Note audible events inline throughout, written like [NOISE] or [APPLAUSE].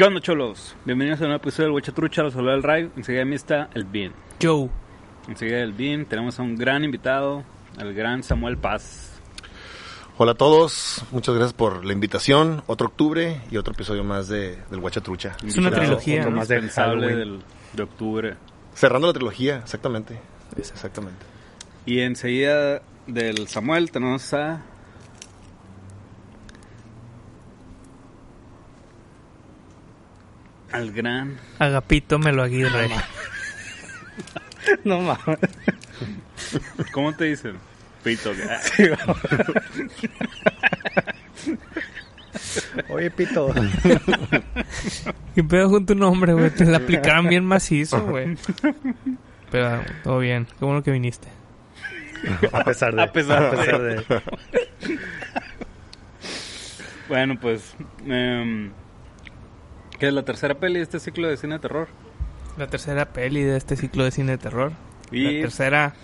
¿Qué onda, cholos? Bienvenidos a un nuevo episodio del Huachatrucha, los saluda el Ray. Enseguida a mí está el Bean. Joe. Enseguida del Bean tenemos a un gran invitado, el gran Samuel Paz. Hola a todos, muchas gracias por la invitación. Otro octubre y otro episodio más de, del Huachatrucha. Es una Invitado trilogía, otro ¿no? más indispensable del, de octubre. Cerrando la trilogía, exactamente. Exactamente. Y enseguida del Samuel tenemos a... Al gran... Agapito Melo Aguirre. [LAUGHS] No mames. ¿Cómo te dicen? Pito. ¿qué? [LAUGHS] Oye, Pito. [LAUGHS] ¿Qué pedo con tu nombre, güey? Te la aplicaron bien macizo, güey. Pero todo bien. Qué bueno que viniste. A pesar de. A pesar de. de. Bueno, pues... em, ¿Qué es la tercera peli de este ciclo de cine de terror? La tercera peli de este ciclo de cine de terror. Y- La tercera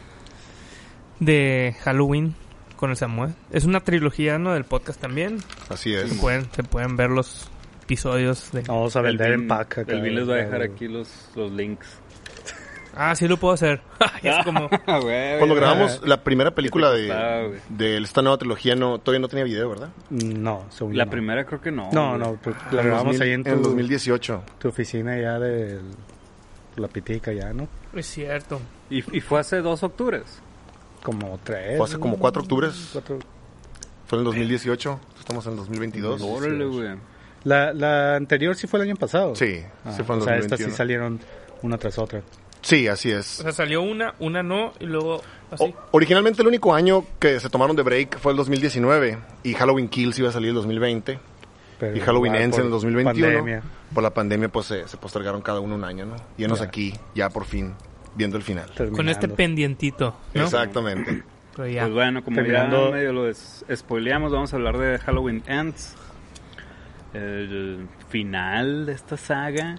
de Halloween con el Samuel. Es una trilogía, ¿no? Del podcast también. Así Se es. pueden, se pueden ver los episodios de... Vamos a El vender en Bean- pack acá. El Bean les va a dejar aquí los, los links. Ah, sí lo puedo hacer. [LAUGHS] es como... [LAUGHS] Cuando grabamos la primera película de, de esta nueva trilogía, no, todavía no tenía video, ¿verdad? No, según yo La no. primera creo que no. No, no, pues, la grabamos 2000 ahí en tu, en 2018. tu oficina ya de la pitica ya, ¿no? Es cierto. Y, y fue hace dos octubres. Como tres. Fue hace como cuatro octubres. cuatro. Fue en el 2018. Estamos en el 2022. Órale, güey. La, la anterior sí fue el año pasado. Sí, Ah, sí fue en o el sea, estas sí 2021. salieron una tras otra. Sí, así O es. sea, salió una, una no, y luego así. O- originalmente el único año que se tomaron de break fue el 2019 y Halloween Kills iba a salir el 2020 Pero y Halloween igual Ends en el 2021. Pandemia. Por la pandemia pues se, se postergaron cada uno un año, ¿no? Y enos Ya. aquí ya por fin viendo el final. Con este pendientito, ¿no? Exactamente. Pero ya. Pues bueno, como Terminando- ya medio lo spoileamos, vamos a hablar de Halloween Ends. El final de esta saga.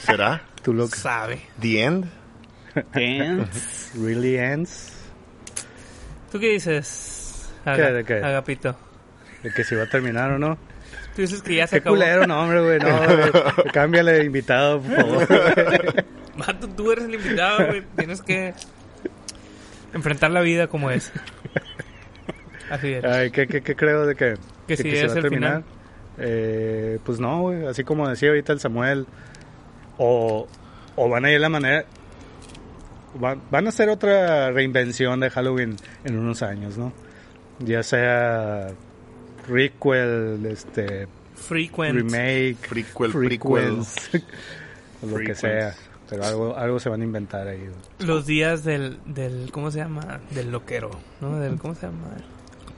¿Será? Look sabe. The End? Ends. [LAUGHS] really ends. ¿Tú qué dices? ¿Qué, de qué? Agapito. De que si va a terminar o no. Tú dices que ya se Qué acabó. culero, no, hombre, güey. No, [LAUGHS] güey. Cámbiale de invitado, por favor. [LAUGHS] Vato, tú eres el invitado, güey. Tienes que enfrentar la vida como es. Así es. Ay, ¿qué, qué, qué creo de que, Que de si se es va a terminar? Eh, pues no, güey. Así como decía ahorita el Samuel. O, o van a ir la manera. Van, a hacer otra reinvención de Halloween en unos años, ¿no? Ya sea requel, este, Frequent. remake, Prequel, prequels, [LAUGHS] o lo que Frequels. sea. Pero algo, algo se van a inventar ahí. Los días del, del. ¿Cómo se llama? Del loquero. ¿No? Del, ¿Cómo se llama?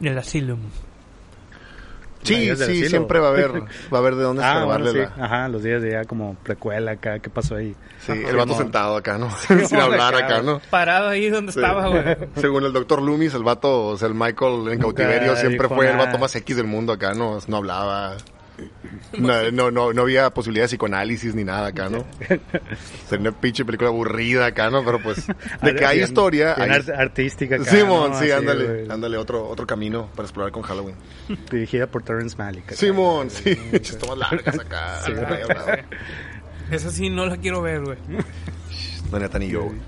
Del asylum. Sí, sí, siempre va a haber, va a haber de dónde Ah, bueno, sí. la... Ajá, los días de ya como precuela acá, ¿qué pasó ahí? Sí, el vato sentado acá, ¿no? [LAUGHS] Sin hablar acá, ¿no? Parado ahí donde Sí. estaba, güey. [LAUGHS] Según el doctor Loomis, el vato, o sea, el Michael en Nunca cautiverio siempre fue el vato más X del mundo acá, ¿no? No hablaba. No, no, no, no había posibilidad de psicoanálisis ni nada acá, ¿no? [LAUGHS] Sería una pinche película aburrida acá, ¿no? Pero pues, [LAUGHS] de que hay historia, hay... art- artística acá, Simón, ¿no? sí, Así, ándale, güey. ándale, otro, otro camino para explorar con Halloween. [LAUGHS] Dirigida por Terrence Malick. acá. Simón, sí, tomas largas acá. Sí. Esa sí no la quiero ver, güey. La neta ni yo, güey.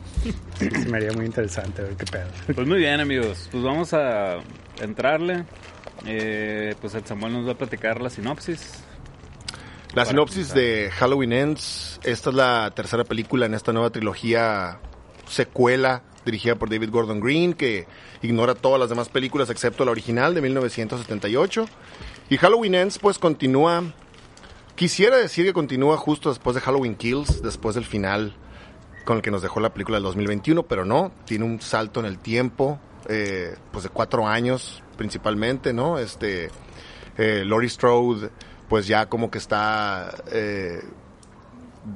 Sí, se me haría muy interesante ver qué pedo. Pues muy bien, amigos. Pues vamos a entrarle. Eh, pues el Samuel nos va a platicar la sinopsis. La sinopsis de Halloween Ends. Esta es la tercera película en esta nueva trilogía secuela dirigida por David Gordon Green que ignora todas las demás películas excepto la original de 1978. Y Halloween Ends pues continúa... Quisiera decir que continúa justo después de Halloween Kills, después del final con el que nos dejó la película del 2021, pero no, tiene un salto en el tiempo, eh, pues de cuatro años principalmente, ¿no? Este, eh, Laurie Strode, pues ya como que está, eh,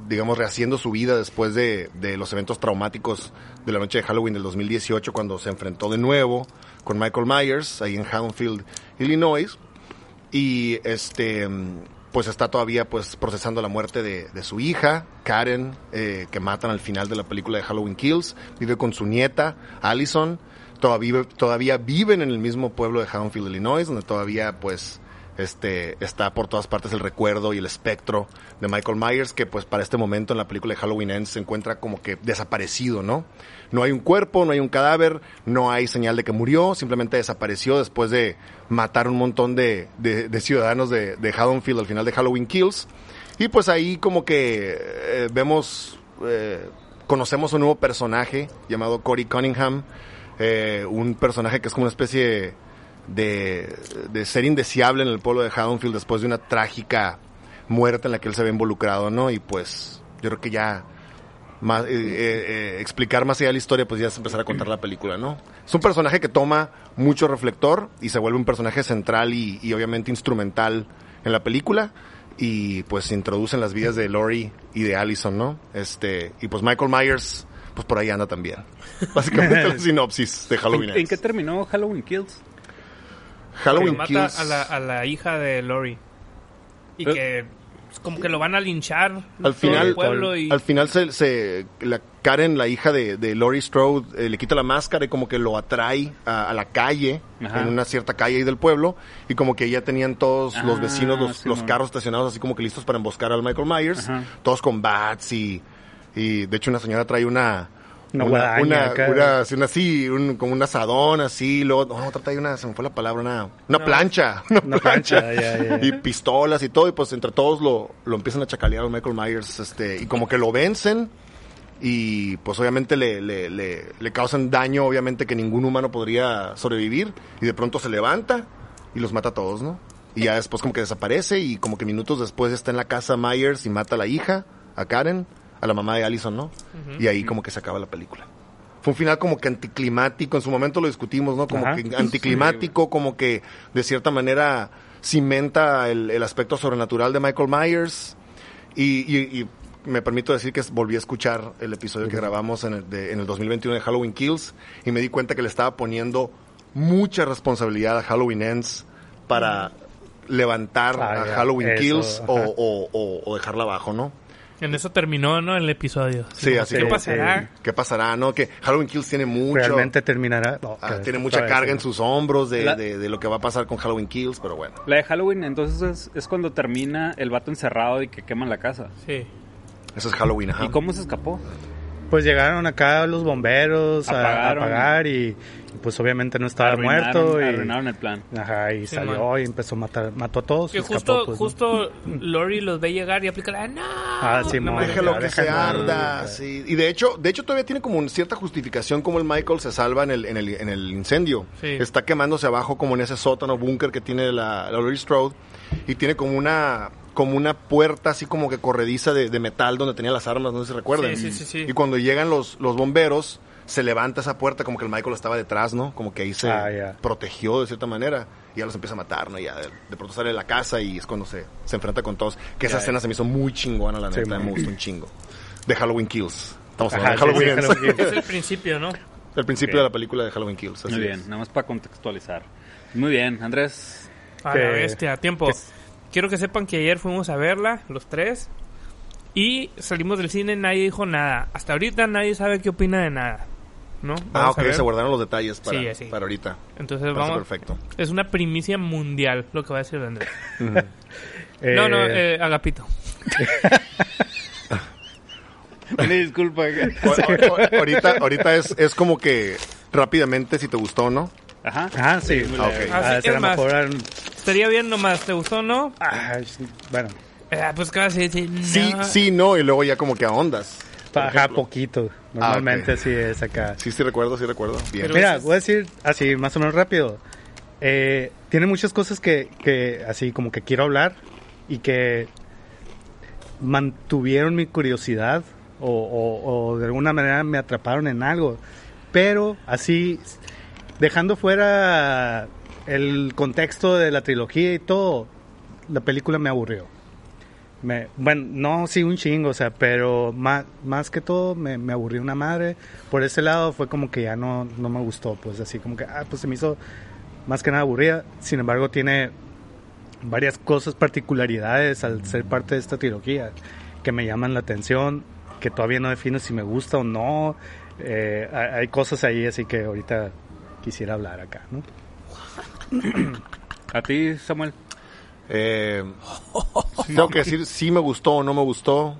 digamos, rehaciendo su vida después de, de los eventos traumáticos de la noche de Halloween del 2018, cuando se enfrentó de nuevo con Michael Myers, ahí en Haddonfield, Illinois, y este pues está todavía pues procesando la muerte de, de su hija, Karen, eh, que matan al final de la película de Halloween Kills, vive con su nieta, Allison, todavía, todavía viven en el mismo pueblo de Haddonfield, Illinois, donde todavía pues este está por todas partes el recuerdo y el espectro de Michael Myers que pues para este momento en la película de Halloween Ends se encuentra como que desaparecido, ¿no? No hay un cuerpo, no hay un cadáver, no hay señal de que murió, simplemente desapareció después de matar un montón de, ciudadanos de, de Haddonfield al final de Halloween Kills. Y pues ahí como que eh, vemos, eh, conocemos un nuevo personaje llamado Cory Cunningham, eh, un personaje que es como una especie de, ser indeseable en el pueblo de Haddonfield después de una trágica muerte en la que él se ve involucrado, ¿no? Y pues yo creo que ya eh, eh, explicar más allá de la historia, pues ya es empezar a contar la película, ¿no? Es un personaje que toma mucho reflector y se vuelve un personaje central y, y obviamente instrumental en la película y pues se introducen las vidas de Lori y de Allison, ¿no? Este, y pues Michael Myers, pues por ahí anda también. [LAUGHS] Básicamente la [LAUGHS] sinopsis de Halloween. ¿En, en qué terminó Halloween Kills? Que Halloween mata Kills. a la, a la hija de Lori. Y Eh. que pues, como que lo van a linchar Al todo final, el pueblo y al final se, se- la Karen, la hija de, de Laurie Strode, eh, le quita la máscara y como que lo atrae a, a la calle, Ajá. en una cierta calle ahí del pueblo, y como que ya tenían todos los Ah, vecinos, los, sí, los mon. carros estacionados así como que listos para emboscar al Michael Myers, Ajá. todos con bats y, y de hecho una señora trae una Una una, guadaña una, una- así, una- así, un, como un asadón así, luego, no, otra trae una, se me fue la palabra, una, una plancha, [LAUGHS] una, Una plancha, y pistolas y todo, y pues entre todos lo, lo empiezan a chacalear a Michael Myers, este, y como que lo vencen, y pues obviamente le, le, le, le causan daño, obviamente que ningún humano podría sobrevivir, y de pronto se levanta y los mata a todos, ¿no? Y ya después como que desaparece, y como que minutos después está en la casa Myers y mata a la hija, a Karen, a la mamá de Allison, ¿no? Y ahí como que se acaba la película. Fue un final como que anticlimático, en su momento lo discutimos, ¿no? Como Ajá. que anticlimático, como que de cierta manera cimenta el, el aspecto sobrenatural de Michael Myers. Y, y- y me permito decir que volví a escuchar el episodio que grabamos en el, de- en el 2021 de Halloween Kills y me di cuenta que le estaba poniendo mucha responsabilidad a Halloween Ends para levantar Ah, a Halloween eso, Kills o, ajá. o- o- o dejarla abajo, ¿no? En eso terminó, ¿no? El episodio. Sí, como, así ¿Qué pasará? ¿Qué pasará, no? Que Halloween Kills tiene mucho... Realmente terminará. no, ah, tiene mucha carga sí. en sus hombros de, La- de- de lo que va a pasar con Halloween Kills, pero bueno. La de Halloween, entonces es, es cuando termina el vato encerrado y que queman la casa. Sí. Eso es Halloween, ajá. ¿Y cómo se escapó? Pues llegaron acá los bomberos a- apagar y pues obviamente no estaba Arruinaron- muerto. Y, Arruinaron el plan. Ajá, y Sí, salió man. y empezó a matar, mató a todos. Que y escapó, justo, pues, ¿no? justo Lori los ve llegar y aplica la... ¡No! Ah, sí, No mames. Déjalo que se arda, sí. Y de hecho, de hecho todavía tiene como una cierta justificación como el Michael se salva en el, en el, en el incendio. Sí. Está quemándose abajo como en ese sótano búnker que tiene la, la Laurie Strode y tiene como una como una puerta así como que corrediza de, de metal donde tenía las armas, no sé si recuerdan. Sí, sí, sí, sí. Y cuando llegan los, los bomberos, se levanta esa puerta como que el Michael estaba detrás, ¿no? Como que ahí se Ah, protegió de cierta manera y ya los empieza a matar, ¿no? Y ya de, de pronto sale de la casa y es cuando se, se enfrenta con todos. Que esa Ya, escena se me hizo muy chingona, la Sí, neta, man. me gustó un chingo. De Halloween Kills. Estamos Ajá, hablando de sí, sí, Halloween Kills. Es el principio, ¿no? [LAUGHS] El principio de la película de Halloween Kills. así Muy bien, es. nada más para contextualizar. Muy bien, Andrés. A Que- la bestia, tiempo. Quiero que sepan que ayer fuimos a verla, los tres. Y salimos del cine, nadie dijo nada. Hasta ahorita nadie sabe qué opina de nada. ¿No? Ah, Vamos a ok, ver. se guardaron los detalles para, Sí, para ahorita. Entonces Parece vamos. perfecto. Es una primicia mundial lo que va a decir Andrés. [LAUGHS] Eh, [LAUGHS] No, no, eh, Agapito. [LAUGHS] disculpa. O- o- o- ahorita ahorita es, es como que rápidamente si te gustó, ¿no? Ajá. Ah, sí. Ah, ok. Ah, mejor, ah, Estaría bien nomás, ¿te gustó o no? ah, sí, bueno, Eh, pues casi decir, no. Sí, sí, no, y luego ya como que ahondas. Ejemplo. poquito. Normalmente sí es acá. Sí, sí recuerdo, sí recuerdo. Bien. Pero- Mira, voy a decir así, más o menos rápido. Eh, tiene muchas cosas que, que así como que quiero hablar y que mantuvieron mi curiosidad o, o- o de alguna manera me atraparon en algo. Pero así, dejando fuera el contexto de la trilogía y todo, la película me aburrió. Me, bueno, no, sí, un chingo, o sea, pero más, más que todo me, me aburrió una madre. Por ese lado fue como que ya no, no me gustó, pues así como que, ah, pues se me hizo más que nada aburrida. Sin embargo, tiene varias cosas, particularidades al ser parte de esta trilogía que me llaman la atención, que todavía no defino si me gusta o no. Eh, hay, cosas ahí, así que ahorita quisiera hablar acá, ¿no? A ti, Samuel. Eh, [LAUGHS] tengo que decir si me gustó o no me gustó.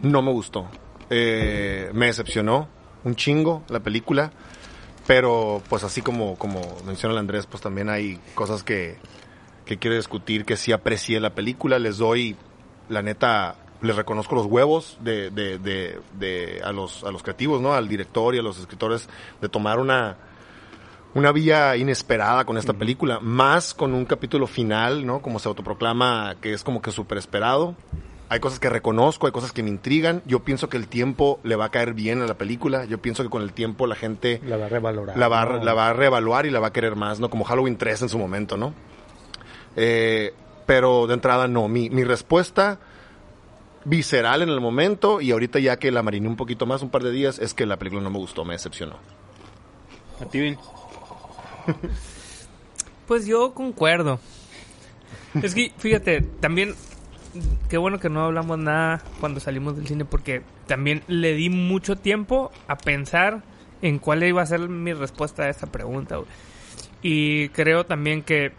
No me gustó. Eh, me decepcionó un chingo la película. Pero pues así como, como menciona el Andrés, pues también hay cosas que, que quiero discutir, que sí aprecié la película. Les doy, la neta, les reconozco los huevos de, de, de, de a, los, a los creativos, ¿no? Al director y a los escritores de tomar una, una vía inesperada con esta película, más con un capítulo final, ¿no? Como se autoproclama que es como que súper esperado. Hay cosas que reconozco, hay cosas que me intrigan. Yo pienso que el tiempo le va a caer bien a la película. Yo pienso que con el tiempo la gente La va a revalorar. la va, a- ¿no? la va a reevaluar y la va a querer más, ¿no? Como Halloween 3 en su momento, ¿no? Eh, pero de entrada no. Mi, mi respuesta visceral en el momento y ahorita ya que la mariné un poquito más, un par de días, es que la película no me gustó, me decepcionó. A ti, Vin. Pues yo concuerdo. Es que, fíjate, también, qué bueno que no hablamos nada cuando salimos del cine porque también le di mucho tiempo a pensar en cuál iba a ser mi respuesta a esta pregunta. Y creo también que,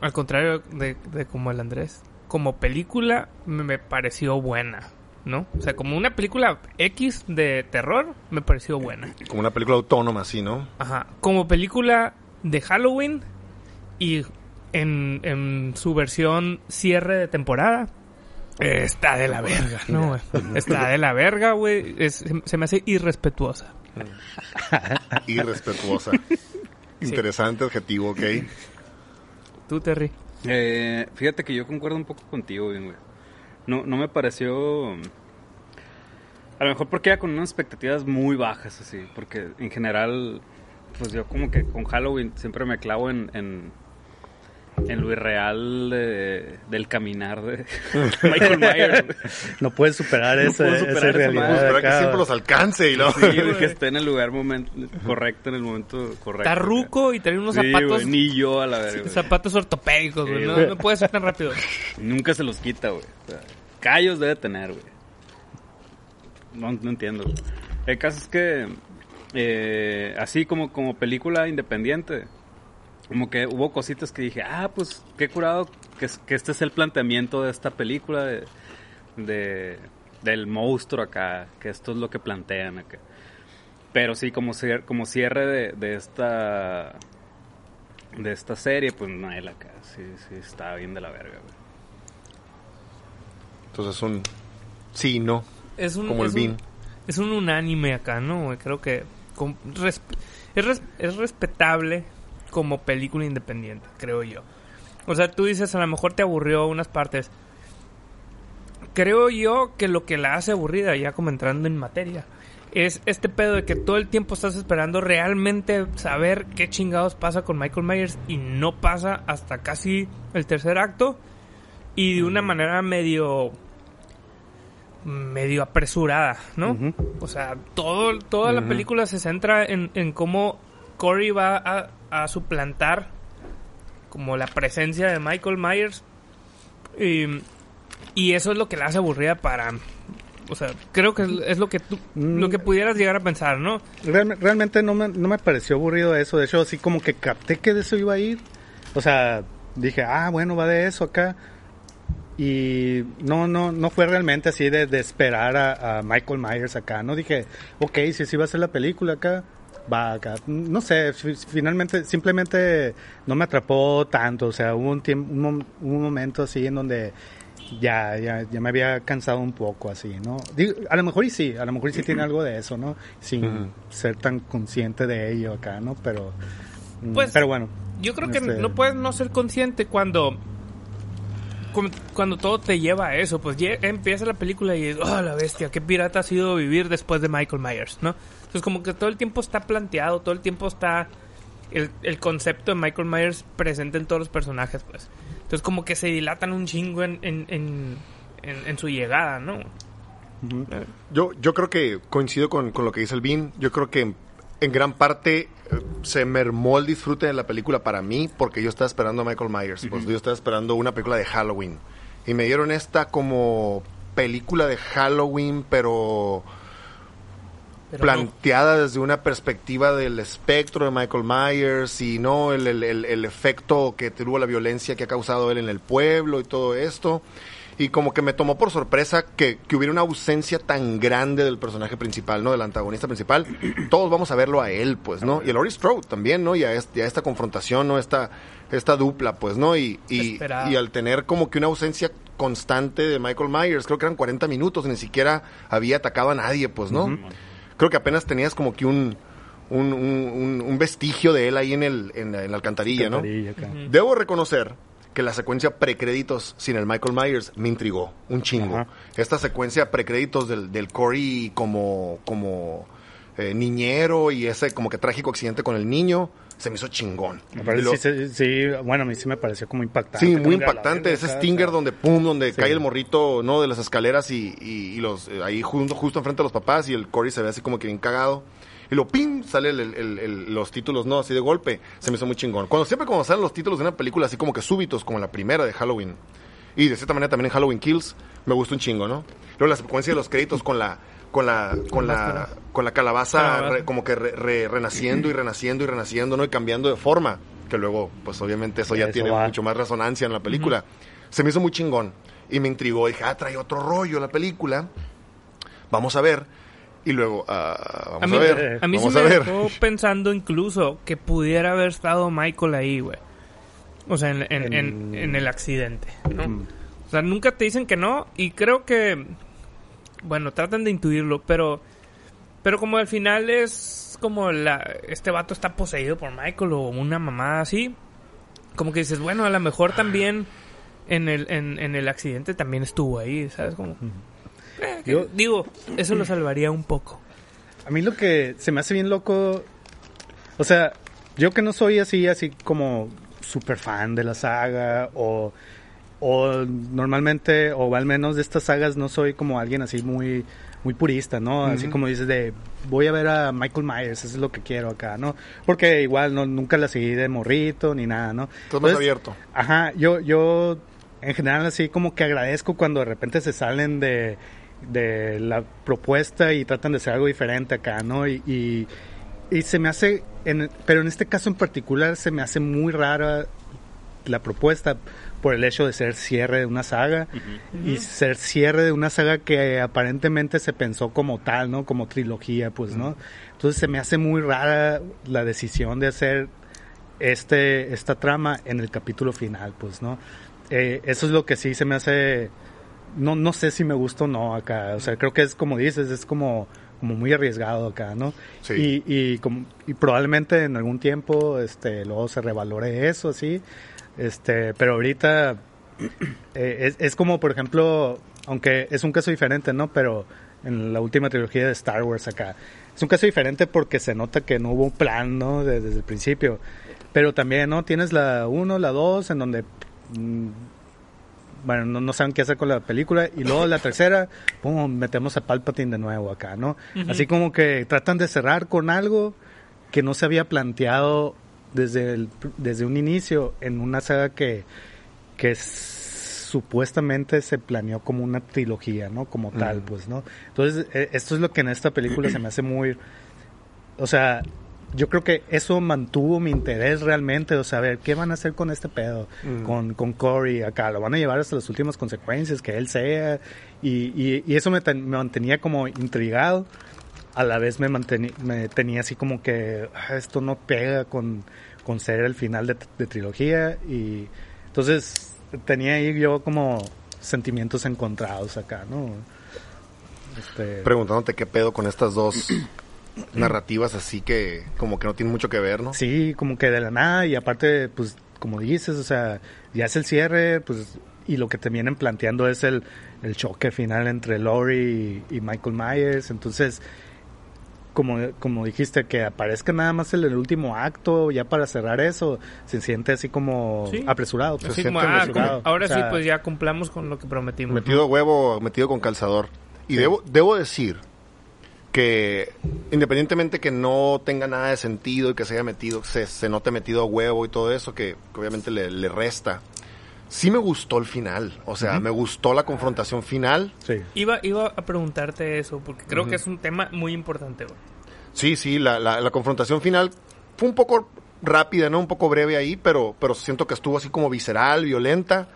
al contrario de, como el Andrés, como película me pareció buena, ¿no? O sea, como una película X de terror, me pareció buena. Como una película autónoma, así, ¿no? Ajá. Como película de Halloween y en, en su versión cierre de temporada. eh, Está de la verga, ¿no? güey? [LAUGHS] Está de la verga, güey. Es- Se me hace irrespetuosa. [LAUGHS] Irrespetuosa. [LAUGHS] Interesante adjetivo, ok. Tú, Terry. Eh, fíjate que yo concuerdo un poco contigo, Vin, güey. No, no me pareció... A lo mejor porque era con unas expectativas muy bajas, así. Porque en general, pues yo como que con Halloween siempre me clavo en... en en lo irreal de- del caminar de [LAUGHS] Michael Myers. No puedes superar No esa, puedo superar esa realidad. madre. Espera que acá. siempre los alcance y no. Sí, güey, que esté en el lugar momento correcto, en el momento correcto. Está ruco y trae unos Sí, zapatos. güey, ni yo a la verga. güey. Zapatos ortopédicos, güey. Sí, no, no puede ser tan rápido. [LAUGHS] Nunca se los quita, güey. O sea, callos debe tener, güey. No, no entiendo. güey. El caso es que, eh, así como, como película independiente, como que hubo cositas que dije, ah, pues qué curado que, es- que este es el planteamiento de esta película, de, de- del monstruo acá, que esto es lo que plantean acá. Pero sí, como, cier- como cierre de, de esta de esta serie, pues no, él acá, sí, sí, está bien de la verga, güey. Entonces un sí, no. Es un, Como el un- es un unánime acá, ¿no? Creo que res- es, res- es respetable como película independiente, creo yo. O sea, tú dices, a lo mejor te aburrió unas partes. Creo yo que lo que la hace aburrida, ya como entrando en materia, es este pedo de que todo el tiempo estás esperando realmente saber qué chingados pasa con Michael Myers y no pasa hasta casi el tercer acto y de una manera medio medio apresurada, ¿no? O sea, todo, toda la película se centra en, en cómo Corey va a, a suplantar como la presencia de Michael Myers. Y, y eso es lo que la hace aburrida para... O sea, creo que es, lo que tú, Mm. lo que pudieras llegar a pensar, ¿no? Realme- realmente no me, no me pareció aburrido eso. De hecho, así como que capté que de eso iba a ir. O sea, dije, ah, bueno, va de eso acá. Y no, no, no fue realmente así de, de esperar a, a Michael Myers acá. No dije, ok, si así va a ser la película acá, va acá. No sé, fi- finalmente, simplemente no me atrapó tanto. O sea, hubo un, tiempo, un, mom- un momento así en donde ya, ya, ya me había cansado un poco así, ¿no? Digo, a lo mejor y sí, a lo mejor y sí tiene algo de eso, ¿no? Sin ser tan consciente de ello acá, ¿no? Pero, mm, Pues, pero bueno. Yo creo que Este- no puedes no ser consciente cuando cu- cuando todo te lleva a eso, pues empieza la película y oh la bestia, qué pirata ha sido vivir después de Michael Myers, ¿no? Entonces como que todo el tiempo está planteado, todo el tiempo está el, el concepto de Michael Myers presente en todos los personajes, pues. Entonces como que se dilatan un chingo en, en, en, en- en su llegada, ¿no? Yo, yo creo que coincido con, con lo que dice el Bean. Yo creo que en, en gran parte eh, se mermó el disfrute de la película para mí porque yo estaba esperando a Michael Myers. Pues yo estaba esperando una película de Halloween. Y me dieron esta como película de Halloween, pero Pero planteada desde una perspectiva del espectro de Michael Myers y no el, el- el- el efecto que tuvo la violencia que ha causado él en el pueblo y todo esto. Y como que me tomó por sorpresa que, que hubiera una ausencia tan grande del personaje principal, ¿no? Del antagonista principal. [CLEARS THROAT] Todos vamos a verlo a él, pues, ¿no? Y a Laurie Strode también, ¿no? Y a, este- y a esta confrontación, ¿no? Esta, esta dupla, pues, ¿no? Y, y al tener como que una ausencia constante de Michael Myers, creo que eran 40 minutos, ni siquiera había atacado a nadie, pues, ¿no? Creo que apenas tenías como que un, un, un- un- un vestigio de él ahí en, el, en, la, en la alcantarilla, ¿no? Acá. Debo reconocer que la secuencia precréditos sin el Michael Myers me intrigó un chingo. Ajá. Esta secuencia precréditos del, del Corey como, como eh, niñero y ese como que trágico accidente con el niño se me hizo chingón. Parece- lo- sí, bueno, a mí sí me pareció como impactante. Sí, muy impactante. Ese Stinger o sea, donde pum, donde Sí. cae el morrito, ¿no? De las escaleras y, y- y los eh, ahí justo, justo enfrente de los papás y el Cory se ve así como que bien cagado. Y lo pim, sale el- el- el- los títulos, ¿no? Así de golpe. Se me hizo muy chingón. Cuando siempre como salen los títulos de una película así como que súbitos, como la primera de Halloween. Y de cierta manera también en Halloween Kills, me gusta un chingo, ¿no? Luego la secuencia de los créditos con la con la con la con la calabaza re- como que re- re- renaciendo y renaciendo y renaciendo, ¿no? Y cambiando de forma, que luego pues obviamente eso ya Eso tiene va. mucho más resonancia en la película. Se me hizo muy chingón y me intrigó. Dije, ah, trae otro rollo la película. Vamos a ver. Y luego, ah, vamos A a, mí, ver. a mí sí vamos me a ver. dejó [LAUGHS] pensando incluso que pudiera haber estado Michael ahí, güey. O sea, en, en- en- En- en el accidente, ¿no? Mm. O sea, nunca te dicen que no y creo que, bueno, tratan de intuirlo, pero, pero como al final es como la, este vato está poseído por Michael o una mamá así, como que dices, bueno, a lo mejor también en el, en, en el accidente también estuvo ahí, ¿sabes? Como, eh, Yo- digo, eso lo salvaría un poco. A mí lo que se me hace bien loco, o sea, yo que no soy así, así como super fan de la saga o, o normalmente, o al menos de estas sagas no soy como alguien así muy muy purista, ¿no? Así como dices de voy a ver a Michael Myers, eso es lo que quiero acá, ¿no? Porque igual no nunca la seguí de morrito ni nada, ¿no? Estás más abierto. Ajá, yo, yo en general así como que agradezco cuando de repente se salen de, de la propuesta y tratan de hacer algo diferente acá, ¿no? Y, y, y se me hace, en, pero en este caso en particular se me hace muy rara la propuesta por el hecho de ser cierre de una saga y ser cierre de una saga que aparentemente se pensó como tal, ¿no? Como trilogía, pues, ¿no? Entonces se me hace muy rara la decisión de hacer este esta trama en el capítulo final, pues, ¿no? Eh, eso es lo que sí se me hace no no sé si me gusta o no acá, o sea, creo que es como dices, es como como muy arriesgado acá, ¿no? Sí. Y, y, como- y probablemente en algún tiempo este luego se revalore eso, así. Este, pero ahorita eh, es, es como, por ejemplo, aunque es un caso diferente, ¿no? Pero en la última trilogía de Star Wars acá. Es un caso diferente porque se nota que no hubo un plan, ¿no? De- desde el principio. Pero también, ¿no? Tienes la 1, la 2, en donde... mm, bueno, no, no saben qué hacer con la película. Y luego la tercera, pum, metemos a Palpatine de nuevo acá, ¿no? Así como que tratan de cerrar con algo que no se había planteado desde, el, desde un inicio en una saga que, que supuestamente se planeó como una trilogía, ¿no? Como tal, pues, ¿no? Entonces, eh, esto es lo que en esta película se me hace muy... O sea, yo creo que eso mantuvo mi interés realmente, o sea, a ver, ¿qué van a hacer con este pedo? Con, con Corey acá, lo van a llevar hasta las últimas consecuencias, que él sea, y, y, y eso me, ten- me mantenía como intrigado, a la vez me, manteni- me tenía así como que "Ah, esto no pega con, con ser el final de, de trilogía, y entonces tenía ahí yo como sentimientos encontrados acá, ¿no? Este, Preguntándote qué pedo con estas dos [CLEARS THROAT] narrativas así que como que no tienen mucho que ver, ¿no? Sí, como que de la nada y aparte, pues, como dices, o sea, ya es el cierre, pues, y lo que te vienen planteando es el, el choque final entre Laurie y, y Michael Myers, entonces, como, como dijiste, que aparezca nada más en el último acto, ya para cerrar eso, se siente así como Sí. apresurado. pues. Así como, ah, apresurado. como- ahora O sea, sí, pues ya cumplamos con lo que prometimos. Metido a huevo, metido con calzador. Y debo, debo decir que independientemente que no tenga nada de sentido y que se haya metido, se, se note metido a huevo y todo eso, que, que obviamente le, le resta. Sí me gustó el final. O sea, me gustó la confrontación final. Sí. Iba, iba a preguntarte eso, porque creo que es un tema muy importante, güey. Sí, sí, la, la, la confrontación final fue un poco rápida, ¿no? Un poco breve ahí, pero, pero siento que estuvo así como visceral, violenta.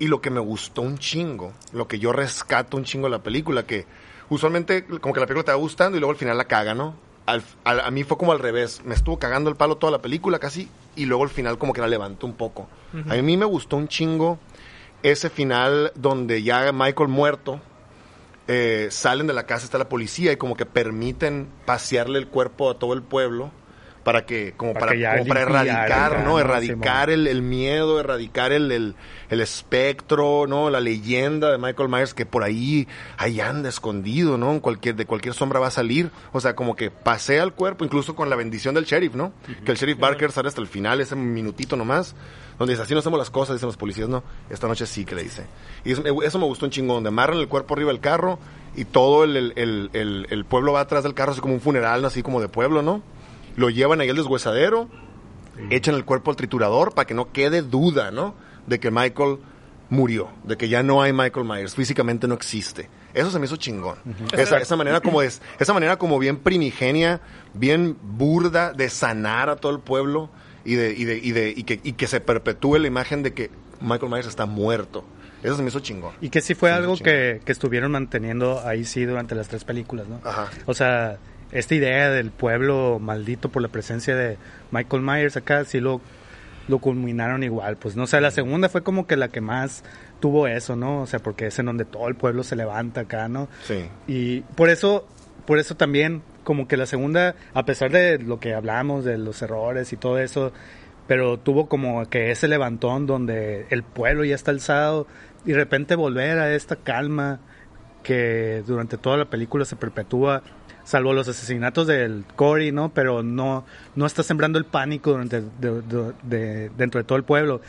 Y lo que me gustó un chingo, lo que yo rescato un chingo de la película, que usualmente como que la película te va gustando y luego al final la caga, ¿no? Al- al- a mí fue como al revés, me estuvo cagando el palo toda la película casi y luego al final como que la levantó un poco. A mí me gustó un chingo ese final donde ya Michael muerto, eh, salen de la casa, está la policía y como que permiten pasearle el cuerpo a todo el pueblo para que, como Para como para erradicar, ¿no? Erradicar el, el miedo, erradicar el, el, el espectro, ¿no? La leyenda de Michael Myers que por ahí, ahí anda escondido, ¿no? En cualquier, de cualquier sombra va a salir. O sea, como que pasea el cuerpo, incluso con la bendición del sheriff, ¿no? Que el sheriff Barker sale hasta el final, ese minutito nomás, donde dice, así no hacemos las cosas, dicen los policías, no, esta noche sí que le dice. Y eso, eso me gustó un chingón, donde amarran el cuerpo arriba del carro y todo el, el, el, el- el pueblo va atrás del carro, así como un funeral, ¿no? así como de pueblo, ¿no? Lo llevan ahí al deshuesadero, echan el cuerpo al triturador para que no quede duda, ¿no? De que Michael murió, de que ya no hay Michael Myers, físicamente no existe. Eso se me hizo chingón. esa, esa manera como es, esa manera como bien primigenia, bien burda de sanar a todo el pueblo y de, y de, y de, y que, y que se perpetúe la imagen de que Michael Myers está muerto. Eso se me hizo chingón. Y que sí fue algo que, que estuvieron manteniendo ahí sí durante las tres películas, ¿no? Ajá. O sea, esta idea del pueblo maldito por la presencia de Michael Myers acá sí lo, lo culminaron igual, pues no o sea, la segunda fue como que la que más tuvo eso, ¿no? O sea, porque es en donde todo el pueblo se levanta acá, ¿no? Sí. Y por eso, por eso también, como que la segunda, a pesar de lo que hablamos, de los errores y todo eso, pero tuvo como que ese levantón donde el pueblo ya está alzado y de repente volver a esta calma que durante toda la película se perpetúa, salvo los asesinatos del Cory, ¿no? Pero no, no está sembrando el pánico durante, de- de- de- dentro de todo el pueblo.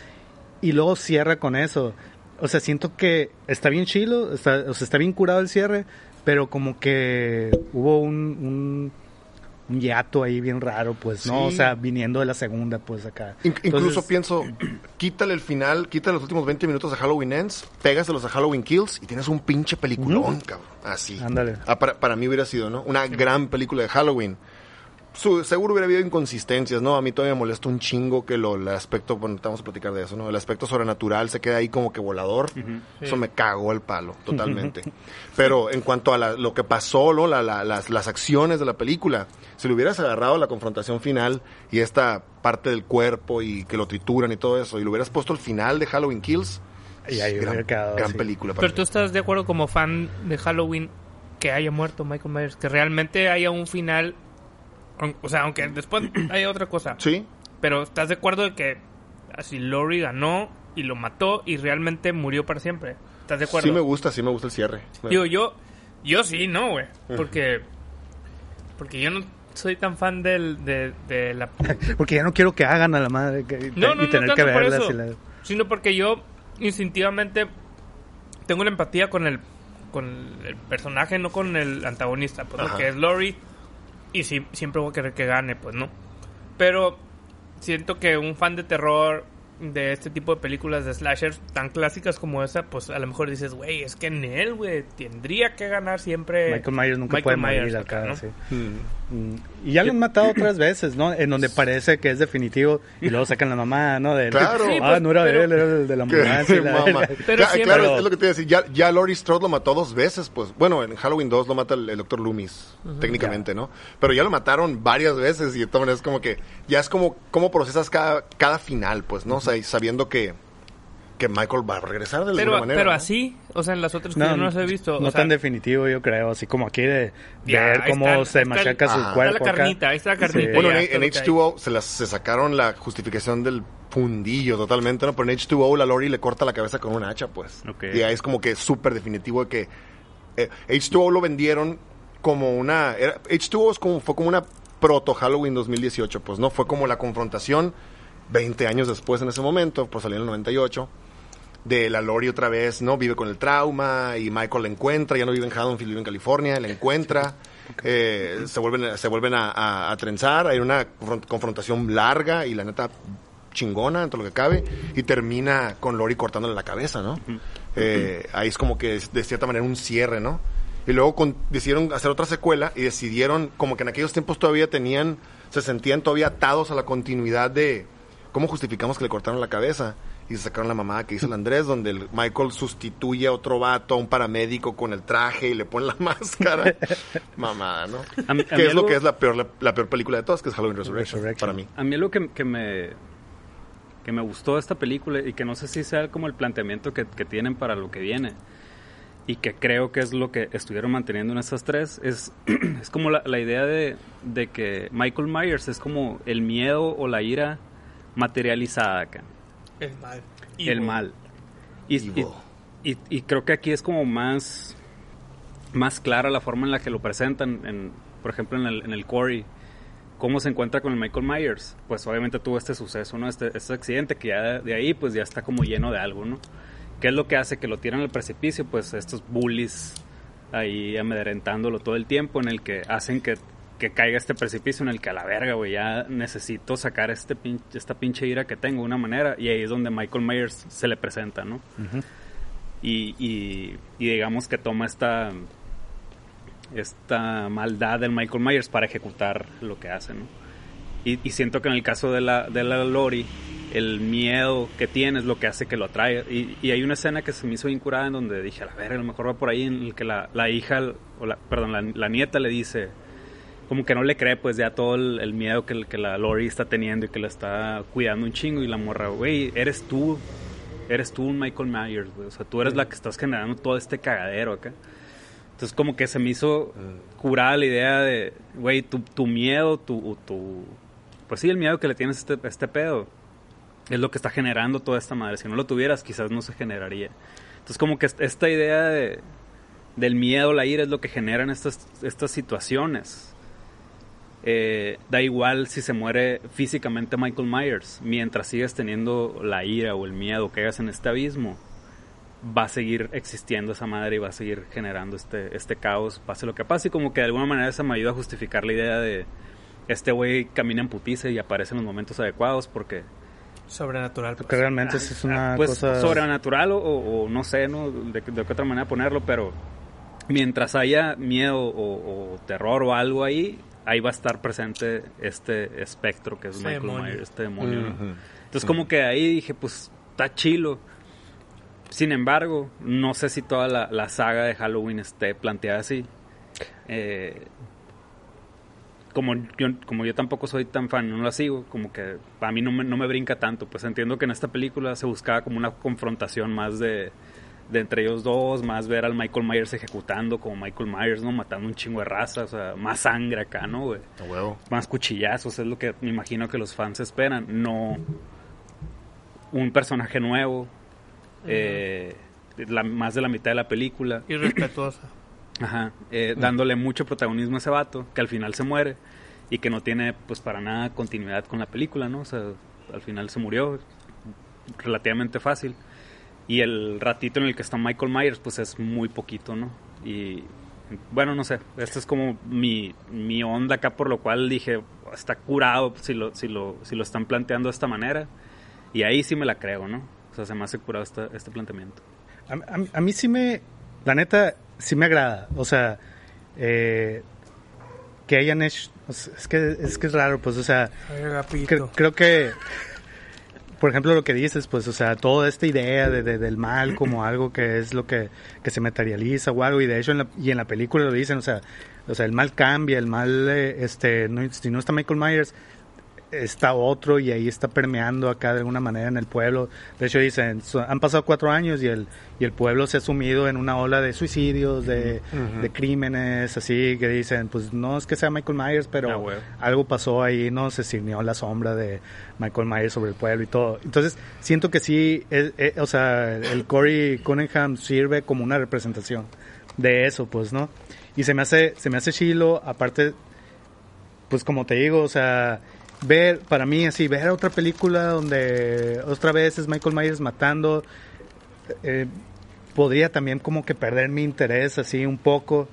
Y luego cierra con eso. O sea, siento que está bien chilo, o sea, está bien curado el cierre, pero como que hubo un, un, un hiato ahí bien raro, pues, ¿no? Sí. O sea, viniendo de la segunda, pues, acá. In- incluso pienso, [CLEARS THROAT] quítale el final, quítale los últimos 20 minutos a Halloween Ends, pégaselos a Halloween Kills y tienes un pinche peliculón, cabrón. Así. Ándale. Ah, para, para mí hubiera sido, ¿no? Una gran película de Halloween. Su- seguro hubiera habido inconsistencias, ¿no? A mí todavía me molesta un chingo que lo, el aspecto, bueno, vamos a platicar de eso, ¿no? El aspecto sobrenatural se queda ahí como que volador. Eso me cagó el palo, totalmente. [LAUGHS] Pero en cuanto a la- lo que pasó, ¿no? La- la- las, las acciones de la película, si le hubieras agarrado la confrontación final y esta parte del cuerpo y que lo trituran y todo eso, y lo hubieras puesto al final de Halloween Kills, Y ahí gran, hubiera quedado gran película. para Pero tú estás de acuerdo como fan de Halloween que haya muerto Michael Myers, que realmente haya un final, o sea, aunque después [CLEARS THROAT] haya otra cosa, Sí, pero estás de acuerdo de que así Lori ganó y lo mató y realmente murió para siempre. ¿Estás de acuerdo? sí me gusta, sí me gusta el cierre. Digo, yo, yo sí, no, güey, porque, porque yo no soy tan fan del, de, de la [LAUGHS] Porque ya no quiero que hagan a la madre que, No, no, y no tener que por verlas. eso, la- sino porque yo instintivamente tengo una empatía con el con el personaje, no con el antagonista, pues, ¿no? Ajá. que es Lori y sí, siempre voy a querer que gane, pues, ¿no? Pero siento que un fan de terror de este tipo de películas de slashers tan clásicas como esa, pues a lo mejor dices, güey, es que en él, güey, tendría que ganar siempre Michael Myers nunca Michael puede Myers morir acá, ¿no? sí. Mm. Mm, Y ya lo han matado otras veces, ¿no? En donde parece que es definitivo y luego sacan la mamá, ¿no? De, Claro. Sí, ah, pues, no era pero- él, era el de la [LAUGHS] ambulancia. la-. Pero siempre- claro, es lo que te iba a decir. Ya, ya Laurie Strode lo mató dos veces, pues. Bueno, en Halloween 2 lo mata el, Doctor Loomis, técnicamente, ¿no? Pero ya lo mataron varias veces y de todas maneras es como que ya es como cómo procesas cada, cada final, pues, ¿no? O sea, y sabiendo que, que Michael va a regresar de Pero, alguna manera. pero ¿no? así, o sea, en las otras que yo no las he visto. no o sea, tan definitivo, yo creo. Así como aquí de Ya, ver cómo está- se está- machaca su Ajá. Está cuerpo. la acá. carnita, ahí está la carnita. Bueno, ya, en, en está lo que hay. H2O se, las, se sacaron la justificación del fundillo totalmente, ¿no? Pero en H2O la Lori le corta la cabeza con un hacha, pues. Ok. Y ahí es como que súper definitivo de que eh, H2O lo vendieron como una... era- H2O es como, fue como una proto Halloween 2018, pues, ¿no? Fue como la confrontación 20 años después en ese momento, pues salió en el 98 de la Lori otra vez, ¿no? Vive con el trauma y Michael la encuentra, ya no vive en Haddonfield, vive en California, la encuentra, [LAUGHS] eh, se vuelven, se vuelven a, a- a trenzar, hay una confron- confrontación larga y la neta chingona, de lo que cabe, y termina con Lori cortándole la cabeza, ¿no? Eh, ahí es como que es, de cierta manera un cierre, ¿no? Y luego con- decidieron hacer otra secuela y decidieron, como que en aquellos tiempos todavía tenían, se sentían todavía atados a la continuidad de cómo justificamos que le cortaron la cabeza. Y sacaron la mamada que hizo el Andrés, donde el Michael sustituye a otro vato, a un paramédico con el traje y le pone la [LAUGHS] máscara. mamada, ¿no? A mí- a que es lo que es la peor, la, la peor película de todas, que es Halloween Resurrection, Resurrection. para mí. A mí lo que, que me que me gustó de esta película y que no sé si sea como el planteamiento que, que tienen para lo que viene y que creo que es lo que estuvieron manteniendo en estas tres es, [CLEARS THROAT] es como la, la idea de, de que Michael Myers es como el miedo o la ira materializada acá, El mal. el Evil. mal. Y, y, y- y creo que aquí es como más más clara la forma en la que lo presentan, en, por ejemplo en el, en el Quarry cómo se encuentra con el Michael Myers. Pues obviamente tuvo este suceso, ¿no? Este, este accidente que ya de ahí pues ya está como lleno de algo, ¿no? ¿Qué es lo que hace que lo tiran al precipicio? Pues estos bullies ahí amedrentándolo todo el tiempo en el que hacen que, que caiga este precipicio en el que a la verga, güey, ya necesito sacar este pin- esta pinche ira que tengo de una manera y ahí es donde Michael Myers se le presenta, ¿no? y, y, y digamos que toma esta esta maldad del Michael Myers para ejecutar lo que hace, ¿no? Y, y siento que en el caso de la, de la Lori, el miedo que tiene es lo que hace que lo atrae. Y, y hay una escena que se me hizo bien curada en donde dije, a la verga, a lo mejor va por ahí en el que la, la hija, o la, perdón, la, la nieta le dice, como que no le cree pues ya todo el, el miedo que, que la Lori está teniendo y que la está cuidando un chingo y la morra, güey, eres tú, eres tú un Michael Myers, güey, o sea, tú eres la que estás generando todo este cagadero acá. Entonces como que se me hizo curada la idea de, güey, tu, tu miedo, tu, tu... Pues sí, el miedo que le tienes a este, a este pedo es lo que está generando toda esta madre. Si no lo tuvieras, quizás no se generaría. Entonces como que est- esta idea de, del miedo, la ira, es lo que generan estas, estas situaciones. Eh, da igual si se muere físicamente Michael Myers, mientras sigues teniendo la ira o el miedo que hagas en este abismo, va a seguir existiendo esa madre y va a seguir generando este, este caos, pase lo que pase. Y como que de alguna manera eso me ayuda a justificar la idea de este güey camina en putiza y aparece en los momentos adecuados porque Sobrenatural. Porque pues. realmente esa es una pues cosa... sobrenatural o, o no sé, ¿no? De, de qué otra manera ponerlo, pero mientras haya miedo o, o terror o algo ahí, ahí va a estar presente este espectro que es Ese Michael demonio. Myers, este demonio. Entonces como que ahí dije, pues está chilo. Sin embargo, no sé si toda la, la saga de Halloween esté planteada así. Eh, como yo, como yo tampoco soy tan fan, no la sigo, como que a mí no me, no me brinca tanto. Pues entiendo que en esta película se buscaba como una confrontación más de, de entre ellos dos, más ver al Michael Myers ejecutando como Michael Myers, ¿no? Matando un chingo de raza, o sea, más sangre acá, ¿no, güey? A huevo. más cuchillazos, es lo que me imagino que los fans esperan, no un personaje nuevo, eh, la- más de la mitad de la película, Irrespetuosa. [CLEARS THROAT] ajá, eh, dándole mucho protagonismo a ese vato, que al final se muere y que no tiene pues para nada continuidad con la película, ¿no? O sea, al final se murió relativamente fácil. Y el ratito en el que está Michael Myers, pues es muy poquito, ¿no? Y bueno, no sé, esta es como mi, mi onda acá, por lo cual dije, está curado si lo, si, lo, si lo están planteando de esta manera. Y ahí sí me la creo, ¿no? O sea, se me hace curado esta- este planteamiento. A, a- a mí sí me, la neta, sí me agrada. O sea, eh, que hayan hecho, o sea, es que es que es raro, pues, o sea, Ay, cre- creo que, por ejemplo, lo que dices, pues, o sea, toda esta idea de, de- del mal como [CLEARS THROAT] algo que es lo que, que se materializa o algo, y de hecho en la, y en la película lo dicen, o sea, o sea, el mal cambia, el mal, eh, este, no, si no está Michael Myers, está otro y ahí está permeando acá de alguna manera en el pueblo. De hecho dicen, han pasado cuatro años y el, y el pueblo se ha sumido en una ola de suicidios, de, de crímenes, así que dicen, pues no es que sea Michael Myers, pero Ah, algo pasó ahí, no se ciñó la sombra de Michael Myers sobre el pueblo y todo. Entonces siento que sí, es- eh, o sea, el Corey Cunningham sirve como una representación de eso, pues, ¿no? Y se me hace, se me hace chilo, aparte pues como te digo, o sea, ver, para mí así, ver otra película donde otra vez es Michael Myers matando, eh, podría también como que perder mi interés así un poco.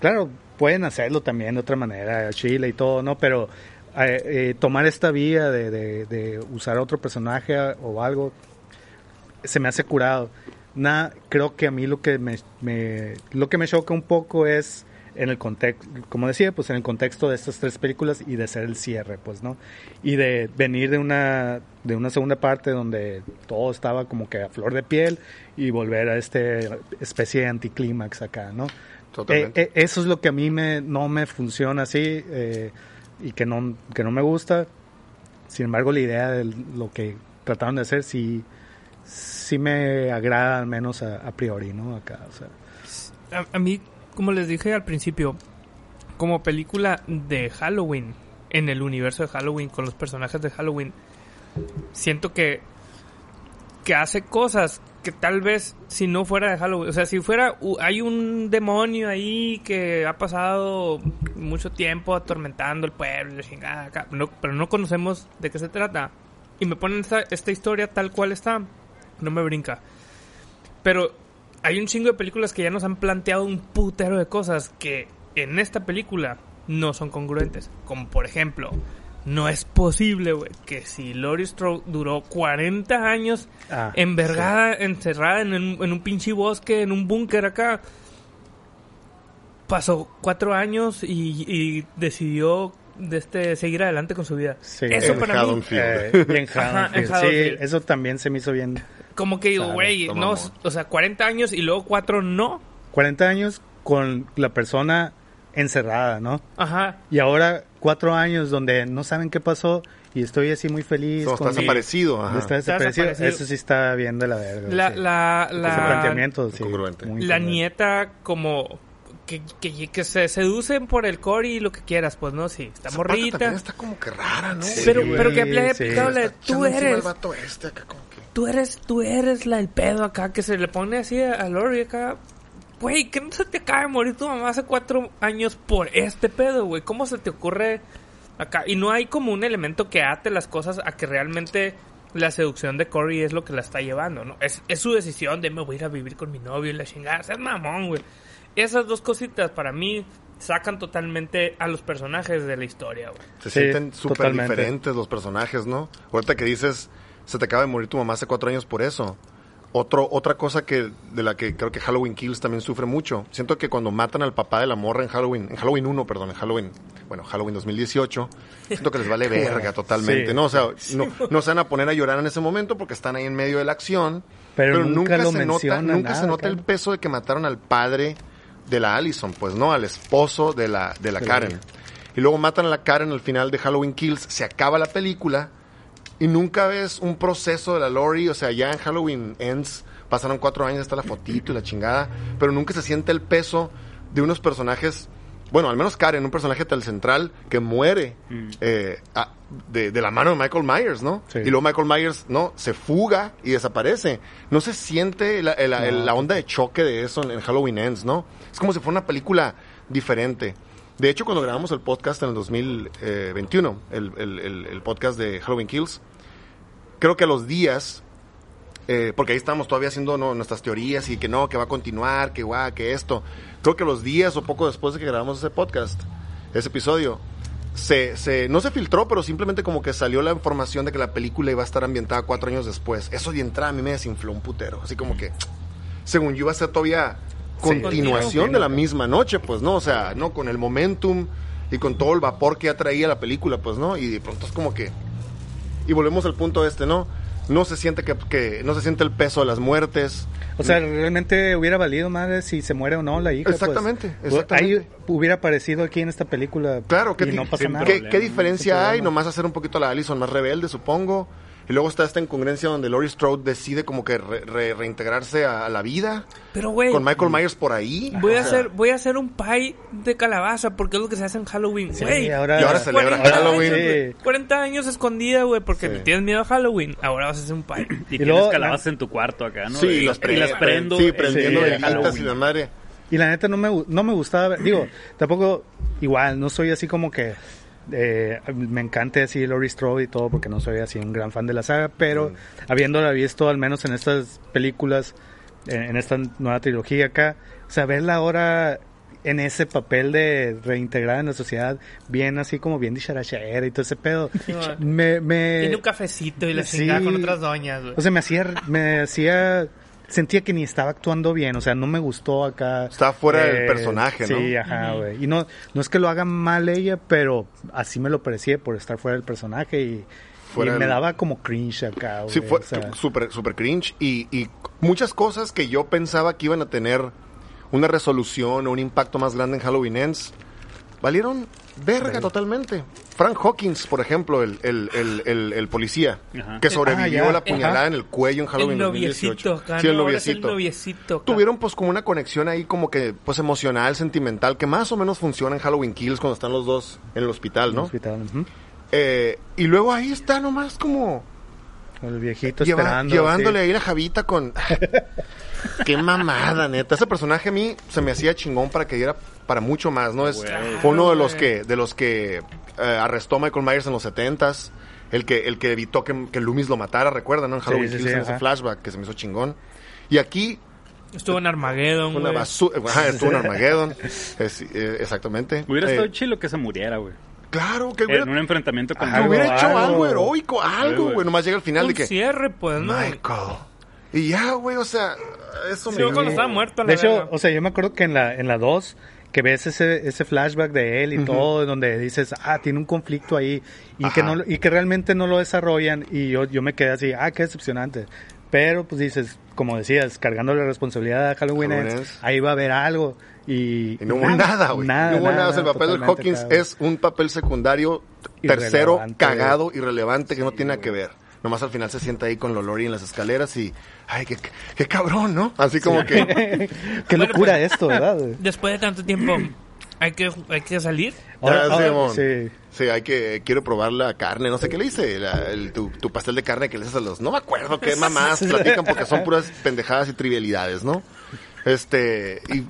Claro, pueden hacerlo también de otra manera, Chile y todo, ¿no? Pero eh, eh, tomar esta vía de, usar otro personaje o algo se me hace curado. Nada, creo que a mí lo que me, me- lo que me choca un poco es en el contexto, como decía, pues en el contexto de estas tres películas y de ser el cierre, pues, ¿no? Y de venir de una de una segunda parte donde todo estaba como que a flor de piel y volver a este especie de anticlímax acá, ¿no? Totalmente. Eh, eh, eso es lo que a mí me, no me funciona así eh, y que no, que no me gusta. Sin embargo, la idea de lo que trataron de hacer sí, sí me agrada al menos a, a priori, ¿no? Acá, o sea. A, a mí, como les dije al principio, como película de Halloween, en el universo de Halloween, con los personajes de Halloween, siento que, que hace cosas que tal vez si no fuera de Halloween, o sea, si fuera, hay un demonio ahí que ha pasado mucho tiempo atormentando el pueblo, pero no conocemos de qué se trata, y me ponen esta, esta historia tal cual está, no me brinca. Pero hay un chingo de películas que ya nos han planteado un putero de cosas que en esta película no son congruentes. Como por ejemplo, no es posible, güey, que si Laurie Strode duró 40 años Ah, envergada, encerrada en, un- en un pinche bosque, en un búnker acá, pasó cuatro años y, y decidió de este, seguir adelante con su vida. Sí. Eso En para mí. Eh, y en Ajá, Haddonfield, en Haddonfield. Sí, eso también se me hizo bien. Como que digo, güey, no, o sea, 40 años y luego cuatro no. 40 años con la persona encerrada, ¿no? Ajá. Y ahora cuatro años donde no saben qué pasó y estoy así muy feliz. No, está con mi- desaparecido. Ajá. Está desaparecido. desaparecido. Eso sí está bien de la verga. La, sí. la, Ese la, planteamiento, sí. Muy la nieta como que, que, que se seducen por el core y lo que quieras, pues no, sí, está Esa morrita. está como que rara, ¿no? Sí, Pero, güey, pero que le sí. picado la de, tú eres, el vato este acá como. Tú eres, tú eres la del pedo acá, que se le pone así a Lori acá. Güey, que no se te acaba de morir tu mamá hace cuatro años por este pedo, güey. ¿Cómo se te ocurre acá? Y no hay como un elemento que ate las cosas a que realmente la seducción de Corey es lo que la está llevando, ¿no? Es, es su decisión de me voy a ir a vivir con mi novio y la chingada. Seas mamón, güey. Esas dos cositas para mí sacan totalmente a los personajes de la historia, güey. Se Sí, sienten súper diferentes los personajes, ¿no? Ahorita que dices, se te acaba de morir tu mamá hace cuatro años por eso. Otro, otra cosa que de la que creo que Halloween Kills también sufre mucho. Siento que cuando matan al papá de la morra en Halloween, en Halloween 1, perdón, en Halloween, bueno, Halloween 2018, siento que les vale [LAUGHS] verga totalmente, Sí. ¿no? O sea, no, no se van a poner a llorar en ese momento porque están ahí en medio de la acción. Pero nunca se nota, nunca se nota el peso de que mataron al padre de la Allison, pues, ¿no? Al esposo de la, de la Karen. Y luego matan a la Karen al final de Halloween Kills, se acaba la película y nunca ves un proceso de la Lori, o sea, ya en Halloween Ends pasaron cuatro años, está la fotito y la chingada, pero nunca se siente el peso de unos personajes, bueno, al menos Karen, un personaje tal central que muere eh, a- de, de la mano de Michael Myers, ¿no? Sí. Y luego Michael Myers, ¿no? Se fuga y desaparece. No se siente la, la- el- la onda de choque de eso en, en Halloween Ends, ¿no? Es como si fuera una película diferente. De hecho, cuando grabamos el podcast en el 2021, el, el- el- el podcast de Halloween Kills, creo que a los días, eh, porque ahí estábamos todavía haciendo ¿no? nuestras teorías y que no, que va a continuar, que guau, que esto. Creo que a los días o poco después de que grabamos ese podcast, ese episodio, se, se, no se filtró, pero simplemente como que salió la información de que la película iba a estar ambientada cuatro años después. Eso de entrada a mí me desinfló un putero. Así como que, según yo, iba a ser todavía continuación de la misma noche, pues, ¿no? O sea, ¿no? Con el momentum y con todo el vapor que ya traía la película, pues, ¿no? Y de pronto es como que... Y volvemos al punto este, ¿no? No se siente que, que no se siente el peso de las muertes. O sea, realmente hubiera valido madre si se muere o no la hija. pues. Exactamente, Pues, exactamente. Ahí hubiera aparecido aquí en esta película. Claro, ¿qué, y no pasa nada. ¿qué, diferencia hay. Nomás hacer un poquito la Allison más rebelde, supongo. Y luego está esta incongruencia donde Laurie Strode decide como que re- re- reintegrarse a, a la vida. Pero, güey, Con Michael Myers por ahí. voy a O sea, hacer, voy a hacer un pie de calabaza porque es lo que se hace en Halloween, Sí, güey. ahora, Y ahora celebra 40 Halloween. años, güey. Sí. 40 años escondida, güey, porque Sí. tienes miedo a Halloween. Ahora vas a hacer un pie. Y, Y tienes luego, calabazas la- en tu cuarto acá, ¿no? Sí, y, las, y pre- las prendo. Sí, en prendiendo velitas y Halloween. la madre. Y la neta no me, no me gustaba ver, digo, tampoco, igual, no soy así como que eh, me encante así Laurie Strode y todo, porque no soy así un gran fan de la saga, pero habiéndola visto al menos en estas películas, en, en esta nueva trilogía acá, o sea, verla ahora en ese papel de reintegrada en la sociedad, bien así como bien dicharachera y todo ese pedo. [LAUGHS] Me, me, Tiene un cafecito y la Sí. con otras doñas, güey. o sea, me hacía, me hacía, sentía que ni estaba actuando bien, o sea, no me gustó acá. Estaba fuera del personaje, ¿no? Sí, ajá, güey. Y no, no es que lo haga mal ella, pero así me lo parecía por estar fuera del personaje y, Fuera y me daba como cringe acá, güey. Sí, fue o sea, súper super cringe y, y muchas cosas que yo pensaba que iban a tener una resolución o un impacto más grande en Halloween Ends valieron verga totalmente. Frank Hawkins, por ejemplo, el, el, el, el, el policía Ajá. que sobrevivió Ah, ya. a la puñalada en el cuello en Halloween el 2018. noviecito acá, sí, el ¿no? Noviecito. el noviecito acá. Tuvieron pues como una conexión ahí como que pues emocional, sentimental, que más o menos funciona en Halloween Kills cuando están los dos en el hospital, en el ¿no? hospital. Eh, y luego ahí está nomás como El viejito Lleva- esperando. llevándole sí. ahí la javita con... [LAUGHS] Qué mamada, neta. Ese personaje a mí se me hacía chingón para que diera para mucho más, ¿no? Es, fue uno de los que, de los que eh, arrestó a Michael Myers en los setentas. El que, el que evitó que, que Loomis lo matara, recuerdan, ¿no? En Halloween sí, Kills, sí, en ese flashback que se me hizo chingón. Y aquí, Estuvo en Armageddon, una güey. basura. Ajá, estuvo en Armageddon. Es, eh, exactamente. Hubiera Eh, estado chilo que se muriera, güey. Claro, que hubiera, En un enfrentamiento con Algo, hubiera hecho algo. algo heroico, algo, güey. Nomás llega al final Un de que... cierre, pues, ¿no? Michael. Y ya, güey, o sea, eso Sí, me... cuando estaba muerto, a la De hecho, o sea, yo me acuerdo que en la en la 2 que ves ese ese flashback de él y todo donde dices, "Ah, tiene un conflicto ahí" y que no y que realmente no lo desarrollan y yo yo me quedé así, "Ah, qué decepcionante." Pero pues dices, como decías, cargando la responsabilidad a Halloween, Ends, ahí va a haber algo y, Y no hubo nada, güey. Nada, no hubo nada. el papel totalmente Hawkins es un papel secundario, tercero, Irrelevante. cagado, irrelevante, que no tiene nada que ver. Nomás al final se sienta ahí con Lolori en las escaleras y... Ay, qué, qué cabrón, ¿no? Así como que... [LAUGHS] qué Bueno, locura pues, esto, ¿verdad? Después de tanto tiempo, hay que, hay que salir. Ahora- sí. Sí, hay que... Quiero probar la carne. No sé qué le hice. la- el- tu, tu pastel de carne que le haces a los... No me acuerdo qué [LAUGHS] mamás platican porque son puras pendejadas y trivialidades, ¿no? Este... Y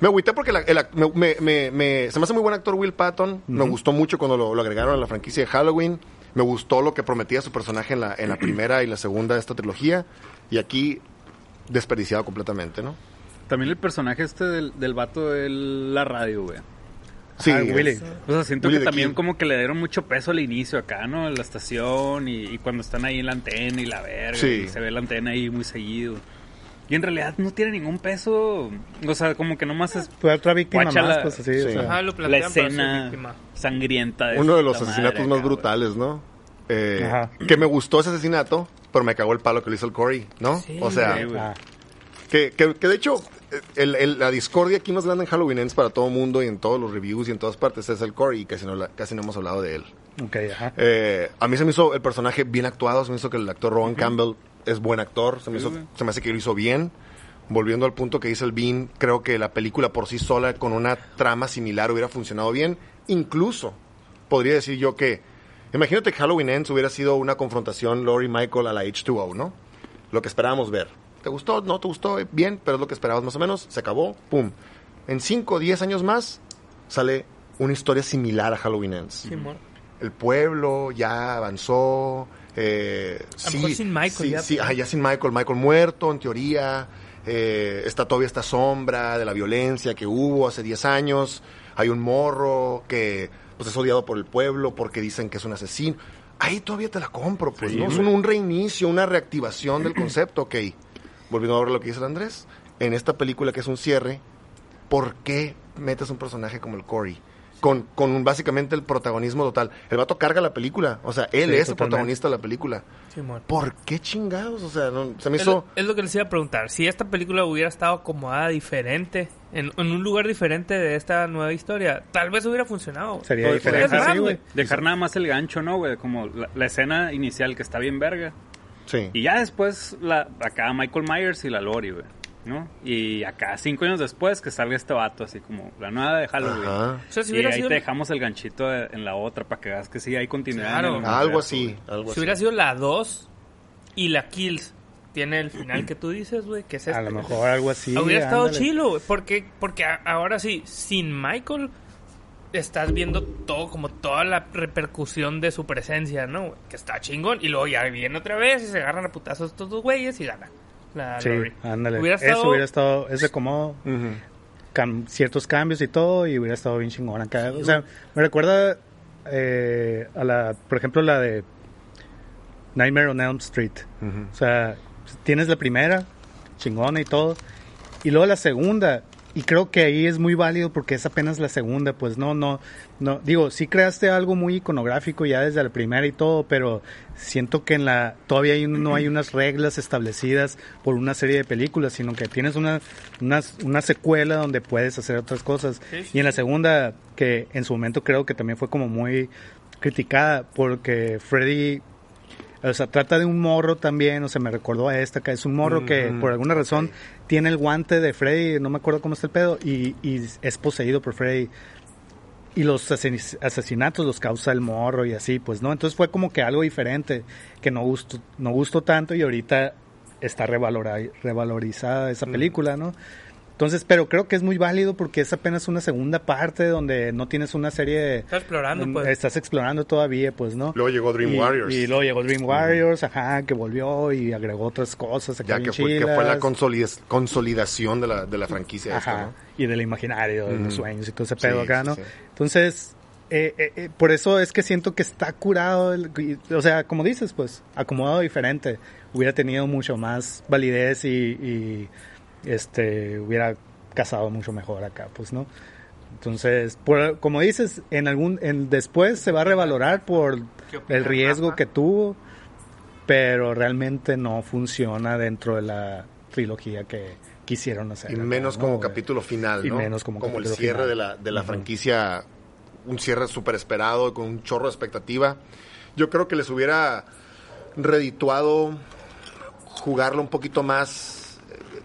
me, agüité porque la- el ac- me, me- me- me- se me hace muy buen actor Will Patton. Me gustó mucho cuando lo, lo agregaron a la franquicia de Halloween. Me gustó lo que prometía su personaje en la, en la [CLEARS THROAT] primera y la segunda de esta trilogía. Y aquí desperdiciado completamente, ¿no? También el personaje este del, del vato de la radio, güey. Sí, Ah, Willy. es- O sea, siento Willy que también como que le dieron mucho peso al inicio acá, ¿no? En la estación y, y cuando están ahí en la antena y la verga. Sí. y se ve la antena ahí muy seguido. Y en realidad no tiene ningún peso. O sea, como que nomás es Fue otra víctima más, la- pues así, Sí. o sea. Ajá, lo la escena sangrienta de Uno de los asesinatos madre más brutales, ¿no? Eh, Ajá. que me gustó ese asesinato, pero me cagó el palo que le hizo el Corey, ¿no? Sí, o sea, Sí, güey. Que, que, que de hecho, el- el- la discordia aquí más grande en Halloween Ends para todo el mundo y en todos los reviews y en todas partes es el Corey y casi no, la- casi no hemos hablado de él. ok, ajá. Eh, a mí se me hizo el personaje bien actuado, se me hizo que el actor Rowan Campbell es buen actor, se me, Sí, hizo, güey. se me hace que lo hizo bien. Volviendo al punto que dice el Bean, creo que la película por sí sola con una trama similar hubiera funcionado bien. Incluso podría decir yo que, imagínate que Halloween Ends hubiera sido una confrontación Laurie Michael a la H2O, ¿no? Lo que esperábamos ver. ¿Te gustó? ¿No te gustó? Bien, pero es lo que esperabas más o menos. Se acabó, pum. En 5 o 10 años más sale una historia similar a Halloween Ends Simón. el pueblo ya avanzó. Eh, A lo mejor sin Michael sí, ya, sí, ajá, ya sin Michael. Michael muerto, en teoría. Eh, está todavía esta sombra de la violencia que hubo hace 10 años. Hay un morro que pues, es odiado por el pueblo porque dicen que es un asesino. Ahí todavía te la compro, pues, Sí, ¿no? Es un, un reinicio, una reactivación del concepto, ok. Volviendo a ver lo que dice el Andrés. En esta película que es un cierre, ¿por qué metes un personaje como el Corey? Con, con un- básicamente el protagonismo total. El vato carga la película. O sea, él Sí, es el protagonista de la película. ¿Por qué chingados? O sea, no- se me Es hizo... lo, es lo que les iba a preguntar. Si esta película hubiera estado acomodada diferente, en, en un lugar diferente de esta nueva historia, tal vez hubiera funcionado. Sería diferente, más, güey. Dejar nada más el gancho, ¿no, güey? Como la, la escena inicial que está bien verga. Sí. Y ya después, la, acá Michael Myers y la Lori, güey. ¿No? Y acá, cinco años después, que salga este vato, así como la nueva de Halloween. Ajá. O sea, si y ahí sido, te dejamos el ganchito de- en la otra para que veas que sí hay continuidad. Claro. Algo así, algo si así. hubiera sido la 2 y la Kills, tiene el final que tú dices, güey, que es este. A lo mejor algo así. Hubiera estado ándale. chilo, güey, porque, porque a- ahora sí, sin Michael estás viendo todo, como toda la repercusión de su presencia, ¿no? Que está chingón. Y luego ya viene otra vez y se agarran a putazos estos dos güeyes y gana. La Sí, Lori. ándale. Hubiera estado- Eso hubiera estado, ese como cam- ciertos cambios y todo y hubiera estado bien chingón acá. O sea, me recuerda eh, a la, por ejemplo, la de Nightmare on Elm Street. O sea, tienes la primera, chingona y todo, y luego la segunda, y creo que ahí es muy válido porque es apenas la segunda, pues no, no, no, digo, sí creaste algo muy iconográfico ya desde la primera y todo, pero siento que en la, todavía hay no hay unas reglas establecidas por una serie de películas, sino que tienes una, una, una secuela donde puedes hacer otras cosas. Sí, sí, Y en la segunda, que en su momento creo que también fue como muy criticada porque Freddy o sea, trata de un morro también, o sea, me recordó a esta, que es un morro que por alguna razón tiene el guante de Freddy, no me acuerdo cómo está el pedo, y, y es poseído por Freddy. Y los asesin- asesinatos los causa el morro y así, pues, ¿no? Entonces fue como que algo diferente, que no gustó, no gustó tanto y ahorita está revalorizada esa película, ¿no? Entonces, pero creo que es muy válido porque es apenas una segunda parte donde no tienes una serie de... Está explorando, pues. Estás explorando todavía, pues, ¿no? Luego llegó Dream y, Warriors. Y luego llegó Dream Warriors, ajá, que volvió y agregó otras cosas. ya que fue, que fue la consolidación de la, de la franquicia esta, Ajá, ¿no? y del imaginario, de los sueños y todo ese Sí, pedo acá, ¿no? sí. Entonces, eh, eh, eh, por eso es que siento que está curado, el- o sea, como dices, pues, acomodado diferente. Hubiera tenido mucho más validez y, y, este, hubiera casado mucho mejor acá, pues, ¿no? Entonces, por, como dices, en algún, en, después se va a revalorar por ¿Qué opina el riesgo Rafa? que tuvo, pero realmente no funciona dentro de la trilogía que quisieron hacer. Y acá, menos ¿no, como capítulo final, Y ¿no? menos como el capítulo cierre final. de la, de la franquicia, un cierre súper esperado, con un chorro de expectativa. Yo creo que les hubiera redituado jugarlo un poquito más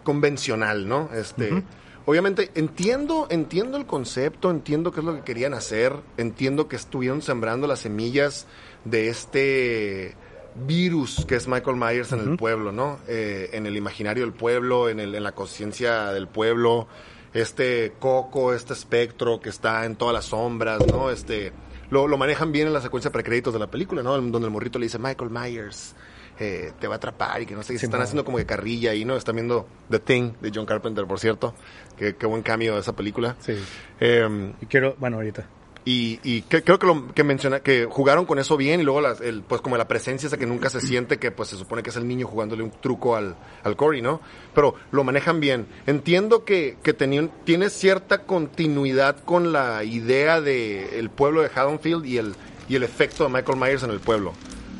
convencional, ¿no? Este, obviamente entiendo, entiendo el concepto, entiendo qué es lo que querían hacer, entiendo que estuvieron sembrando las semillas de este virus que es Michael Myers en el pueblo, ¿no? Eh, en el imaginario del pueblo, en, el, en la conciencia del pueblo, este coco, este espectro que está en todas las sombras, ¿no? Este, lo, lo manejan bien en la secuencia de precréditos de la película, ¿no? Donde el morrito le dice, Michael Myers, eh, te va a atrapar y que no sé, se Sí, están haciendo como que carrilla ahí, ¿no? Están viendo The Thing de John Carpenter, por cierto. Qué, qué buen cambio de esa película. Sí. Eh, Y quiero, bueno, ahorita. y, y que- creo que lo que menciona, que jugaron con eso bien y luego las- el, pues como la presencia esa que nunca se siente, que pues se supone que es el niño jugándole un truco al, al Cory, ¿no? Pero lo manejan bien. Entiendo que, que tenían, tiene cierta continuidad con la idea de el pueblo de Haddonfield y el, y el efecto de Michael Myers en el pueblo.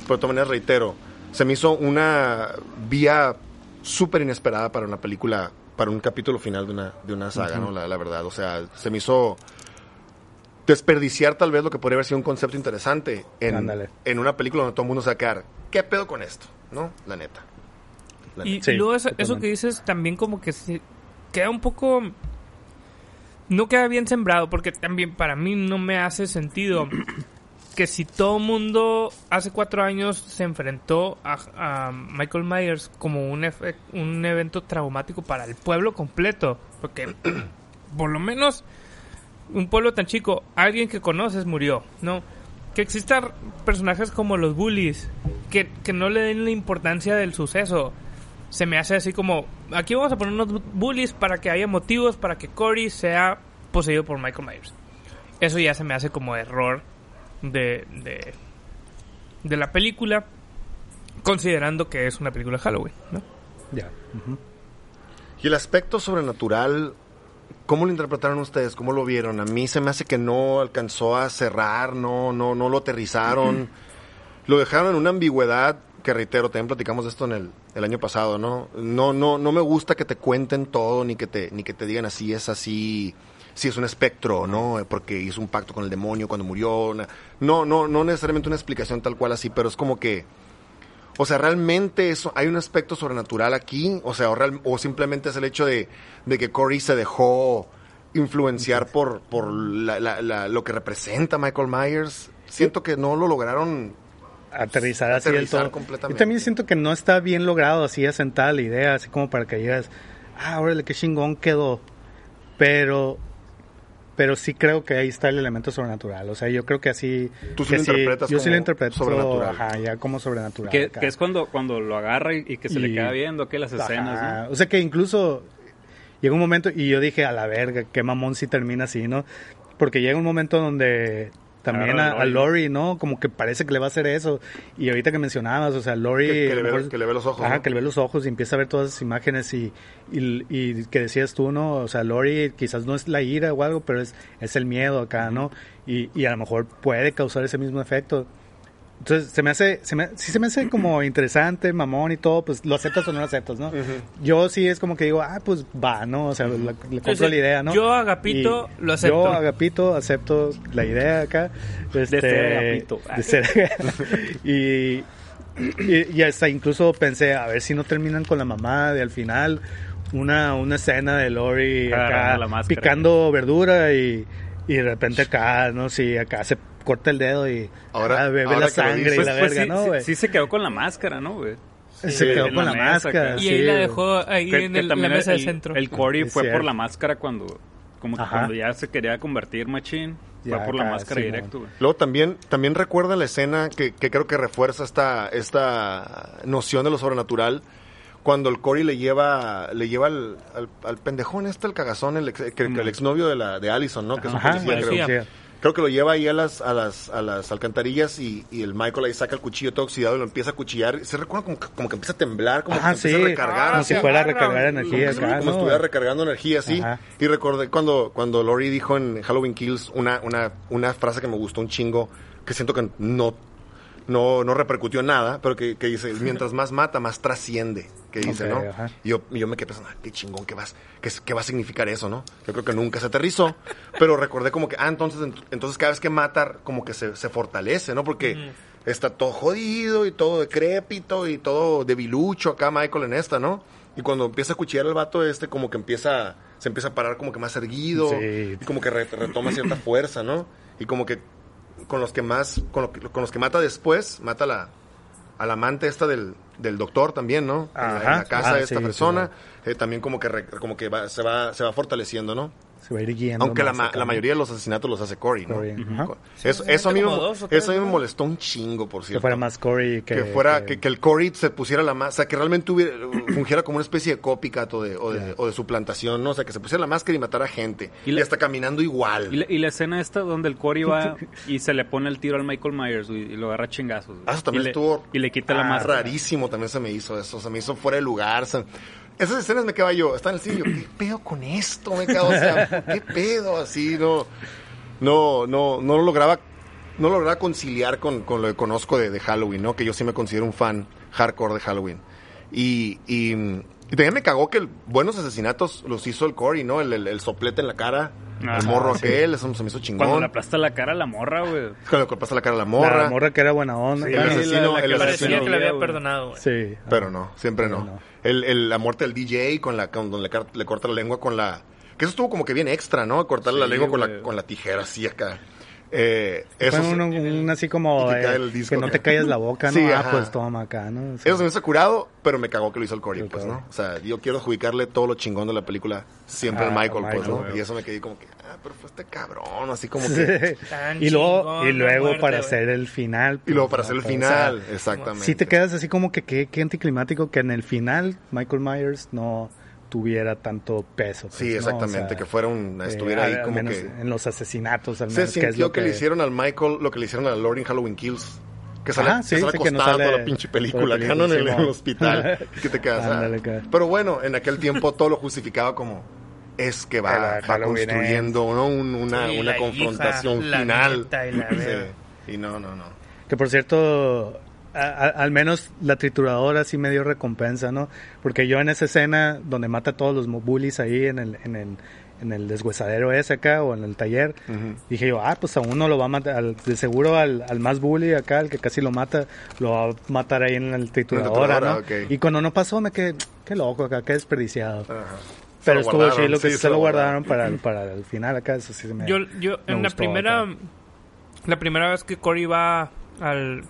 Pero de todas maneras, reitero, se me hizo una vía súper inesperada para una película, para un capítulo final de una, de una saga, ¿no? La, la verdad, o sea, se me hizo desperdiciar tal vez lo que podría haber sido un concepto interesante en, Ándale. en una película donde todo el mundo se va a quedar, ¿qué pedo con esto? ¿No? La neta. La Y, neta. Sí, y luego eso, eso que dices también como que se queda un poco... No queda bien sembrado porque también para mí no me hace sentido que si todo mundo hace cuatro años se enfrentó a, a Michael Myers como un, efe- un evento traumático para el pueblo completo. Porque [CLEARS THROAT] por lo menos un pueblo tan chico, alguien que conoces murió, ¿no? Que existan personajes como los bullies, que, que no le den la importancia del suceso. Se me hace así como, aquí vamos a poner unos bullies para que haya motivos para que Cory sea poseído por Michael Myers. Eso ya se me hace como error de, de, de la película, considerando que es una película de Halloween, ¿no? Ya. Y el aspecto sobrenatural, ¿cómo lo interpretaron ustedes? ¿Cómo lo vieron? A mí se me hace que no alcanzó a cerrar, no, no, no lo aterrizaron. [CLEARS THROAT] Lo dejaron en una ambigüedad que reitero, también platicamos de esto en el, el año pasado, ¿no? No, no, no me gusta que te cuenten todo, ni que te, ni que te digan así es así, si es un espectro, ¿no? Porque hizo un pacto con el demonio cuando murió. No, no, no necesariamente una explicación tal cual así, pero es como que. O sea, realmente eso, hay un aspecto sobrenatural aquí, o sea, o, real- o simplemente es el hecho de, de que Corey se dejó influenciar por, por la- la- la- lo que representa Michael Myers. Siento que no lo lograron Aterrizar así del Aterrizar todo. completamente. Yo también siento que no está bien logrado así asentada la idea, así como para que digas, ah, órale, qué chingón quedó. Pero, pero sí creo que ahí está el elemento sobrenatural. O sea, yo creo que así. Tú sí que lo interpretas Yo sí lo interpreto sobrenatural. Ajá, ya como sobrenatural. Que, que es cuando, cuando lo agarra y, y que se le queda viendo que las escenas, Ajá. ¿no? O sea que incluso llega un momento, y yo dije, a la verga, qué mamón si termina así, ¿no? Porque llega un momento donde también a, a Lori. ¿no? Como que parece que le va a hacer eso. Y ahorita que mencionabas, o sea, Lori... Que- le ve- mejor- que le ve los ojos, Ajá, ¿no? que le ve los ojos y empieza a ver todas esas imágenes y, y, y que decías tú, ¿no? O sea, Lori quizás no es la ira o algo, pero es, es el miedo acá, ¿no? Y, y a lo mejor puede causar ese mismo efecto. Entonces, se me hace, se me, sí se me hace como interesante, mamón y todo, pues lo aceptas o no lo aceptas, ¿no? Yo sí es como que digo, ah, pues va, ¿no? O sea, le compro sí, la idea, ¿no? yo, Agapito, Y lo acepto. Yo, Agapito, acepto la idea acá. Este, ser Agapito. de ser- [LAUGHS] y, y, y hasta incluso pensé, a ver si no terminan con la mamá de al final, una, una escena de Lori acá la picando verdura y, y de repente acá, no sé, acá se corta el dedo y Ahora- ah, bebe ahora la sangre dices, y la Pues verga, sí, ¿no, sí- güey? sí se quedó con la máscara, ¿no, güey? se Sí, quedó en con la la, máscara. Y ahí sí, la dejó ahí Que- en el- la mesa el, del centro. El Cory fue por la máscara cuando, como que cuando ya se quería convertir Machine. Fue Ya por la acá, máscara sí, directo, güey. Luego también, también recuerda la escena que, que creo que refuerza esta, esta noción de lo sobrenatural. Cuando el Cory le lleva, le lleva al, al, al pendejón este, el cagazón, el, ex, que- que el exnovio de la, de Allison, ¿no? Que es un Ajá, policía, creo. policía. sí. Creo que lo lleva ahí a las, a las, a las alcantarillas y, y el Michael ahí saca el cuchillo todo oxidado y lo empieza a cuchillar. Se recuerda como que, como que empieza a temblar, como Ajá, que se empieza sí, a recargar. como así. si fuera a recargar energía acá, como ¿no? estuviera recargando energía, sí. Ajá. Y recordé cuando, cuando Lori dijo en Halloween Kills una, una, una frase que me gustó un chingo, que siento que no, no, no repercutió en nada, pero que, que dice, mientras más mata, más trasciende, que dice, ¿no? ajá. Y yo, me quedé pensando, qué chingón, ¿qué, vas, qué, va a significar eso, no? Yo creo que nunca se aterrizó, [LAUGHS] pero recordé como que, ah, entonces, ent- entonces cada vez que mata, como que se, se fortalece, ¿no? Porque está todo jodido y todo decrépito y todo debilucho acá Michael en esta, ¿no? Y cuando empieza a cuchillar al vato este, como que empieza, se empieza a parar como que más erguido Sí. y como que re- retoma cierta fuerza, ¿no? Y como que con los que más, con, lo que- con los que mata después, mata la, a la amante esta del, del doctor también, ¿no? En la- en, la Ajá. casa Ah, de esta sí, persona, eh, también como que, re- como que va- se, va, se va fortaleciendo, ¿no? Se va a ir guiando Aunque la, ma- la mayoría de los asesinatos los hace Cory, ¿no? Eso, Sí, eso a mí, me, dos tres, eso me molestó un chingo, por Que cierto. fuera más Cory que... que fuera, que- que, que el Cory se pusiera la máscara, o sea, que realmente hubiera, [COUGHS] fungiera como una especie de copycat o de, o de, Ya. o de suplantación, ¿no? O sea, que se pusiera la máscara y matara gente. Y Y, la- hasta caminando igual. Y la, y la escena esta donde el Cory va [LAUGHS] y se le pone el tiro al Michael Myers y lo agarra chingazos. Ah, eso también y le, estuvo Y le quita la ah, máscara. rarísimo también se me hizo eso, se me hizo fuera de lugar. o sea, esas escenas me quedaba yo, está en el yo, ¿qué pedo con esto? Me quedo, o sea, ¿qué pedo? Así, no, no, no, no lo lograba, no lo lograba conciliar con, con lo que conozco de, de Halloween, ¿no? Que yo sí me considero un fan hardcore de Halloween. Y, y, y también me cagó que el- buenos asesinatos los hizo el Cory, ¿no? El, el, el soplete en la cara, Ajá, el morro sí. aquel, eso se me hizo chingón. Cuando le aplasta la cara a la morra, güey. Cuando le pasa la cara a la La morra. morra que era buena onda. Sí, el ¿no? asesino- la- la el que asesino- Parecía que le había perdonado, güey. Sí. Pero no, siempre no. No. El, el- la muerte del DJ con la con donde le, corta la lengua con la que eso estuvo como que bien extra, ¿no? Cortarle la lengua con la, con la tijera así acá. Eh, eso, un, un así como eh, cae el disco que no te calles la boca, ¿no? Sí, ah, ajá. pues toma acá, ¿no? Sí. eso se me hizo curado, pero me cagó que lo hizo el Cory, El pues. ¿no? O sea, yo quiero adjudicarle todo lo chingón de la película siempre Ah, al Michael, pues, ¿no? güey. Y eso me quedé como que, ah, pero fue este cabrón, así como que... Y luego, chingón y luego muerte, para güey. hacer el final. Y luego pues, para hacer el ¿no? O sea, final, exactamente. Si te quedas así como que qué, qué anticlimático que en el final Michael Myers no tuviera tanto peso. pues, Sí, ¿no? O exactamente, sea, que fuera un... eh, estuviera al- ahí al como menos que... En los asesinatos, al Se menos. que es sintió lo que, le hicieron al Michael lo que le hicieron a Lori en Halloween Kills. Que sale, Ajá, sí, que sale sí, que no sale toda la pinche película, acá, ¿no? en, el, el hospital. [LAUGHS] que te quedas. ah. Ándale. Pero bueno, en aquel tiempo todo lo justificaba como es que va, Que va construyendo ¿no? Un- una, Sí, una la confrontación hija, final. y la [LAUGHS] Sí. Y no, no, no. Que por cierto, a- a- al menos la trituradora sí me dio recompensa, ¿no? Porque yo en esa escena donde mata a todos los mo- bullies ahí en el, en el, en el deshuesadero ese acá o en el taller, dije yo, ah, pues a uno lo va a matar, al- de seguro al, al más bully acá, al que casi lo mata, lo va a matar ahí en la trituradora, ¿no? Y cuando no pasó me quedé, qué loco acá, qué desperdiciado. Pero lo estuvo chido que sí, se, lo guardaron para, el- [CLEARS THROAT] para el final acá, eso sí se me... Yo, yo me en la primera acá. la primera vez que Cory va al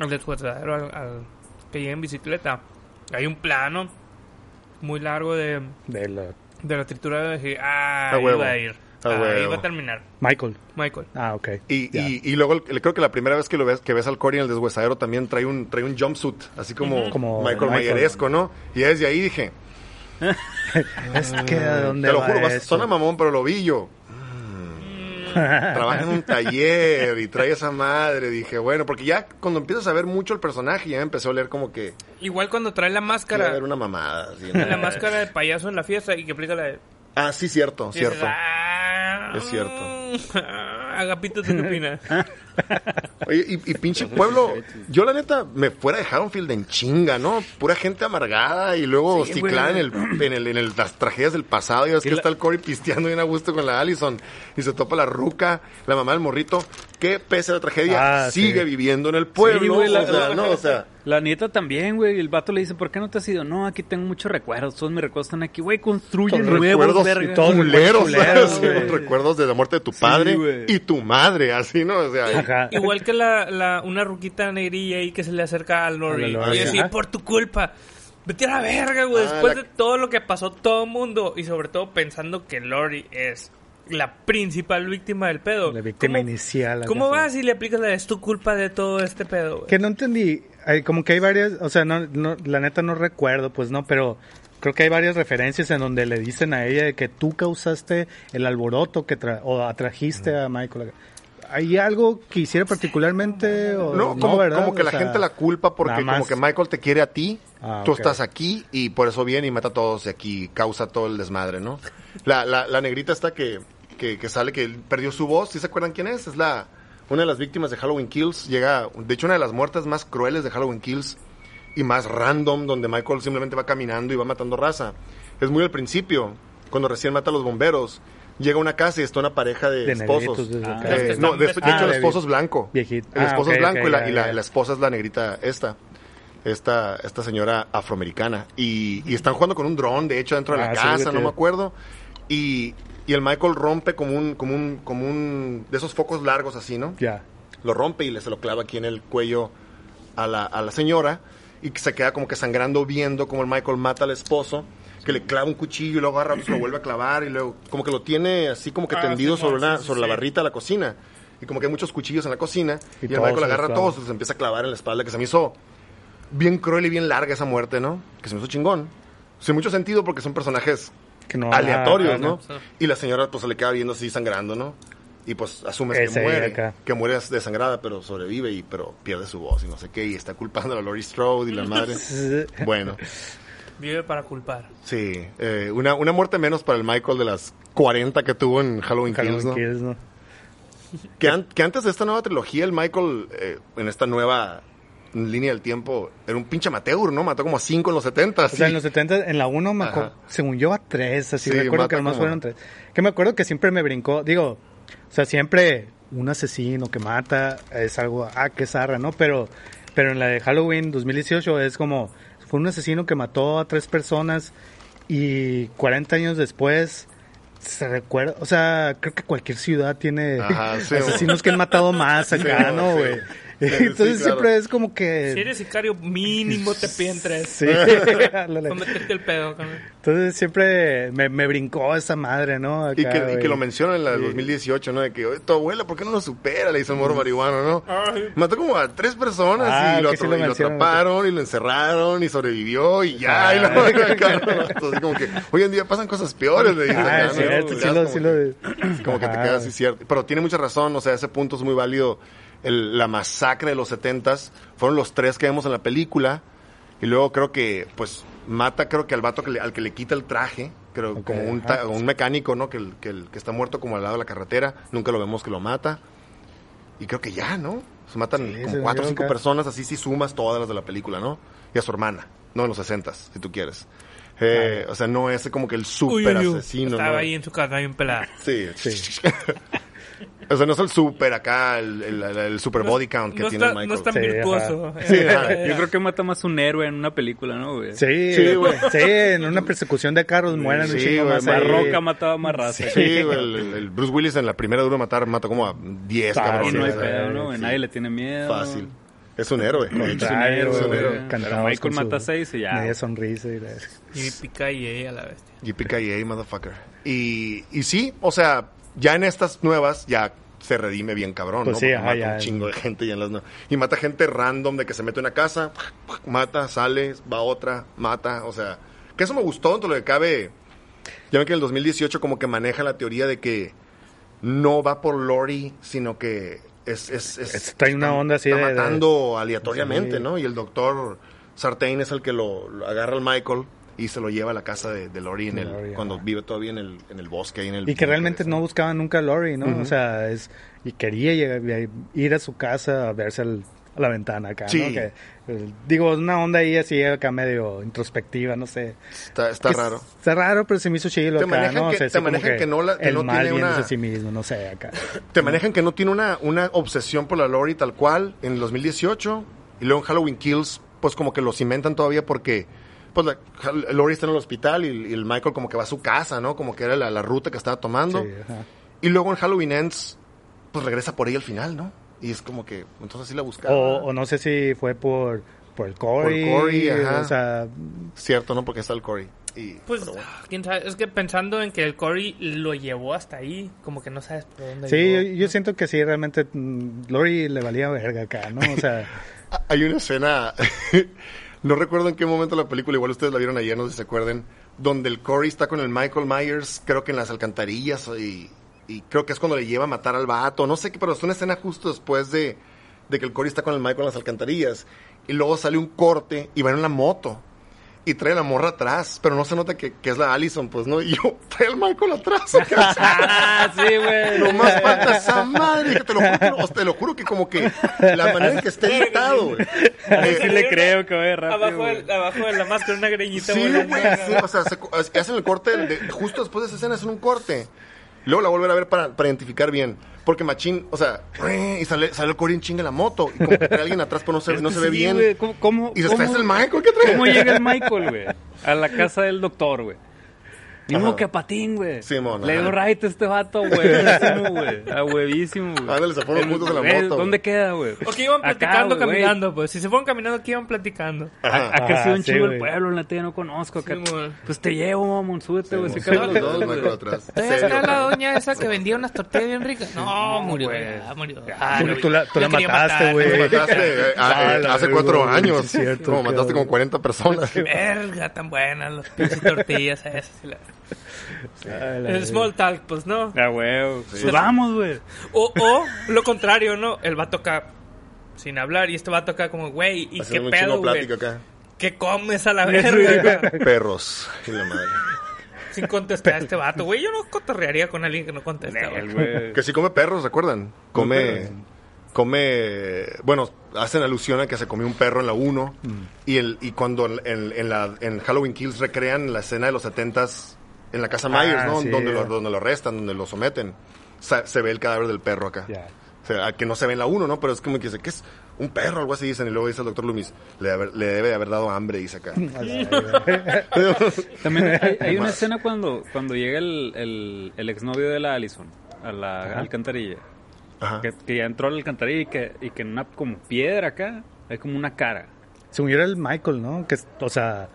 al deshuesadero al, al que llega en bicicleta hay un plano muy largo de, de la- de la tritura de dije, ah, ahí huevo. va a ir A ahí va a terminar Michael. Michael Ah, ok. Y, Ya. y, y luego el- creo que la primera vez que lo ves que ves al Cory en el deshuesadero también trae un trae un jumpsuit así como, Como Michael Michael. Mayeresco, ¿no? Y desde ahí dije [LAUGHS] es que ¿a dónde Te lo va juro, vas, suena mamón, pero lo vi yo. Mm. [LAUGHS] Trabaja en un taller y trae esa madre. Dije, bueno, porque ya cuando empiezas a ver mucho el personaje, ya empezó a leer como que Igual cuando trae la máscara, ver una mamada. así, ¿no? la máscara de payaso en la fiesta y que aplica la de... Ah, sí, cierto, cierto. "Ah, Es cierto. [LAUGHS] Agapito, ¿tú qué opinas? [LAUGHS] Oye, y, y pinche pueblo, yo la neta me fuera de Haddonfield en chinga, ¿no? Pura gente amargada y luego Sí, ciclada en el, en el, en el- las tragedias del pasado. Y ves que la- está el Cory pisteando bien a gusto con la Allison y se topa la ruca, la mamá del morrito, que pese a la tragedia Ah, sigue sí. viviendo en el pueblo. Sí, güey, la- o sea, no, o sea, La nieta también, güey. El vato le dice, ¿por qué no te has ido? No, aquí tengo muchos recuerdos. Todos mis recuerdos están aquí. Güey, construye Son nuevos, recuerdos [LAUGHS] recuerdos de la muerte de tu padre y tu madre, así, ¿no? O sea, Ajá. Igual que la, la, una ruquita negrilla ahí que se le acerca a Lori. Y así, por tu culpa. Vete a la verga, güey. Ah, Después la- de todo lo que pasó todo el mundo. Y sobre todo pensando que Lori es la principal víctima del pedo. La víctima ¿Cómo- inicial. ¿Cómo vas y le aplicas la es tu culpa de todo este pedo, güey? Que no entendí. Hay, como que hay varias, o sea, no, no, la neta no recuerdo, pues no, pero creo que hay varias referencias en donde le dicen a ella de que tú causaste el alboroto que tra- o atrajiste a Michael. ¿Hay algo que hiciera particularmente o No, como, que O la sea, gente la culpa porque como que Michael te quiere a ti, Ah, tú estás aquí y por eso viene y mata a todos y aquí causa todo el desmadre, ¿no? La, la, la negrita está que, que, que sale que perdió su voz, ¿sí se acuerdan quién es? Es la una de las víctimas de Halloween Kills, llega, de hecho una de las muertes más crueles de Halloween Kills y más random, donde Michael simplemente va caminando y va matando raza. Es muy al principio, cuando recién mata a los bomberos, llega a una casa y está una pareja de, De esposos. negritos Ah. Eh, no, de, hecho el Ah, esposo es blanco. viejito. El Ah, esposo es blanco y, la, ya, y la- ya. la esposa es la negrita esta. Esta, esta señora afroamericana. Y, y están jugando con un dron, de hecho, dentro de la Ah, sí, casa, no me acuerdo. Y, y el Michael rompe como un, como un, como un, de esos focos largos así, ¿no? Ya. Lo rompe y le se lo clava aquí en el cuello a la, a la señora. Y se queda como que sangrando viendo como el Michael mata al esposo. Que le clava un cuchillo y luego agarra, se lo vuelve a clavar y luego como que lo tiene así como que Ah, tendido sobre, una, sí, sí, sobre la barrita de la cocina. Y como que hay muchos cuchillos en la cocina. Y Y, el Michael agarra los clava. todos y se empieza a clavar en la espalda. Que se me hizo bien cruel y bien larga esa muerte, ¿no? Que se me hizo chingón. Sin mucho sentido porque son personajes Que no, aleatorios, ¿no? Y la señora pues se le queda viendo así sangrando, ¿no? Y pues asumes Ese que muere, acá. que muere desangrada, pero sobrevive y pero pierde su voz y no sé qué y está culpando a la Laurie Strode y la madre. [LAUGHS] bueno, Vive para culpar. sí, eh, una, una muerte menos para el Michael de las 40 que tuvo en Halloween, Halloween Kills, ¿no? Kills, ¿no? Que, an- que antes de esta nueva trilogía, el Michael, eh, en esta nueva línea del tiempo, era un pinche amateur, ¿no? Mató como a 5 en los 70. O sea, en los 70, en la 1, me según yo, a 3, así Sí, recuerdo que nomás como- fueron 3. Que me acuerdo que siempre me brincó, digo, o sea, siempre un asesino que mata es algo, ah, qué zarra, ¿no? Pero, pero en la de Halloween 2018 es como, fue un asesino que mató a tres personas y 40 años después se recuerda, o sea, creo que cualquier ciudad tiene Ajá, sí, [LAUGHS] asesinos que han matado más acá, Sí, ¿no, güey? Sí, sí, Entonces claro. siempre es como que... Si eres sicario, mínimo te piden tres. Sí, [LAUGHS] meterte el pedo, cabrón. Entonces siempre me, me brincó esa madre, ¿no? Y que, y que lo mencionan en la del 2018, ¿no? De que, oye, tu abuela, ¿por qué no lo supera? Le hizo el morro marihuano, ¿no? Ay. Mató como a tres personas Ah, y, lo, sí lo y lo atraparon y lo encerraron y sobrevivió y ya. Ah. Y lo [LAUGHS] Entonces, como que hoy en día pasan cosas peores, le dicen Ah, ¿no? sí como sí como que te quedas así cierto. Pero tiene mucha razón, o sea, ese punto es muy válido. El- la masacre de los setentas fueron los tres que vemos en la película. Y luego creo que, pues, mata creo que al vato que le- al que le quita el traje, creo, como un, ta- un mecánico, ¿no? Que, el- que, el- que está muerto como al lado de la carretera. Nunca lo vemos que lo mata. Y creo que ya, ¿no? Se matan Sí, como se cuatro o cinco personas, así si sumas todas las de la película, ¿no? Y a su hermana, no en los sesentas, si tú quieres. Eh, O sea, no es como que el Uy, super uy, uy. asesino, Estaba ¿no? ahí en su casa, bien pelada. Sí. Sí. [LAUGHS] o sea, no es el super acá, el, el, el super body count que no tiene está, el no Michael. es tan Sí, virtuoso. Sí, Yo creo que mata más un héroe en una película, ¿no, güey? Sí, Sí, güey. sí, en una persecución de carros mueren un Sí, chingo güey, más más ahí. Roca mataba más raza. Sí, güey, el, Bruce Willis en la primera duro de matar mata como a 10 Fácil, Y cabrones. no hay pedo, ¿no? güey? Sí. Nadie le tiene miedo. Fácil. Es un héroe. Es un héroe, es un güey. héroe. Pero Cantados Michael mata seis y ya. Media sonrisa y la- Y pica y ella la bestia. JPKA, motherfucker. Y, y sí, o sea, ya en estas nuevas ya se redime bien cabrón, Pues ¿no? sí, Porque ajá, mata ya. un chingo de gente ya en las nuevas. Y mata gente random de que se mete en una casa, mata, sale, va a otra, mata, o sea, Que eso me gustó, dentro de lo que cabe. Ya ven que en el 2018 como que maneja la teoría de que no va por Lori, sino que es... es, es- Es- trae una está- onda así está de- de- matando aleatoriamente, Sí. ¿no? Y el doctor Sartain es el que lo, lo agarra al Michael y se lo lleva a la casa de, de Lori, en el, Lori, cuando ajá. vive todavía en el, en el bosque. Ahí en el Y que realmente no buscaba nunca a Lori, ¿no? O sea, es, y quería llegar, ir a su casa a verse al- a la ventana acá, Sí. ¿no? Que, digo, una onda ahí así acá medio introspectiva, no sé. Está, está Que raro. Está raro, pero se me hizo chido Te acá, manejan ¿no? que- O sea, te manejan que no la- que el no mal tiene una- a sí mismo, no sé, acá. Te manejan que no tiene una, una obsesión por la Lori tal cual en el 2018 y luego en Halloween Kills pues como que lo cimentan todavía porque pues la, Lori está en el hospital y, y el Michael como que va a su casa, ¿no? Como que era la, la ruta que estaba tomando. Sí, ajá. Y luego en Halloween Ends pues regresa por ella al final, ¿no? Y es como que entonces sí la buscaba. O, o no sé si fue por, por el Corey. Por Corey, ajá. O sea, Cierto, ¿no? Porque está el Corey. Y, Pues, bueno. quién sabe. Es que pensando en que el Corey lo llevó hasta ahí, como que no sabes por dónde sí, llegó. yo, yo siento que sí, realmente mm, Lori le valía verga acá, ¿no? O sea, [LAUGHS] Hay una escena, [LAUGHS] no recuerdo en qué momento la película, igual ustedes la vieron ayer, no sé si se acuerden, donde el Corey está con el Michael Myers, creo que en las alcantarillas, y, creo que es cuando le lleva a matar al vato, no sé qué, pero es una escena justo después de, de que el Corey está con el Michael en las alcantarillas, y luego sale un corte y va en la moto. Y trae la morra atrás, pero no se nota que, que es la Allison, pues, ¿no? Y yo, [LAUGHS] trae al Michael atrás. [LAUGHS] Ah, sí, güey. [LAUGHS] No más falta esa madre. que Te lo, juro, que no- te lo juro que como que la manera en que esté editado, güey. Eh, Sí le creo que rápido. Abajo, de, abajo de la máscara una greñita Sí, güey, sí, o sea, se, se hacen el corte, de- justo después de esa escena hacen un corte. Luego la vuelven a ver para, para identificar bien. Porque Machín, o sea, y sale, sale el Corey en chinga la moto. Y como que trae alguien atrás, pero no se, no que se ve sí, bien. ¿Cómo, cómo, Y después cómo- el Michael, ¿qué trae? ¿Cómo llega el Michael, güey? A la casa del doctor, güey. Modo que a patín, güey. Simón, Le dio right a este vato, [LAUGHS] huevísimo, güey. A huevísimo, güey. Ándale, se fueron juntos en la güey, moto, ¿Dónde güey. queda, güey? O que iban Acá, platicando güey, güey. caminando, pues. Si se fueron caminando, aquí iban platicando. Ajá. Acá ha sido un sí, chivo el güey. pueblo, la neta, yo no conozco. Acá. Sí, güey. pues te llevo, mamón, súbete, güey. Sí, se cagan los dos, güey. atrás. ¿Todavía está la doña esa que vendía unas tortillas bien ricas? No, murió, güey. murió. Tú- lo- tú la- la mataste, güey. [LAUGHS] Mataste eh, Ah, eh, la hace verga, cuatro güey, años. cierto, como mataste como 40 personas. Verga, tan buenas las pinches tortillas esas. El small talk, pues, ¿no? Ah, güey. Pues vamos, güey. O, o lo contrario, ¿no? El va a tocar sin hablar y este va a tocar como, güey, ¿y qué Haciendo pedo, güey? acá. ¿Qué comes a la verga? Perros. Y la madre. sin contestar a este vato, güey. Yo no cotorrearía con alguien que no contesta, güey. Que sí come perros, ¿recuerdan? Come, come, bueno, hacen alusión a que se comió un perro en la 1 y, el, y cuando en, en la, en Halloween Kills recrean la escena de los 70s en la casa Ah, Myers, ¿no? sí. Donde, lo, donde lo arrestan, donde lo someten. Sa- se ve el cadáver del perro acá. Ya. O sea, que no se ve en la 1, ¿no? Pero es como que dice, ¿qué es? Un perro, algo así dicen. Y luego dice el doctor Loomis, le, debe haber- le debe de haber dado hambre, dice acá. [LAUGHS] También hay, hay [LAUGHS] una escena cuando, cuando llega el, el, el exnovio de la Allison a la Ajá. alcantarilla. Ajá. Que, que ya entró a la alcantarilla y que, y que en una como piedra acá hay como una cara. Según yo era el Michael, ¿no? Que, o sea,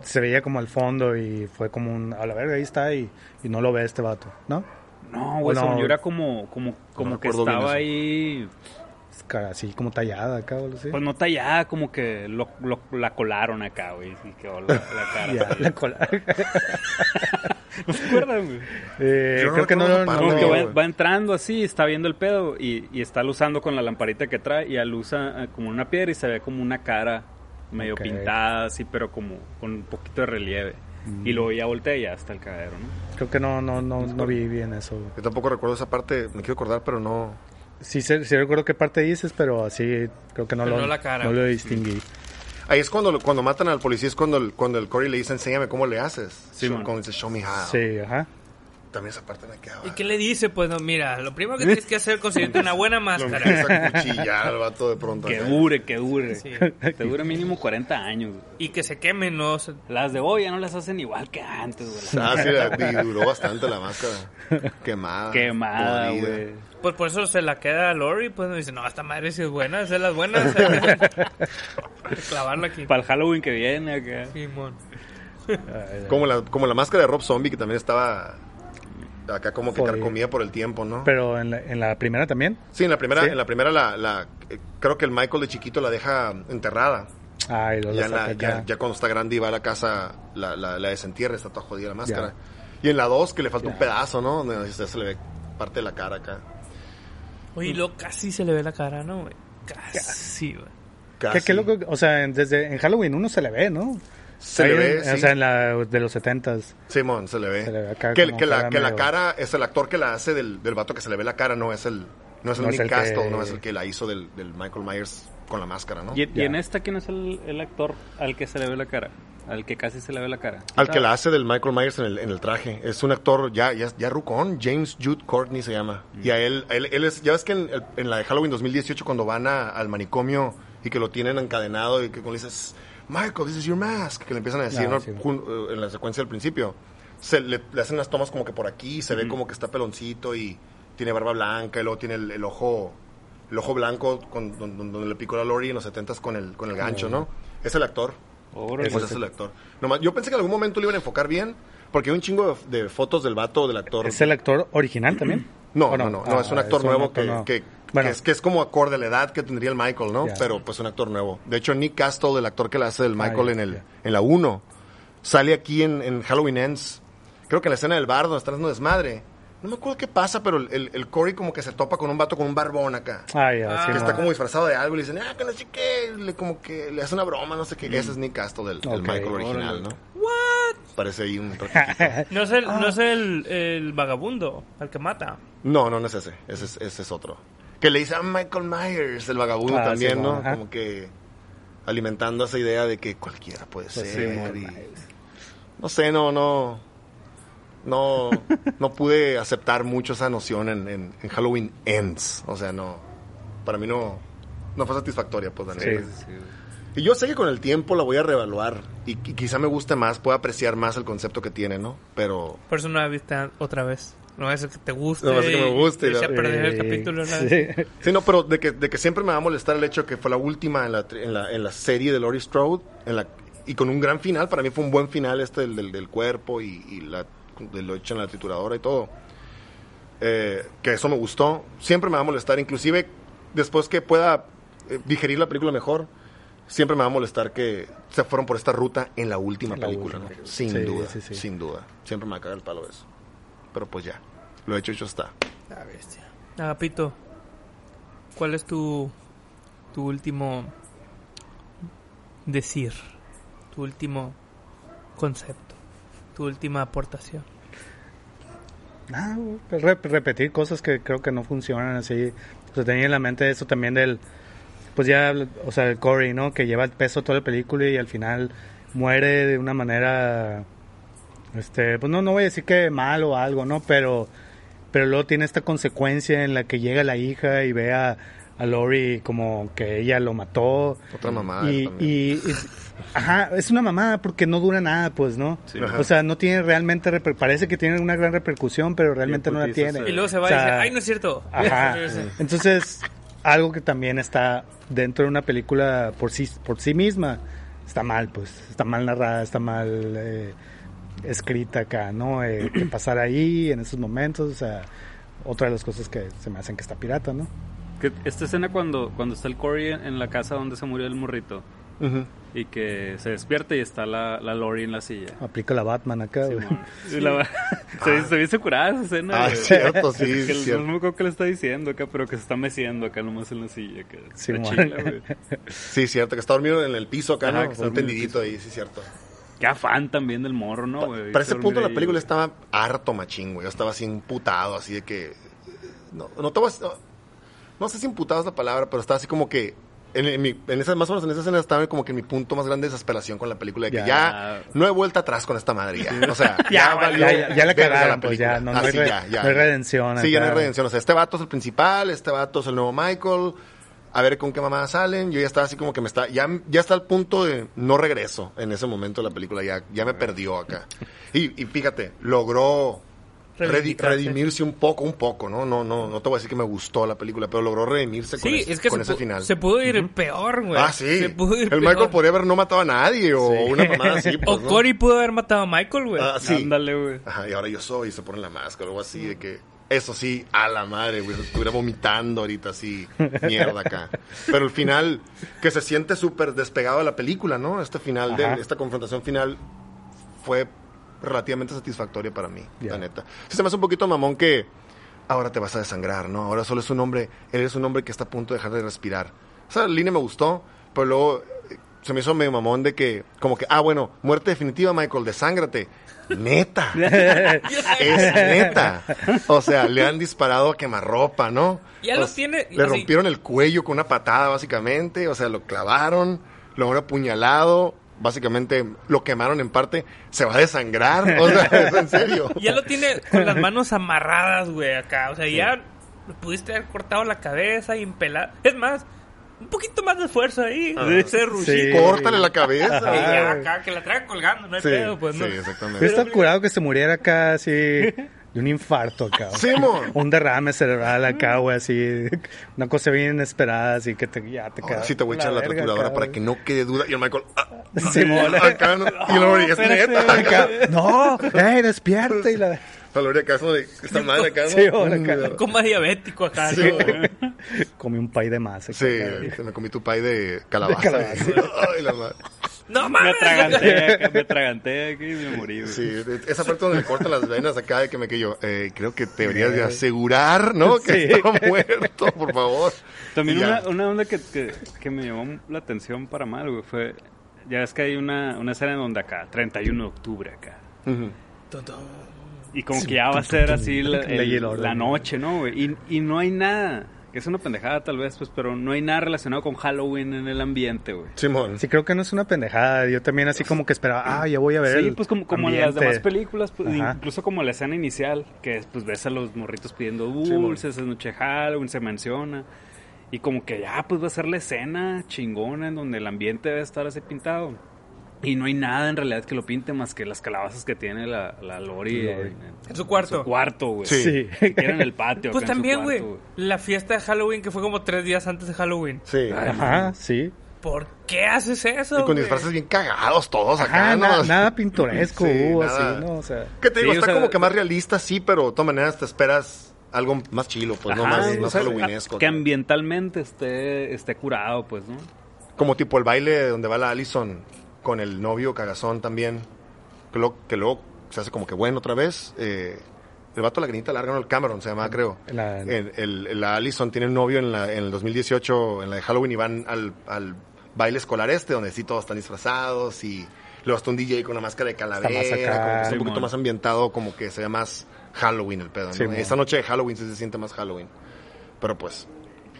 se veía como al fondo y fue como un... A la verga, ahí está y, y no lo ve este vato, ¿no? No, güey, no. yo era como, como, como que estaba ahí, Es cara así como tallada acá o así. pues no tallada, como que lo, lo- la colaron acá, güey, y quedó la, la [LAUGHS] cara. Ya, la [LAUGHS] cola. [LAUGHS] ¿No se acuerdan, güey? Eh, no creo que no, Como que va, entrando así, está viendo el pedo y, y está usando con la lamparita que trae y alusa como una piedra y se ve como una cara medio Ok. pintada así, pero como con un poquito de relieve. Mm. Y luego ya voltea y ya está el cagadero, ¿no? creo que no, no, no, no vi bien eso. Yo tampoco recuerdo esa parte, me quiero acordar, pero no. Sí, sé- sí recuerdo qué parte dices, pero así creo que no, Pero lo, no la cara. no lo distinguí. Ahí es cuando, cuando matan al policía, es cuando el, cuando el Corey le dice, enséñame cómo le haces. Sí, Show- man. Cuando dice, show me how. Sí, ajá. También esa parte me quedaba. ¿Y qué le dice? Pues no, mira, lo primero que tienes que hacer es conseguirte una buena Lo máscara. empieza a cuchillar al vato de pronto. Que dure, que dure. Sí. Te dura mínimo 40 años. güey. Y que se quemen, ¿no? Las de hoy ya no las hacen igual que antes, güey. Ah, sí, la- y duró bastante la máscara. Quemada. Quemada, podrida. güey. Pues por eso se la queda a Lori, pues me dice, no, esta madre sí es buena, esa es las buenas. [LAUGHS] Hay que clavarla aquí. Para el Halloween que viene acá. Simón. Como la, como la máscara de Rob Zombie, que también estaba acá como que carcomida por el tiempo, ¿no? Pero en la, en la primera también. Sí, en la primera, ¿Sí? en la primera la, la- eh, creo que el Michael de chiquito la deja enterrada. Ay, lo Ya, la- ya, cuando está grande y va a la casa, la, la, la desentierra, está toda jodida la máscara. Y en la 2, que le falta un pedazo, ¿no? Donde se le ve parte de la cara acá. Oye, y luego casi se le ve la cara, ¿no? Casi, güey. ¿Qué, Casi. qué loco? O sea, desde en Halloween uno se le ve, ¿no? Se le en- ve, O sea, en la de los setentas. Simón, se le ve. Se le ve acá que, como que la, cara que la cara es el actor que la hace del, del vato que se le ve la cara, no es el, no es el No es Nick que- Castle, no es el que la hizo del, del Michael Myers con la máscara, ¿no? ¿Y, en esta quién es el, el actor al que se le ve la cara? Al que casi se le ve la cara. Al que la hace del Michael Myers en el, en el traje. Es un actor ya, ya, ya rucón, James Jude Courtney se llama. Y a él, él, él es, ya ves que en, el- en la de Halloween 2018 cuando van a- al manicomio y que lo tienen encadenado y que le dices, Michael, this is your mask, que le empiezan a decir Ah, ¿no? sí. Eh, en la secuencia del principio, se le, le hacen unas tomas como que por aquí, se ve como que está peloncito y tiene barba blanca y luego tiene el, el ojo el ojo blanco con, don- don- donde, le picó la Lori en los 70 con el, con el gancho, ¿no? Es el actor. Órale. Pues es el actor. Nomás- yo pensé que en algún momento lo iban a enfocar bien, porque hay un chingo de, de fotos del vato del actor. ¿Es el actor original también? No, ¿O no, no, no, Ah, es un actor nuevo actor que, nuevo. que- Bueno. que es, que es como acorde a la edad que tendría el Michael, ¿no? Pero pues un actor nuevo. De hecho, Nick Castle, el actor que le hace del Ah, Michael en, el, ya. en la 1, sale aquí en, en Halloween Ends. Creo que en la escena del bar donde están haciendo desmadre. No me acuerdo qué pasa, pero el, el, el Corey como que se topa con un vato con un barbón acá. Ah, ya, Ah, sí, que no. está como disfrazado de algo y le dicen, ah, que no sé qué, le, como que le hace una broma, no sé qué. Ese es Nick Castle, del, Michael original, órale. ¿no? What? Parece ahí un. [LAUGHS] No es el, Ah. no es el, el vagabundo, al que mata. No, no, no es ese. Ese es, ese es otro. Que le dice a Michael Myers, el vagabundo Ah, también, sí, ¿no? ajá. Como que alimentando esa idea de que cualquiera puede Pues sí, ser. Michael y- no sé, no, no. No, [LAUGHS] no pude aceptar mucho esa noción en, en- en Halloween Ends. O sea, no. Para mí no, no fue satisfactoria, pues, la Sí. Y yo sé que con el tiempo la voy a reevaluar. Y, qui- quizá me guste más, pueda apreciar más el concepto que tiene, ¿no? Pero Por eso no la viste otra vez. No es el que te guste. No, es que me guste, Y se la- perder el Sí, capítulo. ¿no? sí. Sí, no, pero de que, de que siempre me va a molestar el hecho que fue la última en la, en la, en la serie de Laurie Strode, en la, y con un gran final, para mí fue un buen final este del, del, del cuerpo y, y la, de lo hecho en la trituradora y todo. Eh, que eso me gustó. Siempre me va a molestar, inclusive después que pueda eh, digerir la película mejor, siempre me va a molestar que se fueron por esta ruta en la última En la película, última. ¿no? Sin Sí, duda, sí, sí. sin duda. Siempre me va a cagar el palo eso. Pero pues ya, lo hecho, hecho está. La bestia. Agapito, ¿cuál es tu, tu último decir? Tu último concepto? Tu última aportación? Nada, güey, pues rep- repetir cosas que creo que no funcionan así. O sea, tenía en la mente eso también del, pues ya, o sea, el Corey, ¿no? Que lleva el peso de toda la película y al final muere de una manera, este, pues no, no voy a decir que mal o algo, ¿no? Pero, pero luego tiene esta consecuencia en la que llega la hija y ve a, a Lori como que ella lo mató. Otra mamada. Y, y, y- ajá, es una mamada porque no dura nada, pues, ¿no? Ajá. O sea, no tiene realmente, reper- parece que tiene una gran repercusión, pero realmente no la tiene. Y luego se va O y sea, dice, ay, no es cierto. Ajá. [LAUGHS] Entonces, algo que también está dentro de una película por sí, por sí misma, está mal, pues, está mal narrada, está mal eh, escrita acá, ¿no? Eh, que pasar ahí en esos momentos, o sea, otra de las cosas que se me hacen que está pirata, ¿no? Que esta escena cuando, cuando está el Corey en, la casa donde se murió el morrito y que se despierta y está la, la Lori en la silla. Aplica la Batman acá, la- [LAUGHS] se, se dice curada esa escena. Ah, güey. cierto, sí, Que es el- cierto. no me acuerdo qué le está diciendo acá, pero que se está meciendo acá nomás en la silla. Que Sí, chila, man. güey. Sí, cierto, que está dormido en el piso acá, Ajá, ¿no? que está Un tendidito ahí, sí, cierto. Qué afán también del morro, ¿no, güey? Para ese punto la película estaba harto machín, güey. Yo estaba así imputado, así de que... No, no, te a- no, no sé si imputado es la palabra, pero estaba así como que... En, en mi, en esa, más o menos en esa escena estaba como que en mi punto más grande de desesperación con la película. De que Ya. ya, no he vuelta atrás con esta madre ya. O sea, [LAUGHS] Ya, valió ya, ya, ya la cagaron, pues, ya, no- no Así, hay re- no hay redención Sí, ya no hay redención. O sea, este vato es el principal, este vato es el nuevo Michael. A ver con qué mamá salen. Yo ya estaba así como que me está... Ya, ya está al punto de no regreso en ese momento de la película. Ya, ya me perdió acá. Y, y fíjate, logró redi- redimirse un poco, un poco, ¿no? No, no, no te voy a decir que me gustó la película, pero logró redimirse con, Sí, ese, es que con ese final. se pudo ir peor, güey. Ah, sí. Se pudo ir El peor. Michael podría haber no matado a nadie o una mamada así. Pues, [LAUGHS] O ¿no? Cory pudo haber matado a Michael, güey. Ah, sí. Ándale, güey. Ajá, y ahora yo soy, y se pone la máscara, algo así, de que... Eso sí, a la madre, güey. Estuviera vomitando ahorita así, mierda acá. Pero el final, que se siente súper despegado de la película, ¿no? Este final, de, esta confrontación final fue relativamente satisfactoria para mí, Ya. la neta. Sí, se me hace un poquito mamón que ahora te vas a desangrar, ¿no? Ahora solo es un hombre, él es un hombre que está a punto de dejar de respirar. Esa línea me gustó, pero luego eh, se me hizo medio mamón de que, como que, ah, bueno, muerte definitiva, Michael, desángrate. Neta. [LAUGHS] es neta. O sea, le han disparado a quemarropa, ¿no? Ya O lo sea, tiene- Le así- rompieron el cuello con una patada, básicamente. O sea, lo clavaron, lo han apuñalado. Básicamente lo quemaron en parte. Se va a desangrar. O sea, [LAUGHS] es en serio. Ya lo tiene con las manos amarradas, güey, acá. O sea, ya le pudiste haber cortado la cabeza y empelar. Es más, un poquito más de esfuerzo ahí. Ah. ese rushito. Sí. Córtale la cabeza. Y ya Ajá. acá, que la traiga colgando, no hay Sí, pedo, pues, ¿no? sí, exactamente. Está curado que se muriera acá así [LAUGHS] de un infarto acá. Sí. Un derrame cerebral acá, güey, así. Una cosa bien inesperada, así que te, ya te quedas sí te voy a echar la verga torturadora acá, para que no quede duda. Y el Michael. ah, Simón. acá, ¿no? Y luego, es espérate. neta. Acá, no, ey, despierta y la... [LAUGHS] Como de, esta [LAUGHS] madre acá. Sí, ahora acá. Mm, Coma diabético acá. Comí un pay de masa. Sí, se me comí tu pay de calabaza. De calabaza. [LAUGHS] Ay, la madre. No Me mames. atraganté, acá, me atraganté aquí y me morí, güey. Sí, esa parte donde le cortan las venas acá de que me quedo, eh, creo que te deberías de asegurar, ¿no? Que está muerto, por favor. También una, una onda que, que, que me llamó la atención para mal, güey, fue... Ya ves que hay una, una escena en donde acá, 31 de octubre acá. Ujú. Y como que ya va a ser así la, el- noche, ¿no, güey? Y, y no hay nada, que es una pendejada tal vez, pues, pero no hay nada relacionado con Halloween en el ambiente, güey. Simón. Sí, creo que no es una pendejada. Yo también así como que esperaba, ah, ya voy a ver Sí, el pues como, como en las demás películas, pues, incluso como la escena inicial, que es, pues ves a los morritos pidiendo dulces, es noche Halloween, se menciona. Y como que ya, pues va a ser la escena chingona en donde el ambiente debe estar así pintado. Y no hay nada en realidad que lo pinte más que las calabazas que tiene la, la Lori, Lori. En, En su cuarto. su cuarto, güey. Sí. Sí. Que era en el patio. Pues en también, güey, la fiesta de Halloween que fue como tres días antes de Halloween. Sí. Ajá, sí. ¿Por qué haces eso? Y con disfraces bien cagados todos acá, Ajá, ¿no? na- [LAUGHS] nada pintoresco Sí, hubo nada. así, ¿no? O sea, Que te digo, Sí, o está sea- como que más realista, sí, pero de todas maneras te esperas algo más chilo, pues, no más, más sea, halloweenesco. Que ambientalmente esté, esté curado, pues, ¿no? Como tipo el baile donde va la Allison con el novio cagazón también. Que luego, que luego se hace como que bueno otra vez. Eh, el vato de la granita larga, no, el Cameron se llamaba, creo. La- El, el- la Allison tiene un novio en, la, en el 2018, en la de Halloween, y van al, al baile escolar este, donde sí todos están disfrazados y luego está un DJ con una máscara de calavera, acá. como que está un poquito más ambientado, como que se ve más Halloween el pedo. ¿no? Esa noche de Halloween sí se siente más Halloween. Pero pues,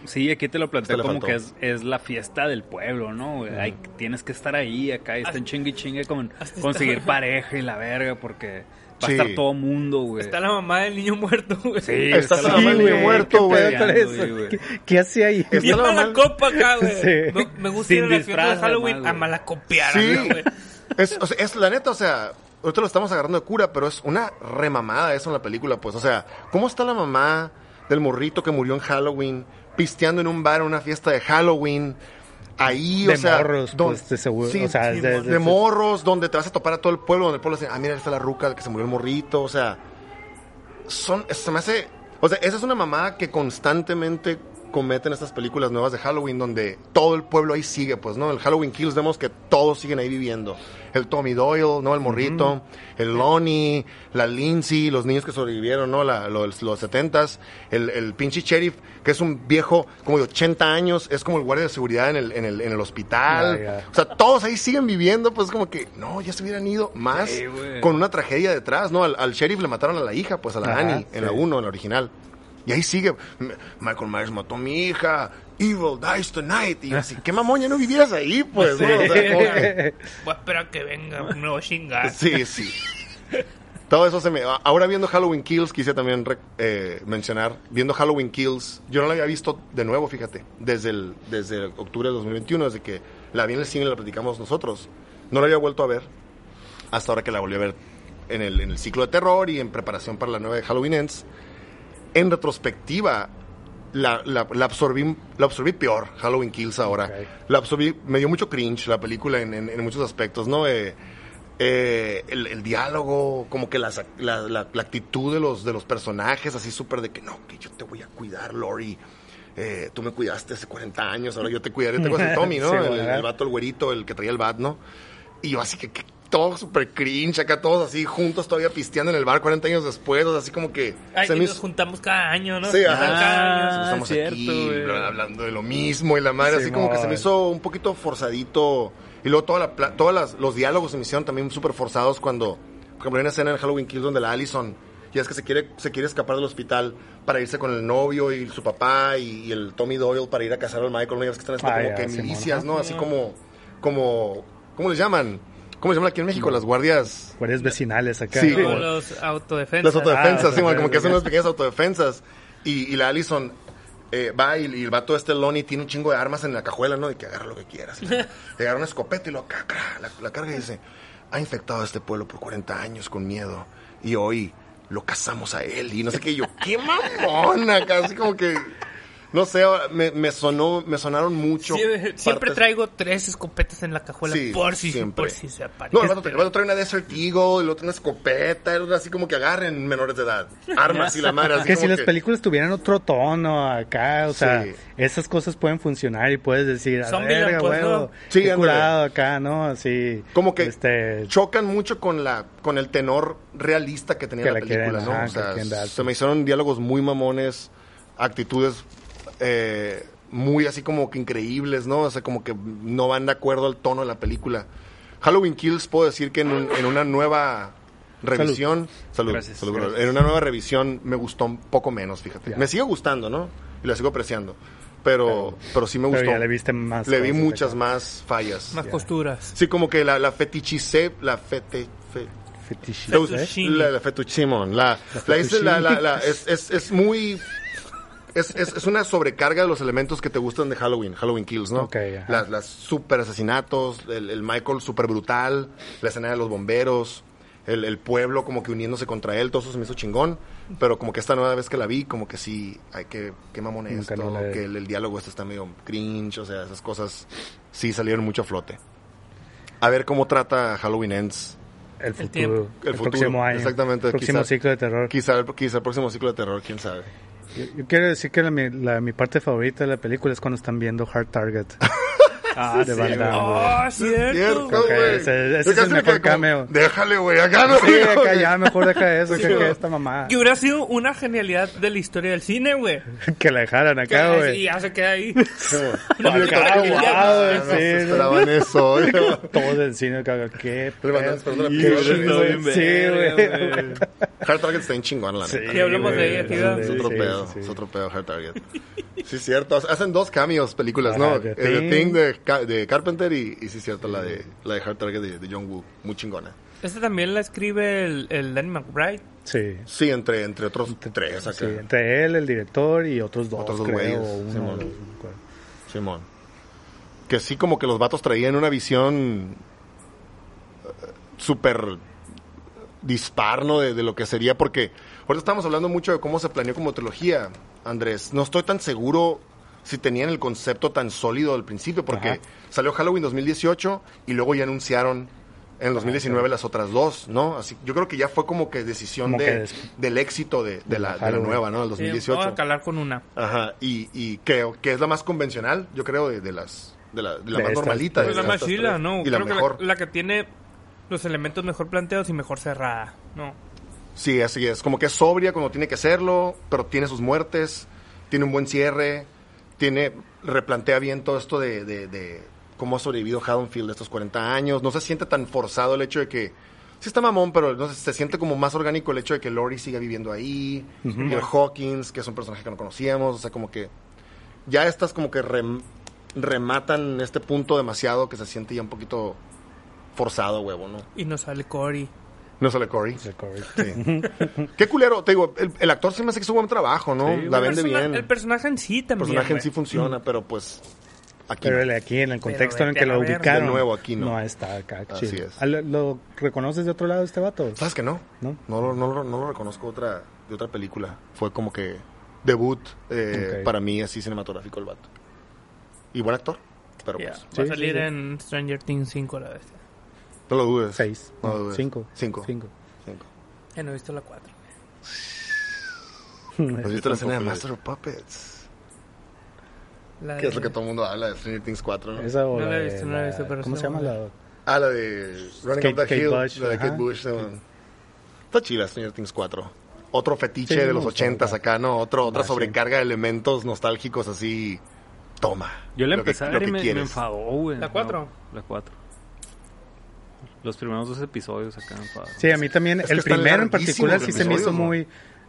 Sí, aquí te lo planteé Este le como que es, es la fiesta del pueblo, ¿no? Hay- tienes que estar ahí, acá, y están chingue y chingue con hasta conseguir está- pareja y la verga, porque va Sí. a estar todo mundo, güey. Está la mamá del niño muerto, güey. Sí, Está la la mamá del niño muerto, muerto, ¿Qué güey. ¿Qué, qué hace ahí? Está Lleva la la mamá- copa acá, güey. Sí. Me, me gusta Sin ir a la fiesta de Halloween además, a güey. malacopiar, Sí. ¿no, güey? Es, o sea, es la neta, o sea, ahorita lo estamos agarrando de cura, pero es una remamada eso en la película, pues. O sea, ¿cómo está la mamá del morrito que murió en Halloween, pisteando en un bar en una fiesta de Halloween? Ahí, De o sea. morros, don- pues, de seguro, Sí, o sea, sí, de- de, de- morros, donde te vas a topar a todo el pueblo, donde el pueblo dice, ah, mira, ahí está la ruca que se murió el morrito, o sea. Son, se me hace. O sea, esa es una mamada que constantemente cometen estas películas nuevas de Halloween donde todo el pueblo ahí sigue, pues, ¿no? El Halloween Kills vemos que todos siguen ahí viviendo. El Tommy Doyle, ¿no? El morrito, el Lonnie, la Lindsay, los niños que sobrevivieron, ¿no? La- los, los 70s, el, el pinche sheriff, que es un viejo como de 80 años, es como el guardia de seguridad en el, en el, en el hospital. O sea, todos ahí siguen viviendo, pues como que, no, ya se hubieran ido más Sí, con una tragedia detrás, ¿no? Al, al sheriff le mataron a la hija, pues a la Ajá, Annie, en la sí. 1, en la original. Y ahí sigue, Michael Myers mató a mi hija, Evil dies tonight. Y yo así, [LAUGHS] qué mamón, ya no vivieras ahí, pues, ¿no? O sea, como que- Voy a esperar que venga, voy a chingar. sí, sí. Todo eso se me... Ahora viendo Halloween Kills, quise también re- eh, mencionar, viendo Halloween Kills, yo no la había visto de nuevo, fíjate, desde, el, desde octubre de 2021, desde que la vi en el cine y la platicamos nosotros. No la había vuelto a ver hasta ahora que la volví a ver en el, en el ciclo de terror y en preparación para la nueva de Halloween Ends. En retrospectiva, la, la, la absorbí, la absorbí peor, Halloween Kills ahora. La absorbí, me dio mucho cringe la película en, en- en muchos aspectos, ¿no? Eh, eh, el, el diálogo, como que las- la, la- la actitud de los, de los personajes, así súper de que no, que yo te voy a cuidar, Lori. Eh, tú me cuidaste hace 40 años, ahora yo te cuidaré. Te acuerdas de Tommy, ¿no? Sí, el, el vato, el güerito, el que traía el bat, ¿no? Y yo así que, que todo súper cringe, acá todos así juntos todavía pisteando en el bar 40 años después, o sea, así como que... Ay, se y me nos hizo- juntamos cada año, ¿no? Sí, Cada ajá. año. Ah, estamos cierto, aquí bla, hablando de lo mismo y la madre, así Sí, como que se me hizo un poquito forzadito. Y luego toda la, las- los diálogos se me hicieron también súper forzados cuando, por ejemplo, hay una escena en Halloween Kills donde la Allison ya es que se quiere, se quiere escapar del hospital para irse con el novio y su papá y, y el Tommy Doyle para ir a casar al Michael. ¿no? Ya ves que están estas Ah, como ya, que milicias, ¿no? Así como, como, ¿cómo les llaman? ¿Cómo les llaman aquí en México? Las guardias... Guardias vecinales acá. Sí, Como como- los autodefensas. Las autodefensas, Ah, sí, como que hacen unas pequeñas autodefensas. Y, y la Allison eh, va y, y el vato este Lonnie tiene un chingo de armas en la cajuela, ¿no? Y que agarra lo que quieras. [LAUGHS] Le agarra una escopeta y lo ca- cra- la, la carga y dice, ha infectado a este pueblo por 40 años con miedo. Y hoy lo cazamos a él. Y no sé qué, y yo, qué mamona, casi como que... No sé, me, me sonó, me sonaron mucho. Siempre traigo tres escopetas en la cajuela Sí, por si, siempre. por si se aparece. No, el vato, el vato trae una Desert Eagle, el otro una escopeta, el otro así como que agarren menores de edad. Armas y la madre. Así que si las que- películas tuvieran otro tono acá, o sea, Sí. esas cosas pueden funcionar y puedes decir, a Son verga, pues, ¿no? Sí, curado acá, ¿no? Así, Como que este, chocan mucho con la con el tenor realista que tenía Que la le película, quieren, ¿no? ajá, o sea, se me hicieron diálogos muy mamones, actitudes eh, muy así como que increíbles, ¿no? O sea, como que no van de acuerdo al tono de la película. Halloween Kills puedo decir que en, un- en una nueva revisión, salud, Gracias, salud, gracias. en una nueva revisión me gustó un poco menos, fíjate. Ya. Me sigue gustando, ¿no? Y la sigo apreciando. Pero, pero sí me pero gustó. ya le viste más Le vi muchas más fallas. Más Ya. costuras. Sí, como que la, la fetichicé, la fete, fe-. Fettuccine. la, la la, la, hice- la- la- la- es, es, es muy, es, es, es una sobrecarga de los elementos que te gustan de Halloween, Halloween Kills, ¿no? Ok, ajá. las, las super asesinatos, el, el Michael super brutal, la escena de los bomberos, el, el pueblo como que uniéndose contra él, todo eso se me hizo chingón, pero como que esta nueva vez que la vi, como que sí, ay, que, qué mamón Nunca esto, no que el, el diálogo este está medio cringe, o sea, esas cosas sí salieron mucho a flote. A ver cómo trata Halloween Ends. El futuro, el, El futuro, próximo año, exactamente, próximo quizá- ciclo de terror. Quizá, el- quizá el próximo ciclo de terror, quién sabe. Yo, yo quiero decir que la, mi, la- mi parte favorita de la película es cuando están viendo Hard Target. [LAUGHS] Ah, de sí, Van. Damme, güey. ¡Oh, cierto! Güey. ese- ese es el mejor como, cameo. Déjale, güey, acá no. Sí, acá ya mejor deja eso, Sí, que, que esta mamá. Que hubiera sido una genialidad de la historia del cine, güey. [LAUGHS] Que la dejaran acá, güey. ya se queda ahí. [LAUGHS] Acá, Sí, guau, Ah, no sí, se ¿no? esperaban eso. güey. Todo el cine, caga, qué Le bien Sí, güey. Hard Target está en chingón, la Sí, neta. Y hablamos de ¿verdad? Es sí, otro sí, pedo, sí. es otro pedo Hard Target. Sí, es cierto. Hacen dos cambios películas, ¿no? The Eh, The Thing. De, Ca- de Carpenter y, y sí es cierto, la de, la de Hard Target de, de John Woo. Muy chingona. Esta también la escribe el, el Danny McBride. Sí. Sí, entre, entre otros tres acá. Sí, entre él, el director y otros dos, Otros dos creo, güeyes, Simón. dos. Simón. Que sí, como que los vatos traían una visión eh, súper dispar, ¿no? De, de lo que sería, porque ahorita estamos hablando mucho de cómo se planeó como trilogía, Andrés. No estoy tan seguro si tenían el concepto tan sólido al principio, porque Ajá. salió Halloween 2018 y luego ya anunciaron en el 2019 las otras dos, ¿no? Así, yo creo que ya fue como que decisión Como de, que del éxito de, de la, de la nueva, ¿no? Del Sí, 2018. vamos a calar con una. Ajá, y, y creo que es la más convencional, yo creo, de, de las de la, de la De más estas normalita. de Pues la más chila. ¿no? Y la Creo que mejor. la, la que tiene los elementos mejor planteados y mejor cerrada, ¿no? Sí, así es. Como que es sobria cuando tiene que serlo, pero tiene sus muertes, tiene un buen cierre, tiene replantea bien todo esto de, de, de cómo ha sobrevivido Haddonfield estos 40 años. No se siente tan forzado el hecho de que... Sí está mamón, pero no sé, se siente como más orgánico el hecho de que Lori siga viviendo ahí. Y el Hawkins, que es un personaje que no conocíamos. O sea, como que... Ya estas como que rem- rematan este punto demasiado que se siente ya un poquito forzado, huevo, ¿no? Y nos sale Cory. No sale Corey. Sí. Sí. Qué culero, te digo, el, el actor sí me hace que hizo buen trabajo, ¿no? Sí, la El vende persona- bien. El personaje en sí El también. personaje en güey. sí funciona, pero pues aquí Pero no. el- aquí, en el contexto en el que lo ubicaron. De nuevo, aquí no. No está acá. Así chido. es. Ah, ¿Lo, lo reconoces de otro lado este vato? ¿Sabes que no? ¿No? No, lo- no, no reconozco otra, de otra película. Fue como que debut eh, para mí así cinematográfico el vato. Y buen actor, pero pues... Va Sí, a sí, salir sí. en Stranger Things 5 la vez. No lo dudes. Seis. No lo No, dudes. cinco. Cinco. Cinco. Cinco. Ya no he visto la 4. ¿Has visto la escena de Master of Puppets? La Que es lo de- que todo el mundo habla de Stranger Things 4, ¿no? Esa No la he de visto, no la he visto, pero ¿Cómo se la llama la...? Ah, la de Running Kate- Up That Kate Hill. Bush, la de Kate. Bush. sí. Está chila Stranger Things 4. Otro fetiche Sí, de los ochentas acá. ¿no? Otro, otra sobrecarga de elementos nostálgicos así. Toma. Yo la Lo empecé a lo ver y me, me enfadó, güey. ¿La cuatro? No, la 4. Los primeros dos episodios acá. Sí, a mí también. Es el primero en particular sí se me hizo muy...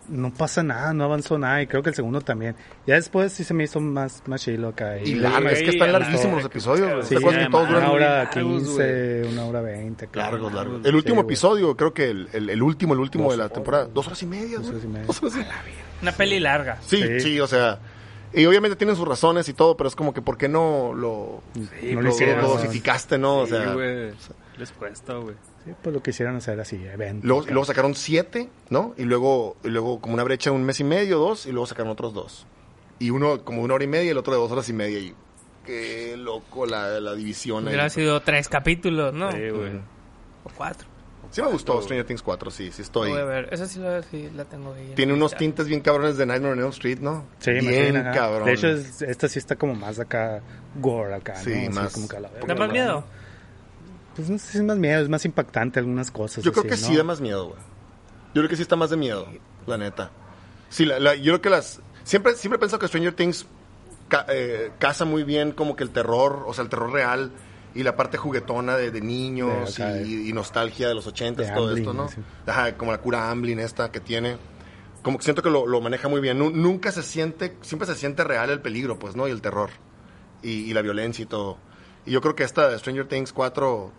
No pasa nada, no avanzó nada. Y creo que el segundo también. Ya después sí se me hizo más, más chilo acá. Y Y larga, es que están larguísimos los episodios. Sí, ¿Te acuerdas que todos además, una duran hora quince, una hora veinte. claro. largos, largos? Sí, El último episodio, creo que el, el, el último, el último Dos de la temporada. Dos horas y media, Dos horas y media. Dos horas y media. Una peli larga. Sí, sí, Sí. o sea. Y obviamente tienen sus razones y todo, pero es como que ¿por qué no lo, no lo, lo hicieron. lo dosificaste, no? O Sí, sea, güey. Les cuesta, güey. Sí, pues lo quisieron hacer así, evento. luego, luego sacaron siete, ¿no? Y luego, y luego como una brecha de un mes y medio, dos, y luego sacaron otros dos. Y uno como una hora y media y el otro de dos horas y media. Y qué loco la, la división ahí. Hubiera sido tres capítulos, ¿no? Sí, güey. O cuatro. Sí me gustó Stranger Things 4, sí, sí estoy. Voy a ver. Esa sí la, sí la tengo ahí. en Tiene unos tintes bien cabrones de Nightmare on Elm Street, ¿no? Sí, bien cabrón. De hecho, es- esta sí está como más acá, gore acá, Sí, ¿no? Así más- como que a la verga. ¿Da más miedo? Pues no sé si es más miedo, es más impactante algunas cosas. Yo creo así, que ¿no? sí da más miedo, güey. Yo creo que sí está más de miedo, la neta. Sí, la, la- yo creo que las... Siempre, siempre he pensado que Stranger Things ca- eh, casa muy bien como que el terror, o sea, el terror real y la parte juguetona de, de niños De acá, y, y nostalgia de los ochentas, de todo Amblin, esto, ¿no? sí. Ajá, como la cura Amblin esta que tiene. Como que siento que lo, lo maneja muy bien. Nu- nunca se siente, siempre se siente real el peligro, pues, ¿no? Y el terror. Y, y la violencia y todo. Y yo creo que esta de Stranger Things 4...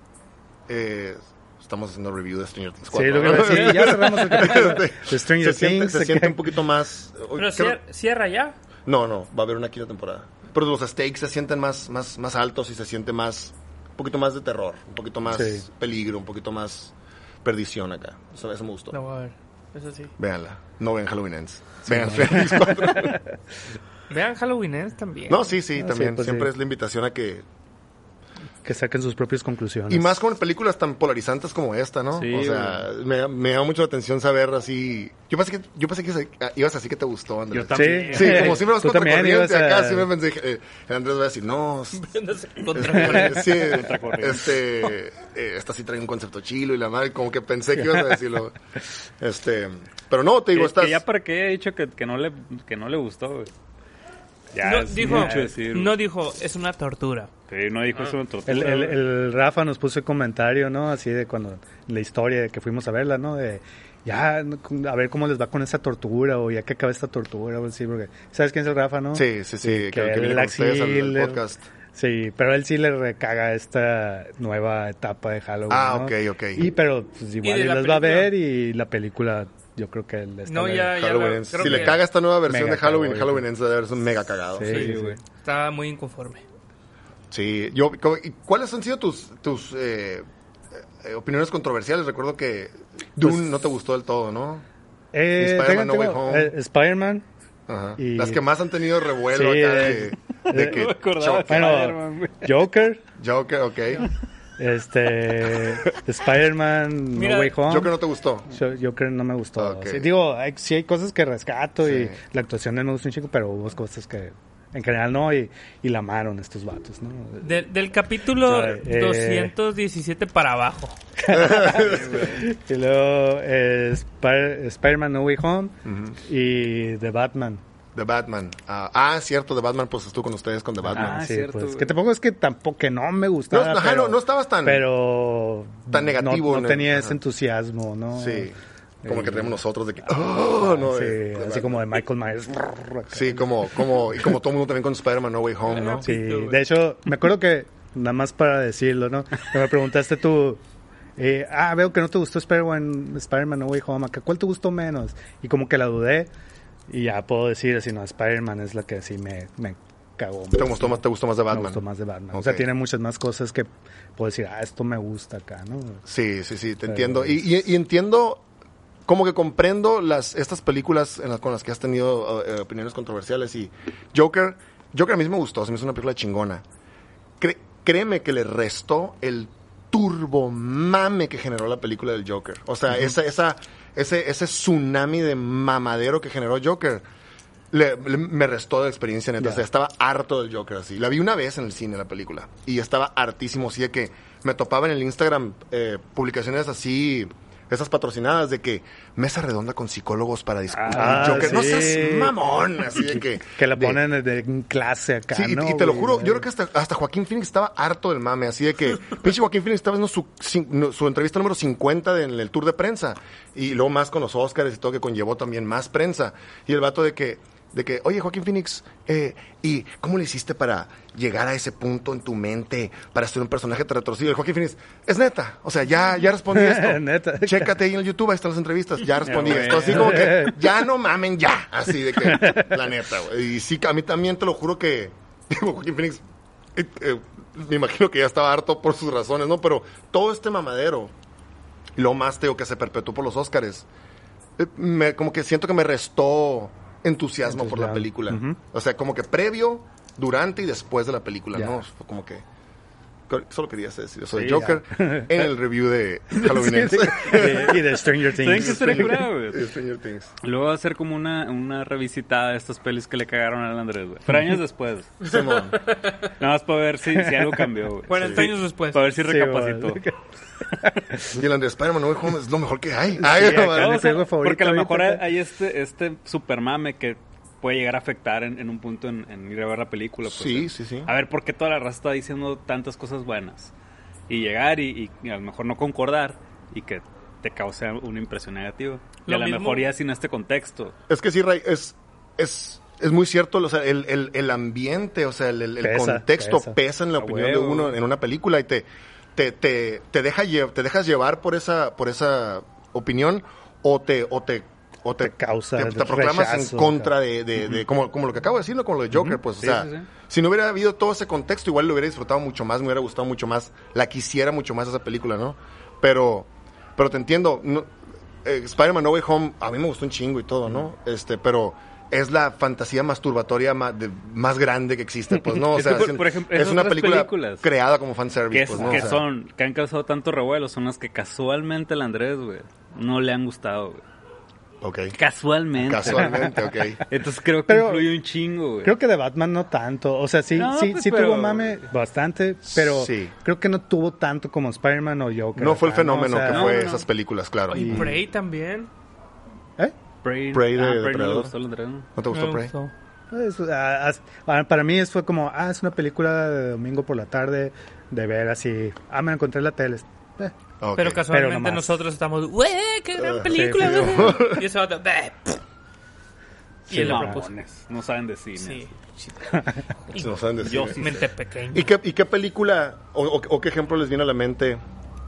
eh, estamos haciendo review de Stranger Things 4. Sí, lo que ¿no? decir, ya cerramos el capítulo [LAUGHS] de se Stranger siente, Things. se siente un poquito más... Pero creo- cierra ya. no, no, va a haber una quinta temporada. Pero los stakes se sienten más, más, más altos y se siente más, un poquito más de terror, un poquito más Sí. peligro, un poquito más perdición acá. Eso, eso me gustó. La voy a ver. Eso sí. Véanla. No vean Halloween Ends. Vean Stranger Things 4. [LAUGHS] Vean Halloween Ends también. No, sí, sí, Ah, también. sí, pues Siempre sí. es la invitación a que... que saquen sus propias conclusiones. Y más con películas tan polarizantes como esta, ¿no? Sí, o sea, me, me llama mucho la atención saber así... Yo pensé que, yo pensé que se- ah, ibas así que te gustó, Andrés. Yo también. Sí, como siempre vas Tú contra también corriente ibas a- acá, siempre pensé que eh, Andrés va a decir, no, [LAUGHS] Contra- sí, este, eh, esta sí trae un concepto chilo y la madre, como que pensé que ibas a decirlo. [LAUGHS] Este, pero no, te digo, Que- estás... que ya para qué he dicho que, que no le que no le gustó, güey. Ya no, es dijo, mucho decir. no dijo, es una tortura. Sí, no dijo eso en tortura, El, el, güey. el Rafa nos puso el comentario, ¿no? Así de cuando la historia de que fuimos a verla, ¿no? De ya, a ver cómo les va con esa tortura o ya que acaba esta tortura o así, porque ¿sabes quién es el Rafa, no? Sí, sí, sí, que, que que viene con al, al podcast. Sí, pero él sí le recaga esta nueva etapa de Halloween. Ah, ¿no? ok, ok. Y pero pues igual y la les va a ver y la película, yo creo que está No, ya, ya. Halloween la- Ends. creo Si le caga esta nueva versión de Halloween, cagado, Halloween Ends debe ser un mega cagado. Sí, Sí, sí, sí. sí. Estaba muy inconforme. Sí, yo, co- ¿y ¿cuáles han sido tus, tus eh, eh, opiniones controversiales? Recuerdo que Dune Pues- no te gustó del todo, ¿no? Eh, Spider-Man No Way Home. eh, Spider-Man. Ajá. Y- Las que más han tenido revuelo Sí, acá eh, de, de que [LAUGHS] No me acordaba Joker, Bueno. Joker, Joker, ok. Este, Spider-Man, No Way Home. Joker no te gustó. Yo- Joker no me gustó. Ok. Sí, digo, hay, sí hay cosas que rescato y Sí. la actuación de me gusta un chico, pero hubo cosas que en general no y, y la amaron estos vatos, ¿no? De- del capítulo eh. 217 para abajo. [LAUGHS] y luego eh, Spider-Man No Way Home y The Batman. The Batman. Ah, ah, cierto, The Batman, pues estuvo con ustedes con The Batman. Ah, sí, cierto, pues, que tampoco es que tampoco que no me gustaba. No, ajá, pero, no- no estabas tan- pero tan negativo, No, no tenía ese entusiasmo, ¿no? Sí. Como el que Eh, tenemos nosotros de que... "Oh", no, sí, de- de así como de Michael Myers. Sí, como, como, y como todo el mundo también con Spider-Man No Way Home, ¿no? Sí, de hecho, me acuerdo que, nada más para decirlo, ¿no? Que me preguntaste tú, eh, ah, veo que no te gustó Spider-Man Spider-Man No Way Home, acá, ¿cuál te gustó menos? Y como que la dudé, y ya puedo decir, así, no, Spider-Man es la que sí me, me cagó. ¿Te gustó más, te gustó más de Me Batman? gustó más de Batman. O sea, tiene muchas más cosas que puedo decir, ah, esto me gusta acá, ¿no? Sí, sí, sí, te Pero- entiendo. Y, y- y entiendo, como que comprendo las estas películas en las, con las que has tenido eh, opiniones controversiales. Y Joker, Joker a mí me gustó, se me hizo una película chingona. Cre- créeme que le restó el turbo mame que generó la película del Joker. O sea, esa, esa, ese, ese tsunami de mamadero que generó Joker. le- le- me restó de experiencia neta. O sea, estaba harto del Joker así. La vi una vez en el cine la película. Y estaba hartísimo. Así de que me topaba en el Instagram eh, publicaciones así, esas patrocinadas de que mesa redonda con psicólogos para discutir Ah, Joker. No sí. seas mamón. Así de que. [LAUGHS] Que la ponen de, de en clase acá, Sí, y, ¿no, y te lo juro, yo creo que hasta, hasta Joaquín Phoenix estaba harto del mame, así de que [LAUGHS] pinche Joaquín Phoenix estaba haciendo su, no, su entrevista número 50 de- en el tour de prensa, y luego más con los Oscars y todo, que conllevó también más prensa, y el vato de que, de que oye Joaquín Phoenix, eh, ¿y cómo le hiciste para llegar a ese punto en tu mente, para ser un personaje tan retorcido? El Joaquín Phoenix, es neta, o sea, ya, ya respondí [LAUGHS] esto, Neta. chécate ahí en el YouTube, ahí están las entrevistas, ya respondí esto, así como que, [LAUGHS] ya no mamen, ya, así de que, la neta, güey. Y sí, a mí también te lo juro que, [LAUGHS] digo, Joaquín Phoenix, eh, eh, me imagino que ya estaba harto por sus razones, ¿no? Pero todo este mamadero, y lo más teo que se perpetuó por los Óscares, me, como que siento que me restó entusiasmo por la película. O sea, como que previo, durante y después de la película. ¿no? Fue como que... Solo quería decir eso de Sí, Joker ya. [LAUGHS] en el review de Halloween y de Stranger ¿Saben qué Things. güey? De Stranger Things. Luego va a hacer como una, una revisitada de estas pelis que le cagaron al Andrés, güey. Pero años después. Nada más para ver si, si algo cambió, güey. 40 años después. Para ver si recapacitó. [LAUGHS] Y el Andrés Spider-Man No es lo mejor que hay. Ay, acá o sea, favorito porque a lo mejor ahorita. hay este, este super mame que puede llegar a afectar en, en un punto en, en ir a ver la película. Pues, Sí, eh. sí, sí. A ver, ¿por qué toda la raza está diciendo tantas cosas buenas? Y llegar y, y- y a lo mejor no concordar y que te cause una impresión negativa. Y Lo a lo mejor ya sin este contexto. Es que sí, Ray, es, es, es muy cierto, o sea, el, el, el ambiente, o sea, el, el- el Pesa, contexto pesa. pesa. en la A opinión de uno en una película y te, te, te, te, deja lle- te dejas llevar por esa, por esa opinión o te, o te, o te, Te causa te, te proclamas rechazo, en contra de, de, de- como, como lo que acabo de decir, ¿no? como lo de Joker, pues, Sí, o sea, sí, sí. si no hubiera habido todo ese contexto, igual lo hubiera disfrutado mucho más, me hubiera gustado mucho más, la quisiera mucho más esa película, ¿no? Pero, pero te entiendo, no, eh, Spider-Man No Way Home, a mí me gustó un chingo y todo, ¿no? Este, pero es la fantasía masturbatoria más, de- más grande que existe, pues, ¿no? O [LAUGHS] sea, por- ejemplo, es una película creada como fanservice, Que, es- pues, ¿no? O que sea, son, que han causado tanto revuelo, son las que casualmente al Andrés, güey, no le han gustado, güey. Ok. Casualmente. Casualmente, ok. [LAUGHS] Entonces creo que Pero- influye un chingo, güey. Creo que de Batman no tanto. O sea, sí, No, sí, pues, sí pero- tuvo mame bastante, pero Sí. creo que no tuvo tanto como Spider-Man o Joker. No fue el fenómeno O sea, que no, fue no, esas películas, claro. Y ¿No Prey también. ¿Eh? Prey, Prey de ah, Prey no gustó ¿no? te gustó Me Prey? gustó. Pues, ah, as- ah, para mí fue como, ah, es una película de domingo por la tarde, de ver así, ah, me la encontré en la tele. Eh, Ok. Pero casualmente nomás. nosotros estamos, ¡güey, qué gran película! sí, güey". [LAUGHS] y ese vato. Y Sí, propuso. No saben de cine. Sí. sí. [LAUGHS] Nos saben decir. Yo sí Mente pequeña. ¿Y qué, ¿Y qué película o, o- o qué ejemplo les viene a la mente?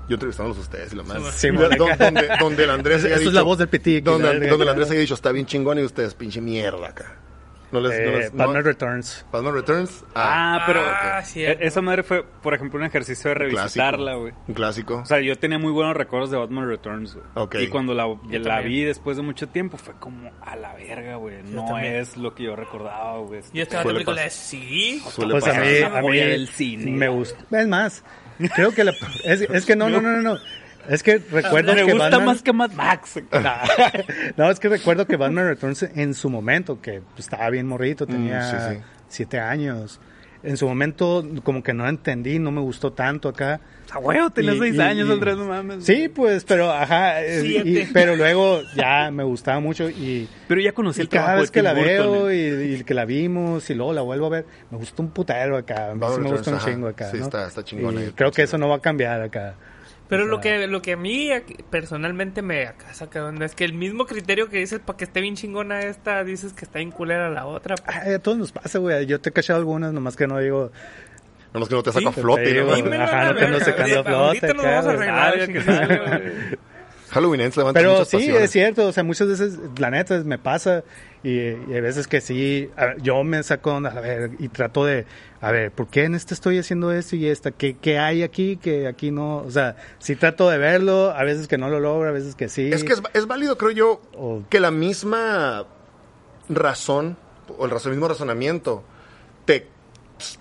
Yo entrevistándolos a ustedes y lo más. Sí, donde, bueno. donde, donde el Andrés [LAUGHS] haya es dicho, la voz del Pitic, Donde, donde el Andrés haya dicho, está bien chingón y ustedes, pinche mierda acá. No les, no eh, les- no- Batman Returns. Batman Returns. Ah, pero Ah, e- cierto. esa madre fue, por ejemplo, un ejercicio de revisitarla, güey. Un clásico. O sea, yo tenía muy buenos recuerdos de Batman Returns, güey. Ok. Y cuando la, vi después de mucho tiempo, fue como a la verga, güey. No también. es lo que yo recordaba, güey. Y esta Suele película es, sí. Suele Pues a pasar. mí, a mí del cine. me gusta. Es más, creo que la, es, es que no, no, no, no, no. Es que recuerdo Me que gusta Batman, más que Mad Max. [LAUGHS] no, es que recuerdo que Batman Returns en su momento, que estaba bien morrito, tenía Mm, sí, sí. siete años. En su momento, como que no entendí, no me gustó tanto acá. A huevo, tenía Y- seis y- años, y- Andrés, no mames. Sí, pues, pero ajá, eh, y- pero luego ya me gustaba mucho y, Pero ya conocí el trabajo cada vez de que Tim la Burton, veo eh. y, y que la vimos y luego la vuelvo a ver, me gustó un putero acá, a mí Batman sí me gusta un chingo acá, Sí, ¿no? está- está chingona Y ahí, creo que eso no va a cambiar acá. Pero O lo que, lo que a mí personalmente me acá saca de onda es que el mismo criterio que dices para que esté bien chingona esta, dices que está bien culera la otra. ay, a todos nos pasa, güey, yo te he cachado algunas, nomás que no digo, Nada más que no te saca Sí, a flote. ¿no? Ajá, no te ando sacando a flote, Ahorita nos vamos a arreglar. Halloween Ends levanta Pero muchas sí, pasiones. es cierto, o sea, muchas veces, la neta, me pasa y, y hay veces que sí, a ver, yo me saco onda, a ver, y trato de, a ver, ¿por qué en este estoy haciendo esto y esta? ¿Qué, qué hay aquí que aquí no? O sea, sí trato de verlo, a veces que no lo logro, a veces que sí. Es que es, es válido, creo yo, O- que la misma razón, o el razón- mismo razonamiento, te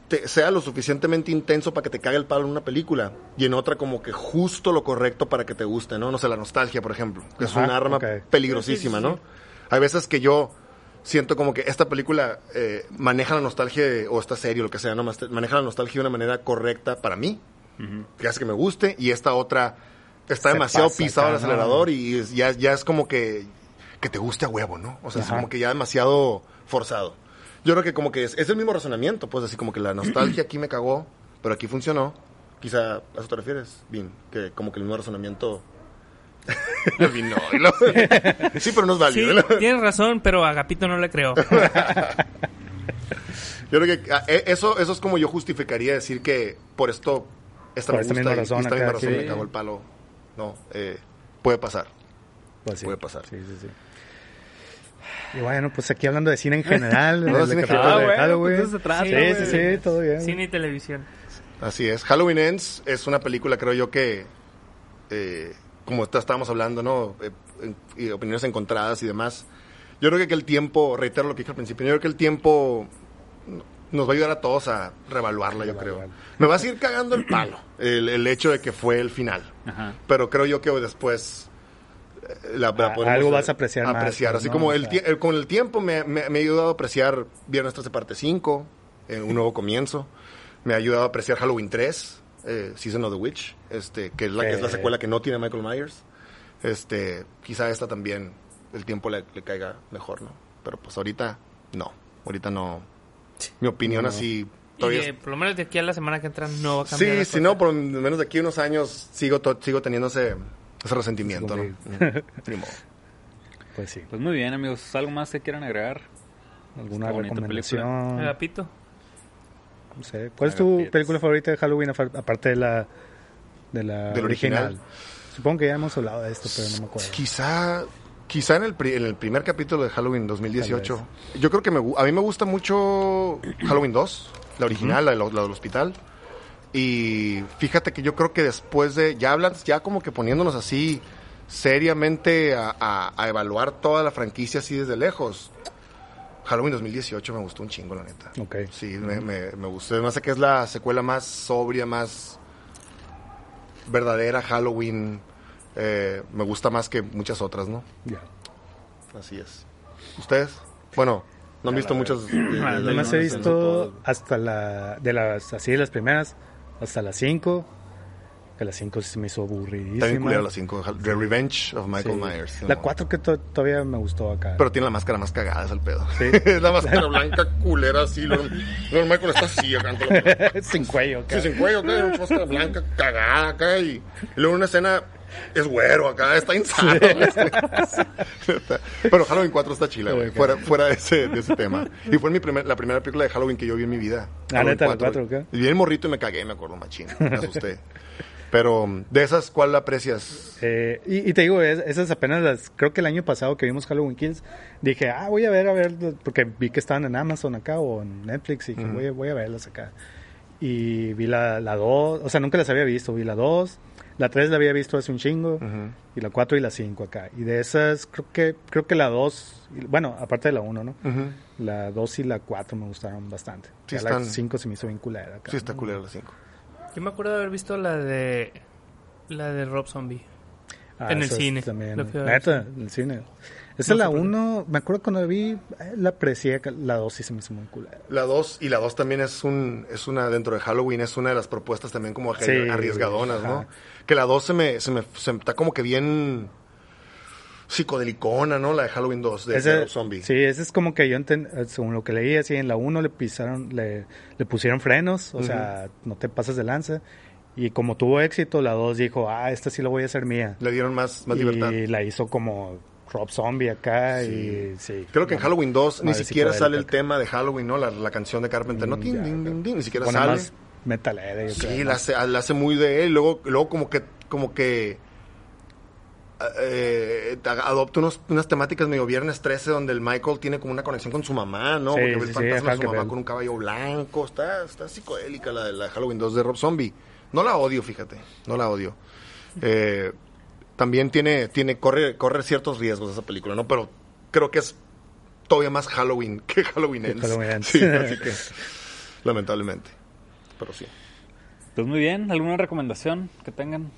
te- sea lo suficientemente intenso para que te cague el palo en una película y en otra como que justo lo correcto para que te guste, ¿no? No sé, la nostalgia, por ejemplo, que es un arma peligrosísima, ¿no? Hay veces que yo siento como que esta película eh, maneja la nostalgia, de- o esta serie, o lo que sea, ¿no? Maneja la nostalgia de una manera correcta para mí, que hace que me guste, y esta otra está Se demasiado pisado el acelerador y ya, ya es como que, que te guste a huevo, ¿no? O sea, es como que ya demasiado forzado. Yo creo que como que es, es el mismo razonamiento, pues así como que la nostalgia aquí me cagó, pero aquí funcionó. Quizá a eso te refieres, Vin, que como que el mismo razonamiento... [LAUGHS] Vin, no, y lo- sí, pero no es Sí, válido. ¿no? tienes razón, pero a Agapito no le creo. [LAUGHS] Yo creo que ah, eh, eso, eso es como yo justificaría decir que por esto esta Por me esta gusta misma y razón esta misma razón sí. me cagó el palo. No, eh, puede pasar. Pues sí. Puede pasar. Sí, sí, sí. Y bueno, pues aquí hablando de cine en general, [LAUGHS] No, general. de Ah, bueno, Halloween. pues de eso se trata, sí, sí, sí, todo bien. Cine y televisión. Así es. Halloween Ends es una película, creo yo, que, eh, como estábamos hablando, ¿no? Eh, opiniones encontradas y demás. Yo creo que el tiempo, reitero lo que dije al principio, yo creo que el tiempo nos va a ayudar a todos a reevaluarla, yo creo. Me va a seguir cagando el palo, el, el hecho de que fue el final. Ajá. Pero creo yo que después la, la podemos, algo eh, vas a apreciar más, apreciar. pues, Así ¿no? como O el, el- con el tiempo me, me- me ha ayudado a apreciar Viernes 13 parte 5, eh, un nuevo comienzo. Me ha ayudado a apreciar Halloween 3, eh, Season of the Witch, este, que es la, que es la Eh. secuela que no tiene Michael Myers. Este, quizá esta también el tiempo le, le caiga mejor, ¿no? Pero pues ahorita no. Ahorita no. Mi opinión No. así Y de- es- por lo menos de aquí a la semana que entra no va a cambiar. Sí, si cosa. no, por lo menos de aquí a unos años sigo, to- sigo teniendo ese, ese resentimiento, ¿no? [LAUGHS] Ni modo. Pues sí. Pues muy bien, amigos. ¿Algo más que quieran agregar? ¿Alguna bonita recomendación? Agapito. No sé. ¿Cuál es tu película favorita de Halloween aparte de la, de la Del original. Supongo que ya hemos hablado de esto, pero no me acuerdo. Quizá, quizá en el, pri- en el primer capítulo de Halloween 2018. Yo creo que me, a mí me gusta mucho Halloween 2, la original, la, del- la del hospital. Y fíjate que yo creo que después de, ya hablan, ya como que poniéndonos así seriamente a, a- a evaluar toda la franquicia así desde lejos. Halloween 2018 me gustó un chingo, la neta. Ok. Sí, me, me, me gustó. Además de que es la secuela más sobria, más verdadera Halloween. Eh, me gusta más que muchas otras, ¿no? Ya. Así es. ¿Ustedes? Bueno, no han visto muchas. no, he visto hasta la, de las, así de las primeras, hasta las 5. Que las 5 se me hizo aburridísima. Está bien culera las 5. The Revenge of Michael Sí. Myers. La ¿no? 4 que to- todavía me gustó acá. Pero tiene la máscara más cagada, es el pedo. Sí. [LAUGHS] es la máscara blanca culera así. Luego, luego Michael está así acá. la- [LAUGHS] Sin cuello acá. Sí, sin cuello, acá, una máscara blanca cagada acá. Y, y luego una escena es güero acá, está insano. Pero [LAUGHS] Halloween 4 está chila, güey. Fuera, fuera de, ese, de ese tema. Y fue mi primer, la primera película de Halloween que yo vi en mi vida. Ah, neta, la cuatro, ¿qué? Y vi el morrito y me cagué, me acuerdo, machín. Me asusté. Pero de esas, ¿cuál la aprecias? Eh, y, y te digo, es- esas apenas las, creo que el año pasado que vimos Halloween Kills, dije, ah, voy a ver, a ver, porque vi que estaban en Amazon acá o en Netflix y dije, voy, a, voy a verlas acá. Y vi la 2, o sea, nunca las había visto, vi la 2, la 3 la había visto hace un chingo, Ujú. y la 4 y la 5 acá. Y de esas, creo que creo que la 2, bueno, aparte de la 1, ¿no? Ujú. La 2 y la 4 me gustaron bastante. Sí Ya la están- 5 se me hizo bien culera acá. Sí, está culera la 5. Yo me acuerdo de haber visto la de la de Rob Zombie. Ah, En el cine. También. Neta, en el cine. Esa No es la sé por qué. 1, me acuerdo cuando la vi, eh, la aprecié, la 2 sí se me hizo muy culera. La 2 y la 2 también es un es una dentro de Halloween es una de las propuestas también como Sí, arriesgadonas, ¿no? ajá. Que la 2 se me se me se me- está como que bien psicodelicona, ¿no? La de Halloween 2 de, Ese- de Rob Zombie. Sí, ese es como que yo, enten- eh, según lo que leí, así en la 1 le pisaron, le, le pusieron frenos, o sea, no te pasas de lanza. Y como tuvo éxito, la 2 dijo, ah, esta sí la voy a hacer mía. Le dieron más más y libertad. la hizo como Rob Zombie acá Sí. y sí. Creo que en Halloween 2 ni siquiera sale el tema de Halloween, ¿no? La, la canción de Carpenter, no, din, din, din, ni siquiera sale. más metalera, yo Sí, creo, la hace, la hace muy de él. Luego, luego como que, como que eh, adopta unos, unas temáticas medio viernes 13 donde el Michael tiene como una conexión con su mamá, ¿no? Sí, Porque ve sí, fantasma de su mamá con un caballo blanco. Está, está psicodélica la de la Halloween 2 de Rob Zombie. No la odio, fíjate. No la odio. Eh, también tiene, tiene, corre, corre ciertos riesgos esa película, ¿no? Pero creo que es todavía más Halloween que Halloween Ends. Halloween Ends. Sí, [LAUGHS] así que... lamentablemente. Pero sí. Pues muy bien, ¿alguna recomendación que tengan?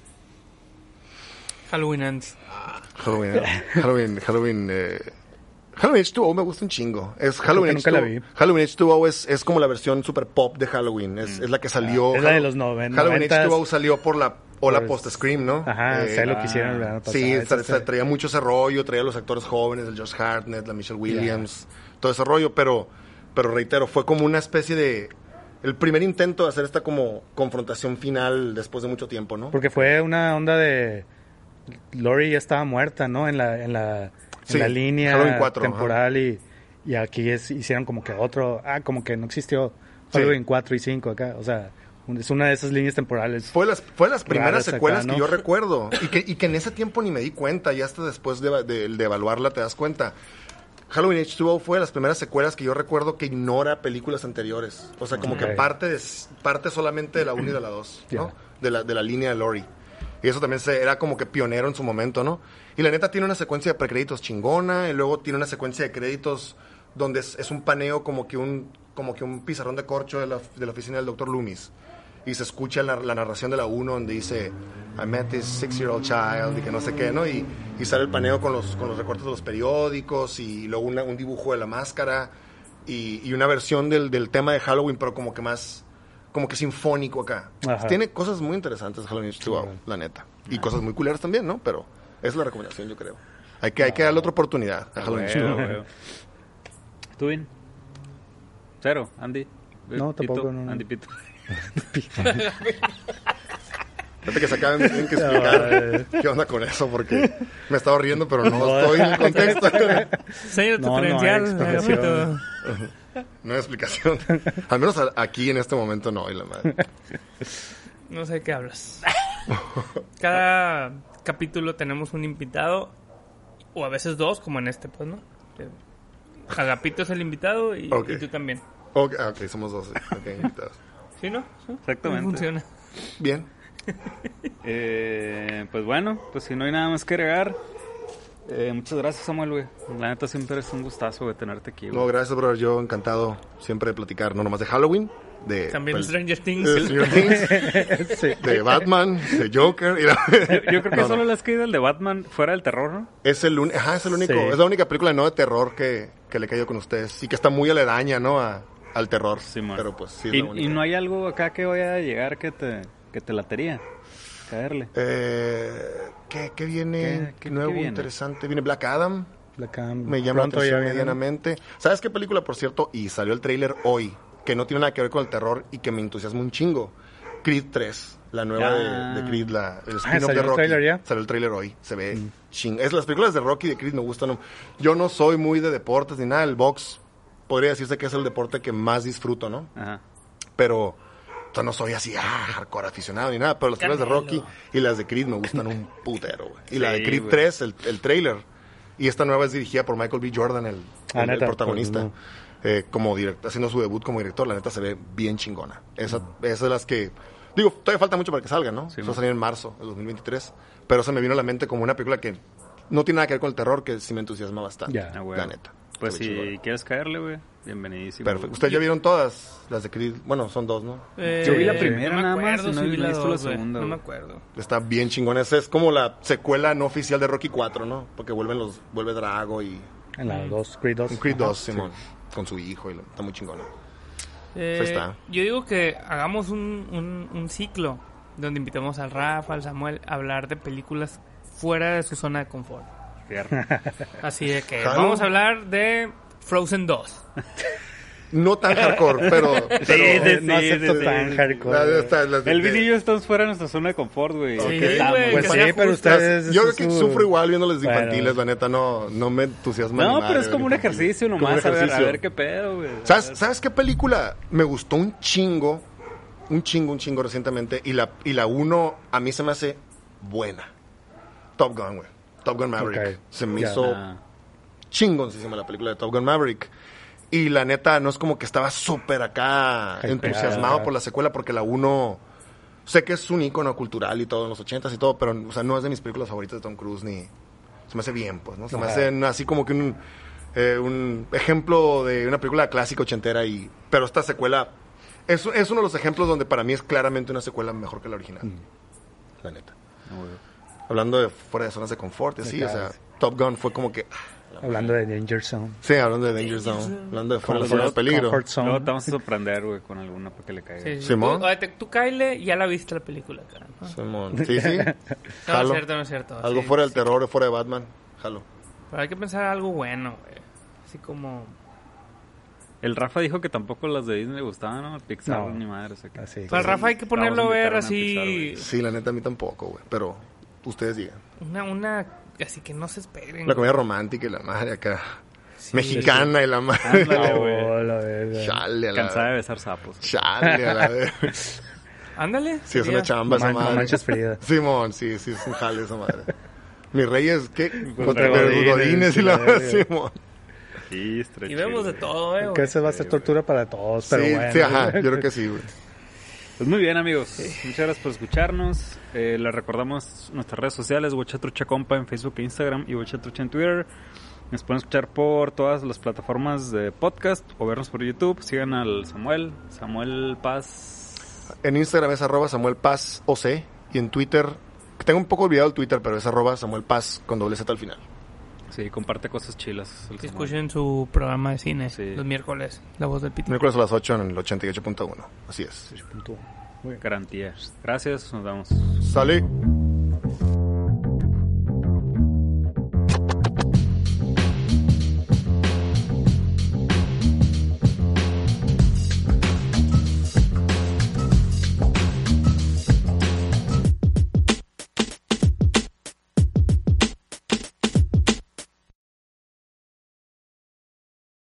Halloween Ends. Halloween, [LAUGHS] Halloween, Halloween, eh, Halloween H2O me gusta un chingo. Es Halloween nunca la H2O. vi. Halloween H2O es, es como la versión super pop de Halloween. Es, es la que salió. Es la de los noven- Halloween noventas. H2O salió por la ola Pues- post Scream, ¿no? Ajá, Eh, sé lo ah, que hicieron pasado. Sí, tra- tra- traía mucho ese rollo, traía a los actores jóvenes, el Josh Hartnett, la Michelle Williams, todo ese rollo, pero, pero reitero, fue como una especie de... El primer intento de hacer esta como confrontación final después de mucho tiempo, ¿no? Porque fue una onda de... Lori ya estaba muerta, ¿no? En la, en la, en Sí, la línea Halloween 4, temporal y, y aquí es, hicieron como que otro... Ah, como que no existió Halloween 4 y 5 acá. O sea, es una de esas líneas temporales. Fue las, fue las primeras acá, secuelas ¿no? que yo recuerdo. Y que, y que en ese tiempo ni me di cuenta. Y hasta después de, de, de evaluarla te das cuenta. Halloween H2O fue de las primeras secuelas que yo recuerdo que ignora películas anteriores. O sea, como que parte, de, parte solamente de la 1 y de la 2, ¿no? De, la, de la línea de Lori. Y eso también se, era como que pionero en su momento, ¿no? Y la neta tiene una secuencia de precréditos chingona. Y luego tiene una secuencia de créditos donde es, es un paneo como que un, como que un pizarrón de corcho de la, de la oficina del Dr. Loomis y se escucha la, la narración de la 1 donde dice I met this six-year-old child y que no sé qué, ¿no? Y, y sale el paneo con los, con los recortes de los periódicos y luego una- un dibujo de la máscara y, y una versión del, del tema de Halloween, pero como que más, como que sinfónico acá. Ajá. Tiene cosas muy interesantes Halloween H2O, la neta. Y cosas muy culeras también, ¿no? Pero es la recomendación, yo creo. Hay que, hay que darle otra oportunidad a Halloween Huevo, H2O. huevo. ¿Tú, Vin? Cero, Andy. No, Pito, tampoco, no, no. Andy Pito. Fíjate que se acaban de que [LAUGHS] explicar qué onda con eso, porque me estaba riendo, pero no [LAUGHS] estoy en el contexto. [LAUGHS] Señor, tu No, no hay credencial. explicación. No hay explicación. Al menos aquí en este momento no hay la madre. No sé de qué hablas. Cada capítulo tenemos un invitado, o a veces dos, como en este, pues, ¿no? Eh, Agapito es el invitado y, Ok. y tú también. Ok, ah, ok, somos dos. Ok, invitados. ¿Sí, no? ¿Sí? Exactamente. ¿Cómo funciona? Bien. [LAUGHS] Eh, pues bueno, pues si no hay nada más que agregar. eh, muchas gracias, Samuel, güey. La neta siempre es un gustazo de tenerte aquí, güey. No, gracias, brother. Yo encantado siempre de platicar, no nomás de Halloween, de, También pel- Stranger Things. de Stranger Things, Sí. de Batman, de Joker. y la- [LAUGHS] Yo, creo que No, no. solo las que el de Batman fuera del terror, ¿no? Es el, un- ajá, es el único, Sí. es la única película no de terror que, que le he caído con ustedes y que está muy aledaña, ¿no? A- al terror. Simón. Pero pues sí y, y no hay algo acá que vaya a llegar que te, que te latería. Caerle. Eh, ¿qué, qué viene? ¿Qué- qué- nuevo, viene? interesante. Viene Black Adam. Black Adam. Me llama Pronto la atención medianamente. ¿Sabes qué película, por cierto? Y salió el tráiler hoy, que no tiene nada que ver con el terror y que me entusiasma un chingo. Creed 3, la nueva Ah. de, de Creed, la, el spin-off ¿salió de el Rocky. tráiler ya? Salió el tráiler hoy, se ve ching. Es, las películas de Rocky y de Creed me gustan. Yo no soy muy de deportes ni nada. El box podría decirse que es el deporte que más disfruto, ¿no? Ajá. Pero o sea, no soy así, ah, hardcore aficionado ni nada. Pero las películas de Rocky y las de Creed me gustan un putero, güey. Y la de Sí, Creed güey. 3, el, el trailer. Y esta nueva es dirigida por Michael B. Jordan, el, Ah, el- el neta, protagonista. pues, Eh, como director, haciendo su debut como director, la neta se ve bien chingona. Esa, esa es de las que. Digo, todavía falta mucho para que salga, ¿no? Sí, Eso man. salió en marzo del 2023. Pero se me vino a la mente como una película que no tiene nada que ver con el terror, que sí me entusiasma bastante. Ya. Ah, güey. La neta. Pues si chingona. quieres caerle, güey, bienvenidísimo. Perfecto. ¿Ustedes ya vieron todas las de Creed? Bueno, son dos, ¿no? Eh, Yo vi la no primera me nada más, no si he vi la segunda, No me acuerdo. Está bien chingona. Esa es como la secuela no oficial de Rocky 4, ¿no? Porque vuelven los, vuelve Drago y En la 2, Creed 2. un Creed Ajá, 2, sí. Simón, con su hijo y la- está muy chingona. Eh, Ahí está. Yo digo que hagamos un, un, un ciclo donde invitemos al Rafa, al Samuel a hablar de películas fuera de su zona de confort. [LAUGHS] Así de que vamos a hablar de Frozen 2. No tan hardcore, pero... [LAUGHS] pero sí, no acepto sí, tan hardcore. El Vin y yo estamos fuera de nuestra zona de confort, güey. Ok. Aquí Sí, estamos. güey, Pues que sí, pero ustedes... Yo creo que es su- sufro igual viendo los Bueno. infantiles, la neta, no, no me entusiasma No, ni pero es como un ejercicio Como un nomás, a ver, a ejercicio. ver qué pedo, güey. ¿Sabes, ¿Sabes qué película me gustó un chingo? Un chingo, un chingo recientemente. Y la, y la uno a mí se me hace buena. Top Gun, güey. Top Gun Maverick. Se me hizo Ah, chingoncísima la película de Top Gun Maverick. Y la neta, no es como que estaba súper acá Hypeada. entusiasmado por la secuela, porque la 1. Sé que es un icono cultural y todo en los 80s y todo, pero o sea, no es de mis películas favoritas de Tom Cruise ni. Se me hace bien, pues, ¿no? Se me hace así como que un, eh, un ejemplo de una película clásica ochentera y. Pero esta secuela Es, es uno de los ejemplos donde para mí es claramente una secuela mejor que la original. Mm. La neta. No. Hablando de fuera de zonas de confort, y así, o sea, Top Gun fue como que... Hablando de Danger Zone. Sí, hablando de Danger Zone, hablando de fuera de zona de peligro. Luego te vamos a sorprender, güey, con alguna para que le caiga. Sí, sí. Simón. Tú, tú, Kyle, ya la viste la película, cara. [LAUGHS] Simón. Sí, sí. [LAUGHS] No, es cierto, no es cierto. Algo sí, fuera del sí. terror, fuera de Batman. Jalo. Pero hay que pensar algo bueno, güey. Así como... El Rafa dijo que tampoco las de Disney le gustaban, ¿no? Pixar No. ni madre. O sea, que- Así. Para Rafa hay que ponerlo a a ver a así... una Pixar, Sí, la neta a mí tampoco, güey. Pero ustedes digan. Una, una... Así que no se esperen. La comedia romántica y la madre acá. Mexicana y la madre. Ándale, güey. [LAUGHS] Chale a la Cansada de besar sapos. Chale a la [LAUGHS] vez. Ándale. Sí, es una chamba esa madre. manches Frida. [LAUGHS] Simón, sí, sí, es un jale esa madre. Mis reyes, ¿qué? Contra Godines, los godines y la verga. Simón. Sí, Y vemos de todo, eh. Que ese va a ser tortura para todos, pero sí, bueno. sí, ajá, yo creo que sí, güey. Pues muy bien, amigos. Muchas gracias por escucharnos. Eh, les recordamos nuestras redes sociales, Huachatrucha Compa en Facebook e Instagram y Huachatrucha en Twitter. Nos pueden escuchar por todas las plataformas de podcast o vernos por YouTube. Sigan al Samuel, Samuel Paz. En Instagram es arroba Samuel Paz OC y en Twitter, que tengo un poco olvidado el Twitter, pero es arroba Samuel Paz con doble Z al final. Sí, comparte cosas chilas. el escuchen su programa de cine Sí. los miércoles. La voz del pito. Miércoles a las 8 en el 88.1. Así es. Garantías. Gracias, nos vemos. Salí.